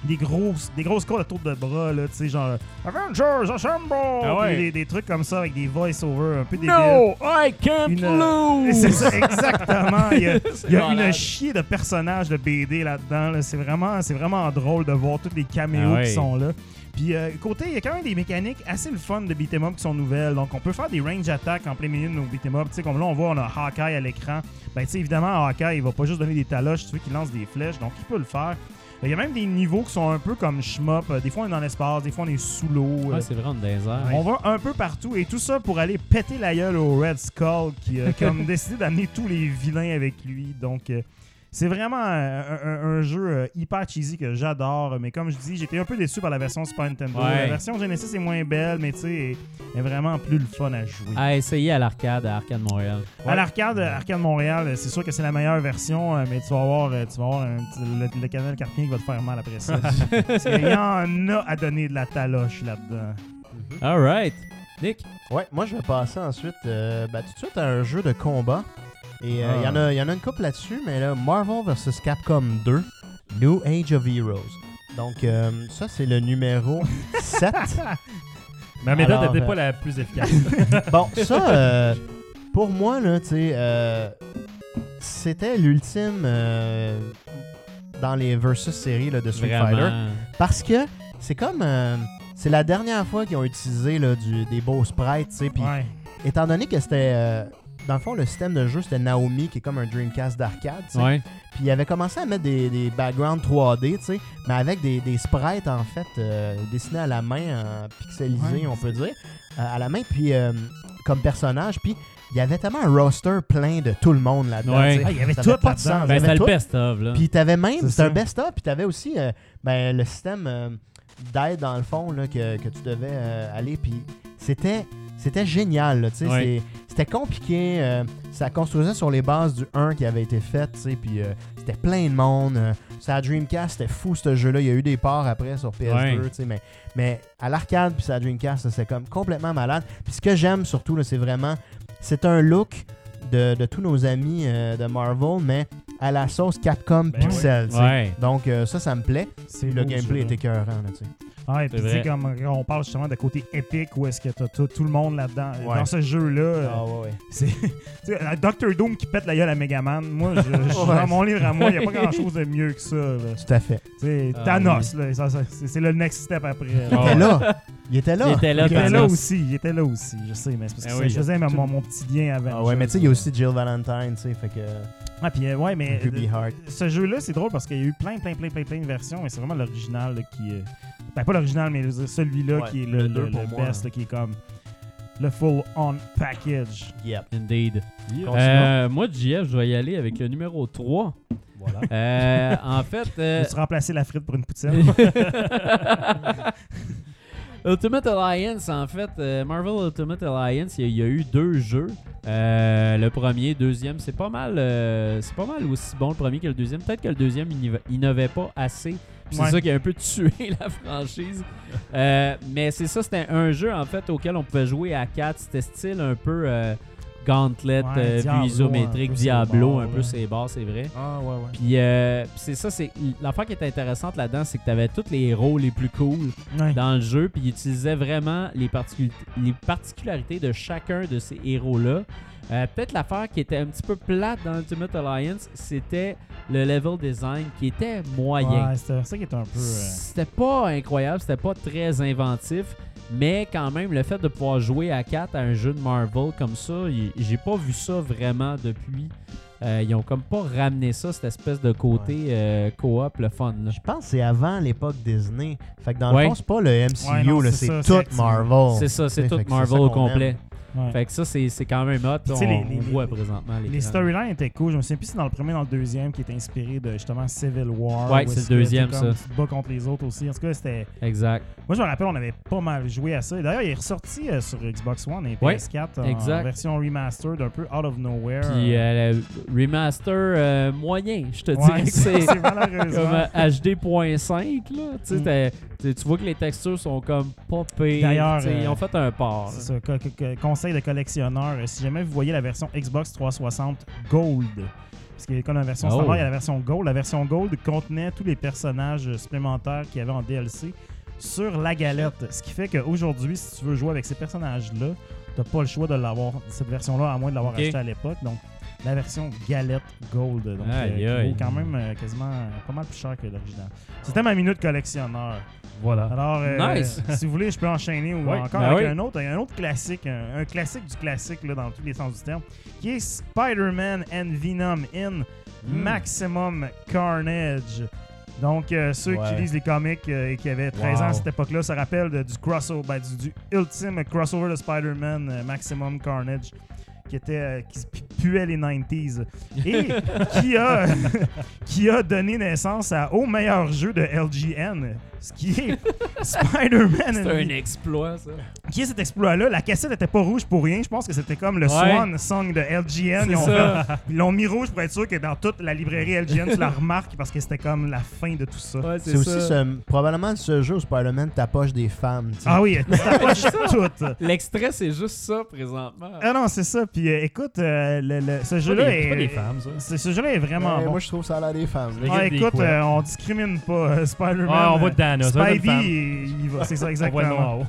Des grosses, des grosses courses autour de bras, là, tu sais, genre Avengers Assemble! Ah ouais. Des, des trucs comme ça avec des voice-over un peu débiles. No, I can't Une- euh, lose! C'est ça, exactement. Il y a, il y a une chier de personnages de BD là-dedans. là. C'est vraiment, c'est vraiment drôle de voir tous les caméos Ah ouais. qui sont là. Puis euh, côté, il y a quand même des mécaniques assez le fun de beat'em up qui sont nouvelles. Donc on peut faire des range attack en plein milieu de nos beat'em up. Tu sais, comme là on voit, on a Hawkeye à l'écran. Ben tu sais, évidemment, Hawkeye, il va pas juste donner des taloches, tu veux qu'il lance des flèches, donc il peut le faire. Il y a même des niveaux qui sont un peu comme shmup. Euh, Des fois on est dans l'espace, des fois on est sous l'eau. Ouais, Euh, c'est vraiment désert. on va un peu partout et tout ça pour aller péter la gueule au Red Skull qui a comme décidé d'amener tous les vilains avec lui. Donc euh, c'est vraiment un, un- un jeu euh, hyper cheesy que j'adore. Mais comme je dis, j'étais un peu déçu par la version Super Nintendo. Ouais. La version Genesis est moins belle, mais tu sais, est, est vraiment plus le fun à jouer. À essayer à l'arcade, à Arcade Montréal. À l'arcade, Arcade Montréal, c'est sûr que c'est la meilleure version, euh, mais tu vas avoir, euh, tu vas avoir un petit- le, le canal carpien qui va te faire mal après ça. Parce qu'il y en a à donner de la taloche là-dedans. Alright. Nick, Ouais, moi je vais passer ensuite euh, ben, tout de suite à un jeu de combat. Et euh, il y, en Ah. y en a une couple là-dessus, mais là, Marvel vs Capcom 2, New Age of Heroes. Donc euh, ça c'est le numéro 7. Ma méthode n'était euh, pas la plus efficace. Bon, ça, euh, pour moi, là, tu sais, euh, c'était l'ultime euh, dans les versus séries là, de Street Fighter. Parce que c'est comme. euh, c'est la dernière fois qu'ils ont utilisé là, du, des beaux sprites, tu sais. Puis étant donné que c'était. euh, dans le fond, le système de jeu, c'était Naomi, qui est comme un Dreamcast d'arcade. Ouais. Puis il avait commencé à mettre des, des backgrounds 3D, tu sais, mais avec des, des sprites, en fait, euh, dessinés à la main, en pixelisés, Ouais. on peut dire, euh, à la main, puis euh, comme personnage. Puis il y avait tellement un roster plein de tout le monde là-dedans. Ouais. Ah, il y avait Ça tout pas de sens. Ben, avait c'était le best-of, là. Puis t'avais même, C'est c'était un best-of, puis t'avais aussi euh, ben, le système euh, d'aide, dans le fond, là, que, que tu devais euh, aller, puis c'était... C'était génial, là, tu sais, Ouais. c'était compliqué, euh, ça construisait sur les bases du 1 qui avait été fait, tu sais, puis euh, c'était plein de monde, euh, sa Dreamcast, c'était fou ce jeu-là, il y a eu des parts après sur PS2, Ouais. tu sais, mais, mais à l'arcade puis sa Dreamcast, c'est comme complètement malade. Puis ce que j'aime surtout, c'est vraiment, c'est un look de, de tous nos amis euh, de Marvel, mais à la sauce Capcom Ben Pixel, tu sais. Ouais. Donc euh, ça, ça me plaît. Le beau, gameplay ça, est là. écœurant, là, tu sais. Ouais, puis C'est tu sais, comme quand on parle justement de côté épique, où est-ce que t'as tout, tout le monde là-dedans. Ouais. Dans ce jeu-là, euh, Ah ouais, ouais. c'est. tu sais, un Doctor Doom qui pète la gueule à Megaman. Moi, je, je- Ouais. dans mon livre à moi, il n'y a pas grand-chose de mieux que ça. là. Tout à fait. Tu sais, Ah, Thanos, là, ça- ça- c'est c'est le next step après. Il était là. Il était là. Il était là, Il était là Thanos. aussi, il était là aussi, je sais, mais c'est parce que ça- oui, je faisais mon, mon petit lien avant. Ah ouais, mais tu sais, il y a aussi Jill Valentine, tu sais, fait que... Ah, puis euh, ouais, mais Ruby euh, Heart. ce jeu-là, c'est drôle parce qu'il y a eu plein, plein, plein, plein, plein de versions, mais c'est vraiment l'original là, qui. euh, Ben, pas l'original, mais celui-là Ouais, qui est le, le le, deux le pour moi. best, là, qui est comme le full-on package. Yep. Indeed. Euh, moi, JF, je vais y aller avec le numéro 3. Voilà. Euh, en fait... euh, remplacer la frite pour une poutine? Ultimate Alliance, en fait, euh, Marvel Ultimate Alliance, il y, a- il y a eu deux jeux. Euh, le premier, deuxième, c'est pas mal, euh, c'est pas mal aussi bon le premier que le deuxième. Peut-être que le deuxième il innov- innovait pas assez. C'est Ouais. ça qui a un peu tué la franchise. Mais c'est ça, c'était un jeu en fait auquel on pouvait jouer à 4. C'était style un peu Gauntlet, Ouais, euh, Diablo, isométrique, un peu Diablo, un peu barres, c'est vrai. ah, ouais, ouais. Puis euh, puis c'est ça, c'est l'affaire qui était intéressante là-dedans, c'est que tu avais tous les héros les plus cool Ouais. dans le jeu, puis il utilisait vraiment les, les particularités de chacun de ces héros-là. Euh, Peut-être l'affaire qui était un petit peu plate dans Ultimate Alliance, c'était le level design qui était moyen. Ouais, c'était ça qui est un peu. C'était pas incroyable, c'était pas très inventif, mais quand même, le fait de pouvoir jouer à 4 à un jeu de Marvel comme ça, j'ai pas vu ça vraiment depuis. Euh, ils ont comme pas ramené ça, cette espèce de côté euh, coop, le fun. Là. Je pense que c'est avant l'époque Disney. Fait que dans Ouais. le fond, c'est pas le MCU, Ouais, c'est tout Marvel. C'est ça, c'est tout Marvel au complet. aime. Ouais. Fait que ça, c'est c'est quand même hot. On, les- on les- voit présentement les Les storylines étaient cool. Je me souviens plus si c'est dans le premier dans le deuxième qui est inspiré de justement Civil War. Ouais, c'est le deuxième, comme, ça. Tu te bats contre les autres aussi. En tout cas, c'était. Exact. Moi, je me rappelle, on avait pas mal joué à ça. D'ailleurs, il est ressorti euh, sur Xbox One et Ouais, PS4 en exact. version remastered, un peu out of nowhere. Puis euh, le remaster euh, moyen, je te Ouais, que c'est comme euh, HD.5. là. Tu sais, Mm. Tu vois que les textures sont comme pas pires. D'ailleurs, Ils euh, ont fait un port. C'est ça, conseil de collectionneur. euh, Si jamais vous voyez la version Xbox 360 Gold, parce qu'il y a comme la version Oh. standard, il y a la version Gold. La version Gold contenait tous les personnages euh, supplémentaires qu'il y avait en DLC sur la galette. Ce qui fait qu'aujourd'hui, si tu veux jouer avec ces personnages-là, t'as pas le choix de l'avoir, cette version-là, à moins de l'avoir Ok. acheté à l'époque. Donc, la version galette gold. Donc, euh, Aïe, qui aïe. vaut quand même euh, quasiment euh, pas mal plus cher que l'original. C'était ma minute collectionneur. Voilà. Alors, euh, Nice. si vous voulez, je peux enchaîner ou Oui, encore ben avec oui. un autre, un autre classique, un, un classique du classique là, dans tous les sens du terme, qui est Spider-Man and Venom in Mm. Maximum Carnage. Donc, euh, ceux qui lisent les comics euh, et qui avaient 13 ans à cette époque-là se rappellent de- du crossover, ben, du, du ultime crossover de Spider-Man euh, Maximum Carnage qui était euh, qui puait les 90s et qui a qui a donné naissance à, au meilleur jeu de LGN ce qui est Spider-Man C'est un exploit, ça. qui est cet exploit-là? La cassette était pas rouge pour rien. Je pense que c'était comme le Ouais. Swan Song de LGN. Ils ont ça. fait- Ils l'ont mis rouge pour être sûr que dans toute la librairie LGN, tu la remarques parce que c'était comme la fin de tout ça. Ouais, C'est aussi ce- probablement ce jeu où Spider-Man t'approche des femmes. Ah oui, tu t'approches tout. L'extrait, c'est juste ça, présentement. Ah non, c'est ça. Puis euh, écoute, euh, le- le- ce C'est jeu-là pas des- c'est pas est. des femmes, ça. c'est- Ce jeu-là est vraiment Ouais, bon. Moi, je trouve ça a l'air des femmes. Les Ah, écoute, euh, on discrimine pas euh, Spider-Man. Ah, on voit euh, Spidey, il, va, c'est ça exactement.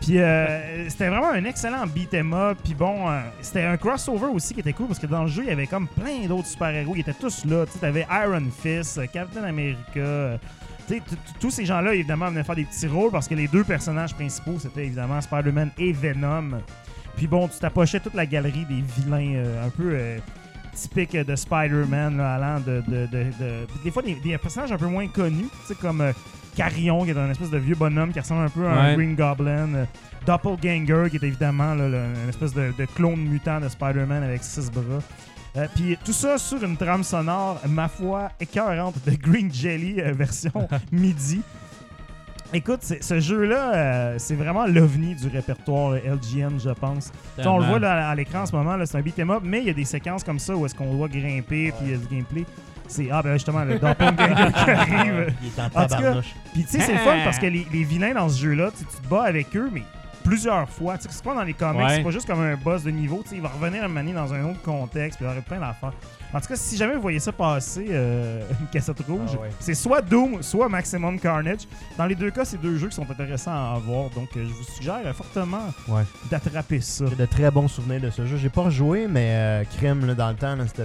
Puis euh, c'était vraiment un excellent beat'em up. Puis bon, euh, c'était un crossover aussi qui était cool parce que dans le jeu, il y avait comme plein d'autres super-héros. Ils étaient tous là. Tu sais, t'avais Iron Fist, euh, Captain America. euh, tous ces gens-là, évidemment, venaient faire des petits rôles parce que les deux personnages principaux, c'était évidemment Spider-Man et Venom. Puis bon, tu t'approchais toute la galerie des vilains euh, un peu typiques de Spider-Man, allant de, de, de- de- Des fois, des, des personnages un peu moins connus, tu sais, comme Carrion, qui est un espèce de vieux bonhomme qui ressemble un peu à un Ouais. Green Goblin. euh, Doppelganger, qui est évidemment là, le- une espèce de, de clone mutant de Spider-Man avec six bras. Euh, Puis tout ça sur une trame sonore, ma foi, écœurante de Green Jelly euh, version midi. Écoute, ce jeu-là, euh, c'est vraiment l'ovni du répertoire LGN, je pense. On le voit là, à l'écran en ce moment, c'est un beat'em up, mais il y a des séquences comme ça où est-ce qu'on doit grimper, puis il y a du gameplay. C'est ah ben justement le Doppelganger qui arrive. Il est en En tout cas, tabarnouche. Puis tu sais, c'est le fun parce que les, les vilains dans ce jeu-là, tu te bats avec eux, mais plusieurs fois. Tu sais, c'est pas dans les comics, Ouais. c'est pas juste comme un boss de niveau. Tu sais, il va revenir à un moment donné dans un autre contexte, puis il aurait plein d'affaires. En tout cas, si jamais vous voyez ça passer, euh, une cassette rouge, Ah ouais. c'est soit Doom, soit Maximum Carnage. Dans les deux cas, c'est deux jeux qui sont intéressants à avoir. Donc, euh, je vous suggère euh, fortement Ouais. d'attraper ça. J'ai de très bons souvenirs de ce jeu. J'ai pas rejoué, mais euh, Crime, là, dans le temps, c'était.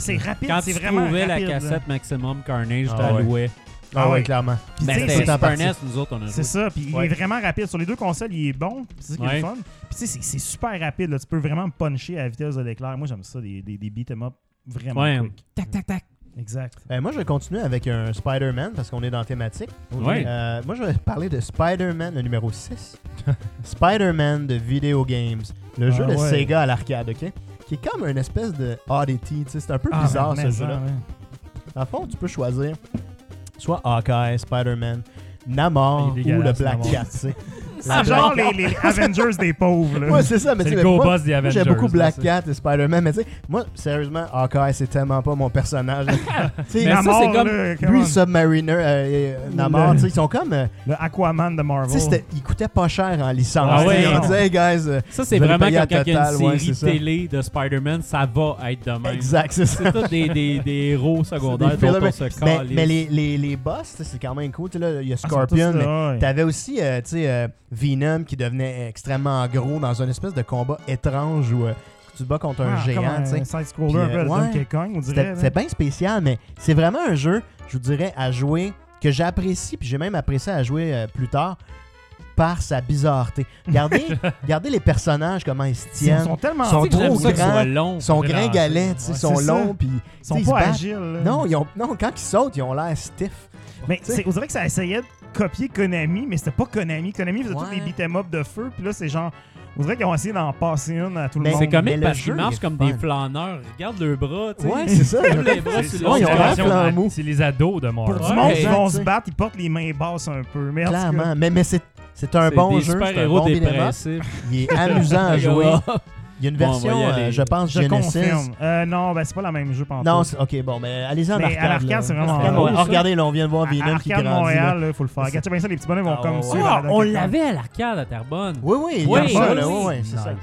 C'est rapide, Quand c'est tu vraiment trouvais rapide. la là. cassette Maximum Carnage, Ah tu ouais. Ah Ah ouais, clairement. Puis Ben, tu sais, c'était c'est Super partie. NES, nous autres, on a joué. C'est ça, puis il est vraiment rapide. Sur les deux consoles, il est bon. C'est ça qui est Ouais. le fun. Puis tu sais, c'est- c'est super rapide. Là. Tu peux vraiment puncher à la vitesse de l'éclair. Moi, j'aime ça, des, des, des beat'em up vraiment Ouais. quick. Tac, tac, tac. Exact. Ben, moi, je vais continuer avec un Spider-Man parce qu'on est dans la thématique. Ouais. Euh, moi, je vais parler de Spider-Man, le numéro 6. Spider-Man de Video Games. Le jeu Ah de ouais. Sega à l'arcade, OK? Qui est comme une espèce de oddity. tu sais, C'est un peu Ah, bizarre, ce jeu-là. ouais. Dans le fond, tu peux choisir soit Hawkeye, Spider-Man, Namor ou le Black. Cat. C'est genre les, les Avengers des pauvres. Là. Ouais, c'est ça, mais C'est tu le sais, go moi- boss des Avengers. J'aime beaucoup Black Cat et Spider-Man, mais tu sais, moi, sérieusement, Hawkeye, c'est tellement pas mon personnage. Tu Mais ça, Namor, c'est comme- lui, Submariner, euh, et, euh, Namor, tu ils sont comme. euh, le Aquaman de tu Marvel. ils coûtaient pas cher en licence. Ah ouais, on disait, hey guys, euh, Ça, c'est vraiment quand il y a total, une ouais, série ça. télé de Spider-Man, ça va être de même. exact, c'est ça. C'est tous des, des, des héros secondaires dont on se mais, les, les, les boss, tu c'est quand même cool. Tu sais, là, Il y a Ah, Scorpion, mais ouais. T'avais aussi, euh, tu sais, Venom qui devenait extrêmement gros dans un espèce de combat étrange où euh, tu te bats contre un Ah, géant, tu sais. un side-scroller Puis, un peu à euh, ouais. Bien spécial, mais c'est vraiment un jeu, je vous dirais, à jouer, que j'apprécie, puis j'ai même apprécié à jouer euh, plus tard par sa bizarreté. Regardez, regardez les personnages, comment ils se Ils tiennent. sont tellement sont trop grands. long. Ils sont gringalets, ouais, ils sont c'est longs, puis Ils sont pas agiles. Non, ils ont, non, quand ils sautent, ils ont l'air stiff. Mais c'est- on dirait que ça essayait copier Konami, mais c'était pas Konami. Konami faisait tous Ouais. les beat'em up de feu, puis là, c'est genre. On dirait qu'ils ont essayé d'en passer une à tout le Mais monde. C'est comique parce qu'ils marchent comme fun. des flâneurs. Regarde leurs bras, tu sais. Ouais, c'est ça. les bras C'est sur Ouais, ils ont les ados de Marvel. Pour Ouais, du monde qui exact, vont se battre, ils portent les mains basses un peu. Mais Clairement. Mais, mais c'est, c'est un bon des jeu. C'est un bon dépressifs. Il est amusant à jouer. Il y a une version, aller. euh, je pense, je Genesis. confirme. Euh, non, ben c'est pas la même jeu pendant Non, ok, bon, mais allez-y en Mais arcade. à l'arcade, c'est vraiment Arcade, bon. Ah, regardez, là, on vient de voir Venom qui grandit. Montréal, là. il faut le faire. Regardez bien ça, les petits bonhommes vont Ah, comme Ah, on l'avait à l'arcade à Terrebonne. Oui, oui, il y Oui, ça, oui, là, c'est ça.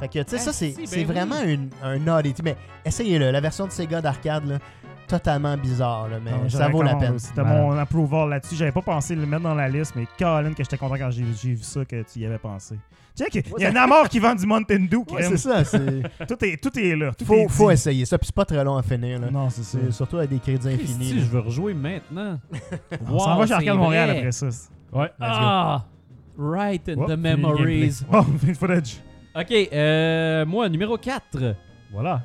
Fait que, tu sais, Ah, ça, c'est ben c'est oui. vraiment une, un oddity. Mais essayez-le, la version de Sega d'arcade, là. totalement bizarre, là, mais Non, ça vaut la peine. T'as Voilà. mon approval là-dessus. J'avais pas pensé le mettre dans la liste, mais Colin, que j'étais content quand j'ai vu ça, que tu y avais pensé. Check, il y a un amour qui vend du Mountain Dew. Ouais, c'est ça. c'est- tout, est, tout est là. Tout faut, est faut essayer ça, puis c'est pas très long à finir. Là. Non, c'est ça. Surtout avec des crédits infinis. Si je veux rejouer maintenant. On s'en Wow, va chez Arcade Montréal après ça. Ouais, let's go. Ah! Right in Hop, the memories. Bon, footage. Ok, euh, moi, numéro 4. Voilà.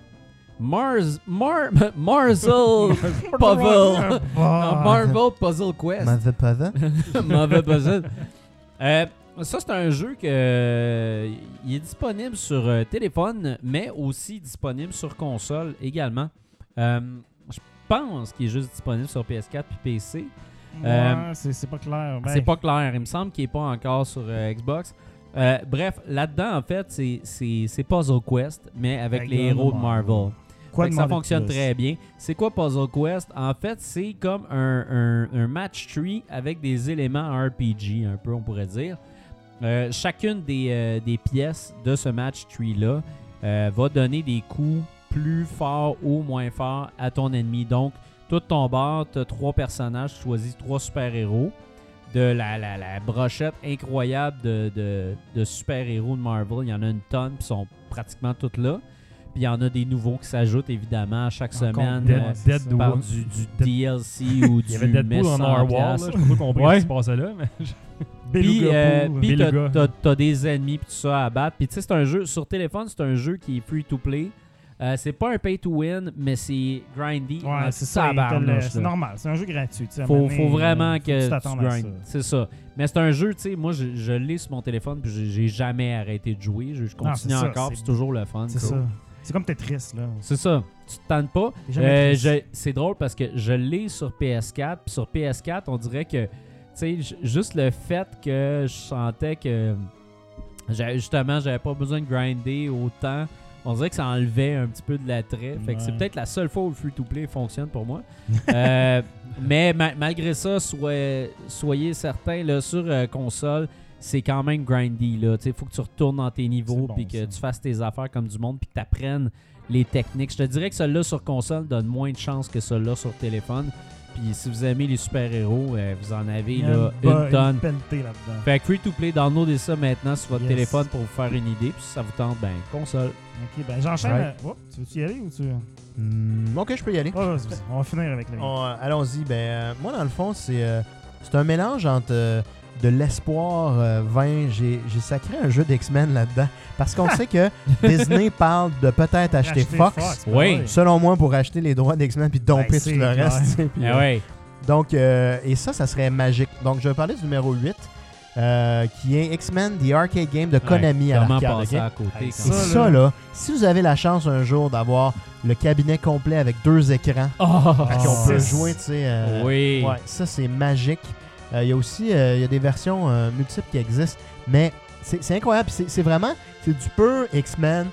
Mars. Mar. Marzel. Puzzle. Marvel Puzzle Quest. Mother Pother. Mauvais puzzle. Euh, ça, c'est un jeu que euh, il est disponible sur euh, téléphone, mais aussi disponible sur console également. Euh, je pense qu'il est juste disponible sur PS4 puis PC. Ouais, c'est c'est pas clair. Ben, C'est pas clair. Il me semble qu'il est pas encore sur euh, Xbox. Bref, là-dedans, en fait, c'est- Puzzle Quest, mais avec, Avec les le héros de Marvel. Quoi demander ça de fonctionne plus? très bien. C'est quoi Puzzle Quest? En fait, c'est comme un, un- un match tree avec des éléments RPG, un peu, on pourrait dire. Euh, chacune des, euh, des pièces de ce match tree-là euh, va donner des coups plus forts ou moins forts à ton ennemi. Donc, tout ton bord, tu as trois personnages, choisis trois super-héros. De la, la- brochette incroyable de, super-héros de Marvel. Il y en a une tonne, puis sont pratiquement toutes là. Puis il y en a des nouveaux qui s'ajoutent évidemment à chaque Encore semaine Dead- euh, Dead- par du, du DLC ou du Il y avait Deadpool en 100 Narwhal, là. piastres. Je pas trop compris Ouais. ce qui se passait là, mais Puis, euh, puis t'as- des ennemis puis tout ça à battre. Puis tu sais, c'est un jeu sur téléphone, c'est un jeu qui est free to play. Euh, c'est pas un pay to win, mais c'est grindy. Ouais, c'est ça. tabarnouche, C'est normal. C'est un jeu gratuit. Faut, faut donné, vraiment que tu grindes. C'est ça. Mais c'est un jeu, tu sais, moi je, je l'ai sur mon téléphone puis j'ai- jamais arrêté de jouer. Je, je Non, continue c'est ça, encore, c'est- puis c'est toujours le fun. C'est ça. C'est comme Tetris, là. C'est ça. Tu te tentes pas. Euh, c'est drôle parce que je l'ai sur PS4. Puis sur PS4, on dirait que, tu sais, juste le fait que je sentais que, justement, j'avais pas besoin de grinder autant. On dirait que ça enlevait un petit peu de l'attrait. Fait que c'est peut-être la seule fois où le free-to-play fonctionne pour moi. Euh, mais ma- malgré ça, soyez, soyez certains, là, sur euh, console, c'est quand même grindy. Il faut que tu retournes dans tes niveaux bon, puis que ça. tu fasses tes affaires comme du monde puis que tu apprennes les techniques. Je te dirais que celle-là sur console donne moins de chance que celle-là sur téléphone. Puis si vous aimez les super-héros, euh, vous en avez Il y a là, une tonne. là-dedans. Fait que free to play, downloadez ça maintenant sur votre Yes. téléphone pour vous faire une idée. Puis si ça vous tente, ben console. Ok, ben j'enchaîne. Right. euh, oh, tu veux-tu y aller ou tu. Hmm, ok, je peux y aller. Oh, on va finir avec le. On- euh, Allons-y. Ben, euh, moi, dans le fond, c'est euh, c'est un mélange entre euh, de l'espoir euh, vain. J'ai j'ai sacré un jeu d'X-Men là-dedans. Parce qu'on sait que Disney parle de peut-être acheter, Acheter Fox. ben Oui. Selon moi, pour acheter les droits d'X-Men puis domper Ben, tout c'est le clair. reste. puis, Ah euh, ouais. Donc, euh, et ça, ça serait magique. Donc, je vais parler du numéro 8, euh, qui est X-Men, The Arcade Game de Konami à l'arcade. Et Ça, ça, là. là, si vous avez la chance un jour d'avoir le cabinet complet avec deux écrans, Oh, à qui on peut jouer, tu sais. euh, oui. Ouais, ça, c'est magique. Euh, Il y a aussi euh, il y a des versions euh, multiples qui existent, mais c'est incroyable. C'est vraiment c'est du pur X-Men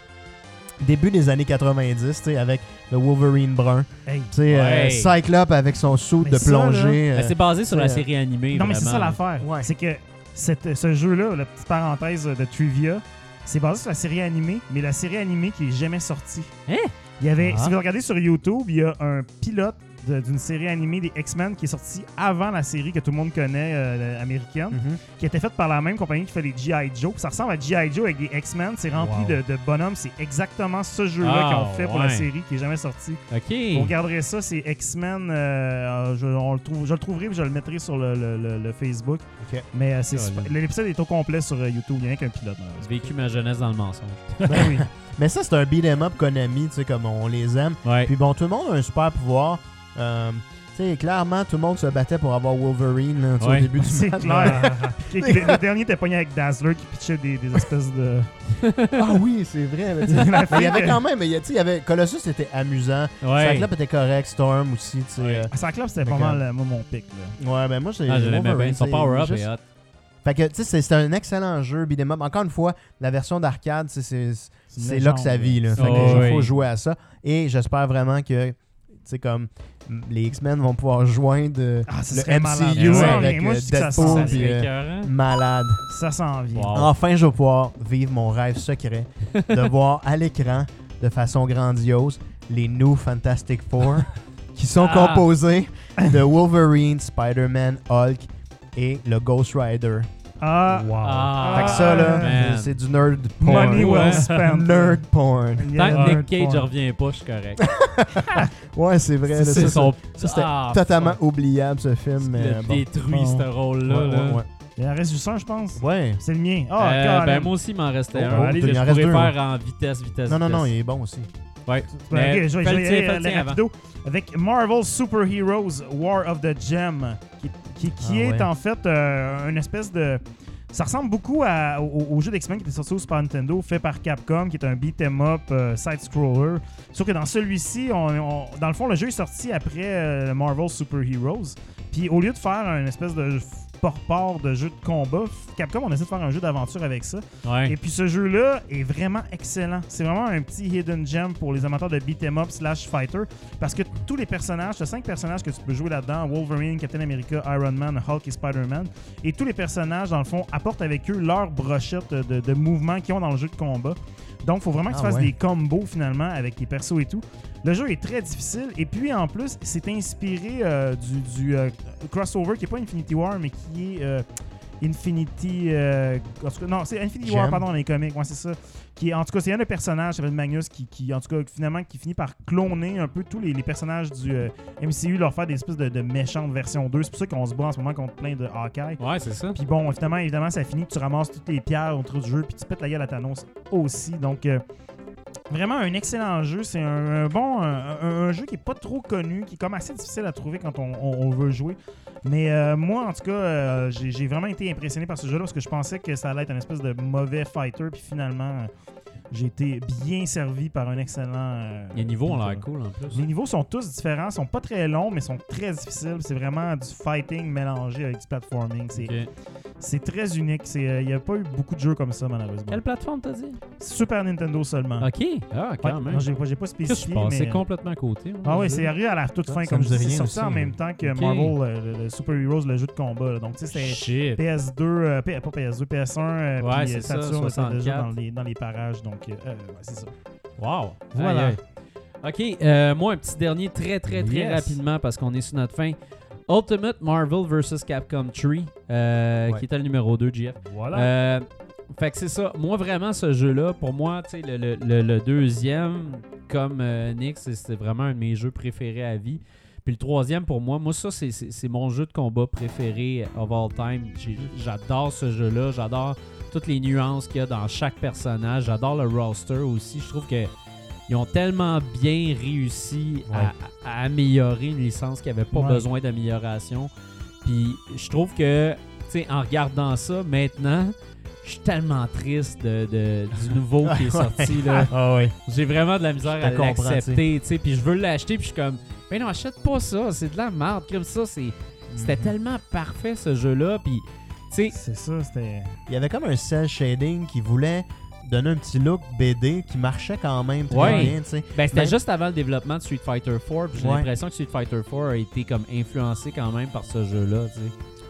début des années 90, tu sais, avec le Wolverine brun. Hey. Tu sais, euh, Ouais. Cyclope avec son saut de plongée. Ben, euh, c'est basé sur la série animée. Non, mais c'est ça l'affaire. Ouais. C'est que cette- ce jeu-là, la petite parenthèse de trivia, c'est basé sur la série animée, mais la série animée qui est jamais sortie. Hein? Il y avait, Ah. si vous regardez sur YouTube, il y a un pilote d'une série animée des X-Men qui est sorti avant la série que tout le monde connaît, euh, américaine, mhm. qui a été faite par la même compagnie qui fait les G.I. Joe. Puis ça ressemble à G.I. Joe avec des X-Men. C'est rempli Wow. de, de bonhommes. C'est exactement ce jeu-là Ah, qu'ils ont fait pour la série qui est jamais sorti. Ok. Vous regarderez ça, c'est X-Men. euh, je, on le trouve, je le trouverai et je le mettrai sur le, le- le- le Facebook. Ok. Mais euh, c'est l'épisode est au complet sur euh, YouTube. Il n'y a rien qu'un pilote. J'ai vécu ma jeunesse dans le mensonge. Ben oui. Mais ça, c'est un beat'em up Konami, tu sais, comme on les aime. Ouais. Puis bon, tout le monde a un super pouvoir. Euh, tu sais, clairement, tout le monde se battait pour avoir Wolverine là, Ouais. au début du C'est match. clair. Le, le dernier était pogné avec Dazzler qui pitchait des, des espèces de. Ah oui, c'est vrai. Mais, il y avait quand même, mais il y a- tu sais, il y avait Colossus était amusant. Ouais. Cyclope était correct, Storm aussi, tu sais. Ouais. euh, À Cyclope, c'était pas mal euh, moi, mon pic. Là. Ouais, ben moi, c'est Ah, je l'aimais Wolverine, bien. Son c'est power-up juste- est hot. Fait que, tu sais, c'est- un excellent jeu, beat'em up. Encore une fois, la version d'arcade, c'est là que ça vit, là. Fait Oh, que, il faut jouer à ça. Et j'espère vraiment que, sais, comme les X-Men vont pouvoir joindre Ah, le malade. MCU Ouais, avec moi, euh, ça Deadpool, Ça euh, malade. Ça s'en vient. Wow. Enfin, je vais pouvoir vivre mon rêve secret de voir à l'écran, de façon grandiose, les New Fantastic Four qui sont Ah. composés de Wolverine, Spider-Man, Hulk et le Ghost Rider. Ah, Wow. Ah, fait que ça, là, man. c'est du nerd porn. money well spent. Nerd porn. Tant que Nick Cage porn. revient pas, je suis correct. Ouais, c'est vrai. là, ça, son. ça, c'était Ah, totalement fuck. oubliable, ce film. Il Mais a bon. détruit Bon. ce rôle-là. Ouais, là. ouais, ouais. Il en reste juste un, je pense. Ouais. C'est le mien. Ah, Euh, Colin. ben moi aussi, il m'en restait Oh, un. allez, que il en je reste pourrais deux, faire en vitesse, vitesse, Non, non, non, il est bon aussi. Ouais. Mais je vais avant. rapido. Avec Marvel Super Heroes War of the Gem, qui, qui, qui Ah est ouais. en fait euh, une espèce de. Ça ressemble beaucoup à- au, au jeu d'X-Men qui était sorti au Super Nintendo, fait par Capcom, qui est un beat'em up euh, side-scroller. Sauf que dans celui-ci, on- on- dans le fond, le jeu est sorti après euh, Marvel Super Heroes. Puis au lieu de faire une espèce de port-port de jeu de combat, Capcom, on essaie de faire un jeu d'aventure avec ça. Ouais. Et puis ce jeu-là est vraiment excellent. C'est vraiment un petit hidden gem pour les amateurs de beat'em up slash fighter parce que tous les personnages, tu as cinq personnages que tu peux jouer là-dedans Wolverine, Captain America, Iron Man, Hulk et Spider-Man. Et tous les personnages, dans le fond, apportent avec eux leur brochette de, de mouvements qu'ils ont dans le jeu de combat. Donc, il faut vraiment que tu Ah fasses ouais. des combos finalement avec les persos et tout. Le jeu est très difficile. Et puis, en plus, c'est inspiré euh, du, du, euh, crossover qui n'est pas Infinity War, mais qui est euh, Infinity. euh, en tout cas, non, c'est Infinity War, pardon, dans les comics. Ouais, c'est ça. Qui en tout cas, c'est un des personnages, s'appelle Magnus, qui, qui, en tout cas, finalement, qui finit par cloner un peu tous les, les personnages du euh, MCU, leur faire des espèces de, de méchantes versions 2. C'est pour ça qu'on se bat en ce moment contre plein de Hawkeye. Ouais, c'est ça. Puis bon, finalement, évidemment, ça finit que tu ramasses toutes les pierres autour du jeu, puis tu pètes la gueule à Thanos aussi. Donc, euh, vraiment un excellent jeu. C'est un, bon jeu qui est pas trop connu, qui est comme assez difficile à trouver quand on, veut jouer. Mais euh, moi, en tout cas, euh, j'ai vraiment été impressionné par ce jeu-là parce que je pensais que ça allait être un espèce de mauvais fighter, puis finalement, j'ai été bien servi par un excellent. euh, Les niveaux ont l'air cool en plus. Les niveaux sont tous différents, sont pas très longs, mais sont très difficiles. C'est vraiment du fighting mélangé avec du platforming. C'est Ok. c'est très unique. Il n'y a pas eu beaucoup de jeux comme ça, malheureusement. Quelle plateforme t'as dit? Super Nintendo seulement. Ok. Ah, Ouais, quand même. non, j'ai pas, j'ai pas je spécifié. mais... complètement à côté. Ah ouais, c'est arrivé à la toute Ça, fin, ça comme me je dit dis. C'est rien sorti en même temps que Ok. Marvel, euh, le, le Super Heroes, le jeu de combat. là. Donc, tu sais, c'était Shit. PS2, euh, pas PS2, PS1, euh, Ouais, puis c'est euh, ça, Saturn était déjà 64. dans les, dans les parages. Donc, euh, euh, ouais, c'est ça. Wow. Voilà. Ok, euh, moi, un petit dernier très, très, très Yes. rapidement parce qu'on est sur notre fin. Ultimate Marvel vs. Capcom 3, euh, Ouais. qui était le numéro 2, GF. Voilà. Fait que c'est ça. Moi, vraiment, ce jeu-là, pour moi, tu sais, le, le- le- le deuxième, comme Nick, c'est- c'était vraiment un de mes jeux préférés à vie. Puis le troisième, pour moi, moi, ça, c'est- mon jeu de combat préféré of all time. J'adore ce jeu-là. J'adore toutes les nuances qu'il y a dans chaque personnage. J'adore le roster aussi. Je trouve que ils ont tellement bien réussi à- Ouais. à, à améliorer une licence qui n'avait pas Ouais. besoin d'amélioration. Puis je trouve que, tu sais, en regardant ça maintenant, je suis tellement triste de, de- du nouveau qui est sorti. Là. Ah ouais. J'ai vraiment de la misère à l'accepter. Puis je veux l'acheter, puis je suis comme, mais non, achète pas ça, c'est de la merde. Comme ça, c'est, c'était Mhm. tellement parfait ce jeu-là. Puis, C'est ça, c'était. Il y avait comme un cel shading qui voulait donner un petit look BD qui marchait quand même très Ouais. bien, tu sais. ben, c'était Ben- juste avant le développement de Street Fighter 4. Puis j'ai Ouais. l'impression que Street Fighter 4 a été comme influencé quand même par ce jeu-là, tu sais.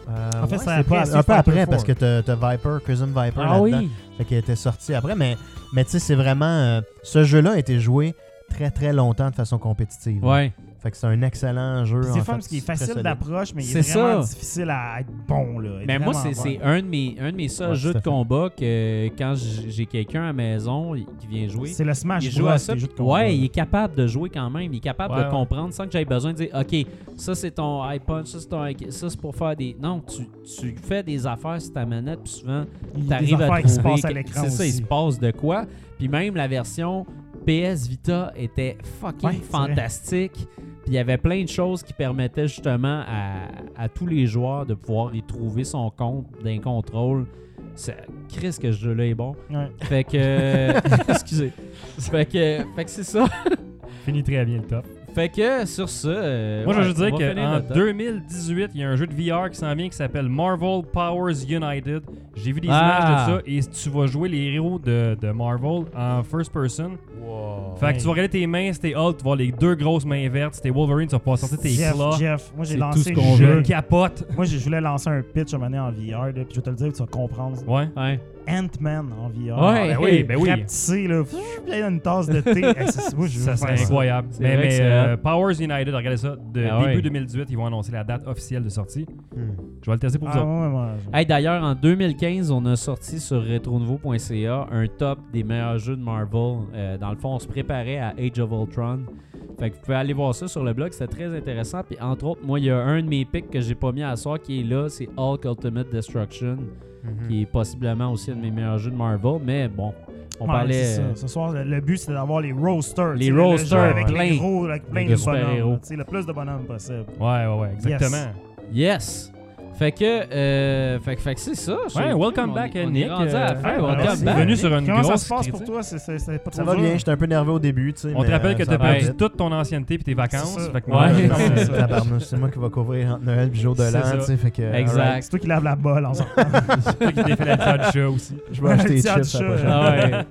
Euh, En fait, ouais, c'est c'est après un peu Fighter après 4. parce que t'as Viper, Crimson Viper Ah là-dedans. oui. Fait qu'il était sorti après, mais, mais tu sais, c'est vraiment. euh, ce jeu-là a été joué très très longtemps de façon compétitive. Ouais. Fait que c'est un excellent jeu. C'est fun parce qu'il est facile d'approche, mais il C'est est vraiment ça. difficile à être bon. Là. Mais moi, c'est c'est un de mes, un de mes seuls Ouais, jeux de combat que quand j'ai quelqu'un à la maison qui vient jouer, C'est le Smash il joue Bros. à ça. des jeux de combat. Ouais, il est capable de jouer quand même. Il est capable Ouais, de ouais. comprendre sans que j'aie besoin de dire OK, ça c'est ton high punch, ça c'est ton ça c'est pour faire des. Non, tu, tu fais des affaires sur ta manette, puis souvent Il y a des t'arrives à affaires qui se trouver passent à que- l'écran c'est ça, il se passe de quoi. Puis même la version PS Vita était fucking Ouais, vrai. Puis il y avait plein de choses qui permettaient justement à, à tous les joueurs de pouvoir y trouver son compte d'un contrôle. C'est- Chris que ce jeu-là est bon. Ouais. Fait que excusez. Fait que fait que c'est ça. Finit très bien le top. Fait que sur ça, euh, Moi, je veux juste dire qu'en notre top. 2018, il y a un jeu de VR qui s'en vient qui s'appelle Marvel Powers United. J'ai vu des Ah. images de ça et tu vas jouer les héros de, de Marvel en first person. Fait que tu vas regarder tes mains, c'était Hulk, tu vas les deux grosses mains vertes, c'était Wolverine, tu vas pouvoir sortir tes Jeff, claws. Jeff, moi j'ai lancé tout ce le qu'on veut. capote. Moi, je voulais lancer un pitch à en VR, là, puis je vais te le dire, tu vas comprendre. Ouais. Ouais. Ant-Man en VR. Ouais, ben oui, ben oui. Rapetissé, là, là, une tasse de thé. Hey, c'est- moi, je veux Ça serait incroyable. C'est Mais, c'est euh. Powers United, regardez ça. De Ah début ouais. 2018, ils vont annoncer la date officielle de sortie. Hmm. Je vais le tester pour vous Ah, autres. ouais, ouais, ouais. Hey, D'ailleurs, en 2015, on a sorti sur retronouveau.ca un top des meilleurs jeux de Marvel. Euh, dans le fond, on se préparait à Age of Ultron. Fait que vous pouvez aller voir ça sur le blog, c'était très intéressant. Puis entre autres, moi, il y a un de mes picks que j'ai pas mis à soir qui est là, c'est Hulk Ultimate Destruction, Mhm. qui est possiblement aussi un de mes meilleurs jeux de Marvel. Mais bon, on Ouais, parlait. ça. Ce soir, le, but, c'était d'avoir les roasters. Les le- roasters, avec plein. les héros, avec plein De de, bonhommes. Le plus de bonhommes possible. Ouais, ouais, ouais, exactement. Yes! Fait que, euh, fait, que- fait que c'est ça. Ouais, welcome on- back, on est Nick. rendu à la fin. Ouais, welcome c'est back. venu sur une Comment ça grosse se passe pour critique. toi? C'est- C'est c'est pas Ça va dur? bien, j'étais un peu nerveux au début, tu sais. On te rappelle euh, que t'as perdu toute ton ancienneté puis tes vacances. C'est ça. Fait que Ouais. moi, Ouais, c'est ça. moi qui va couvrir entre Noël et jour de l'an, ça. tu sais, fait que... Exact. C'est toi qui laves la balle en sortant. C'est toi qui t'es fait la de chat aussi. Je vais acheter des chips la chat. prochaine. Ah.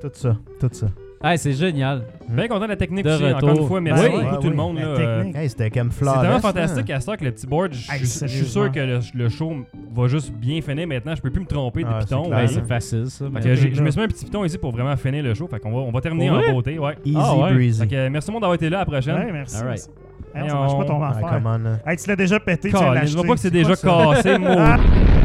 Tout ça, tout ça. Hey, c'est génial. Bien content de la technique De aussi. retour. Encore une fois, merci beaucoup oui. tout le Ouais, monde. oui. euh. Hey, c'était comme C'est flawless. tellement hein. fantastique à ce temps que le petit board, je, suis sûr que le, le show va juste bien finir maintenant. Je peux plus me tromper de Ah, c'est piton. clair. Ouais, ouais. c'est facile, ça. Je me suis mis un petit piton ici pour vraiment finir le show. Fait qu'on va, on va terminer en beauté. Ouais. Easy Ah ouais. breezy. Fait que, euh, merci tout le monde d'avoir été là à la prochaine. Ouais, merci. All right. Hey, Et ça marche on- pas ton affaire. come on, là. Hey, tu l'as déjà pété, tu l'as je vois pas que c'est déjà ça? cassé, moi.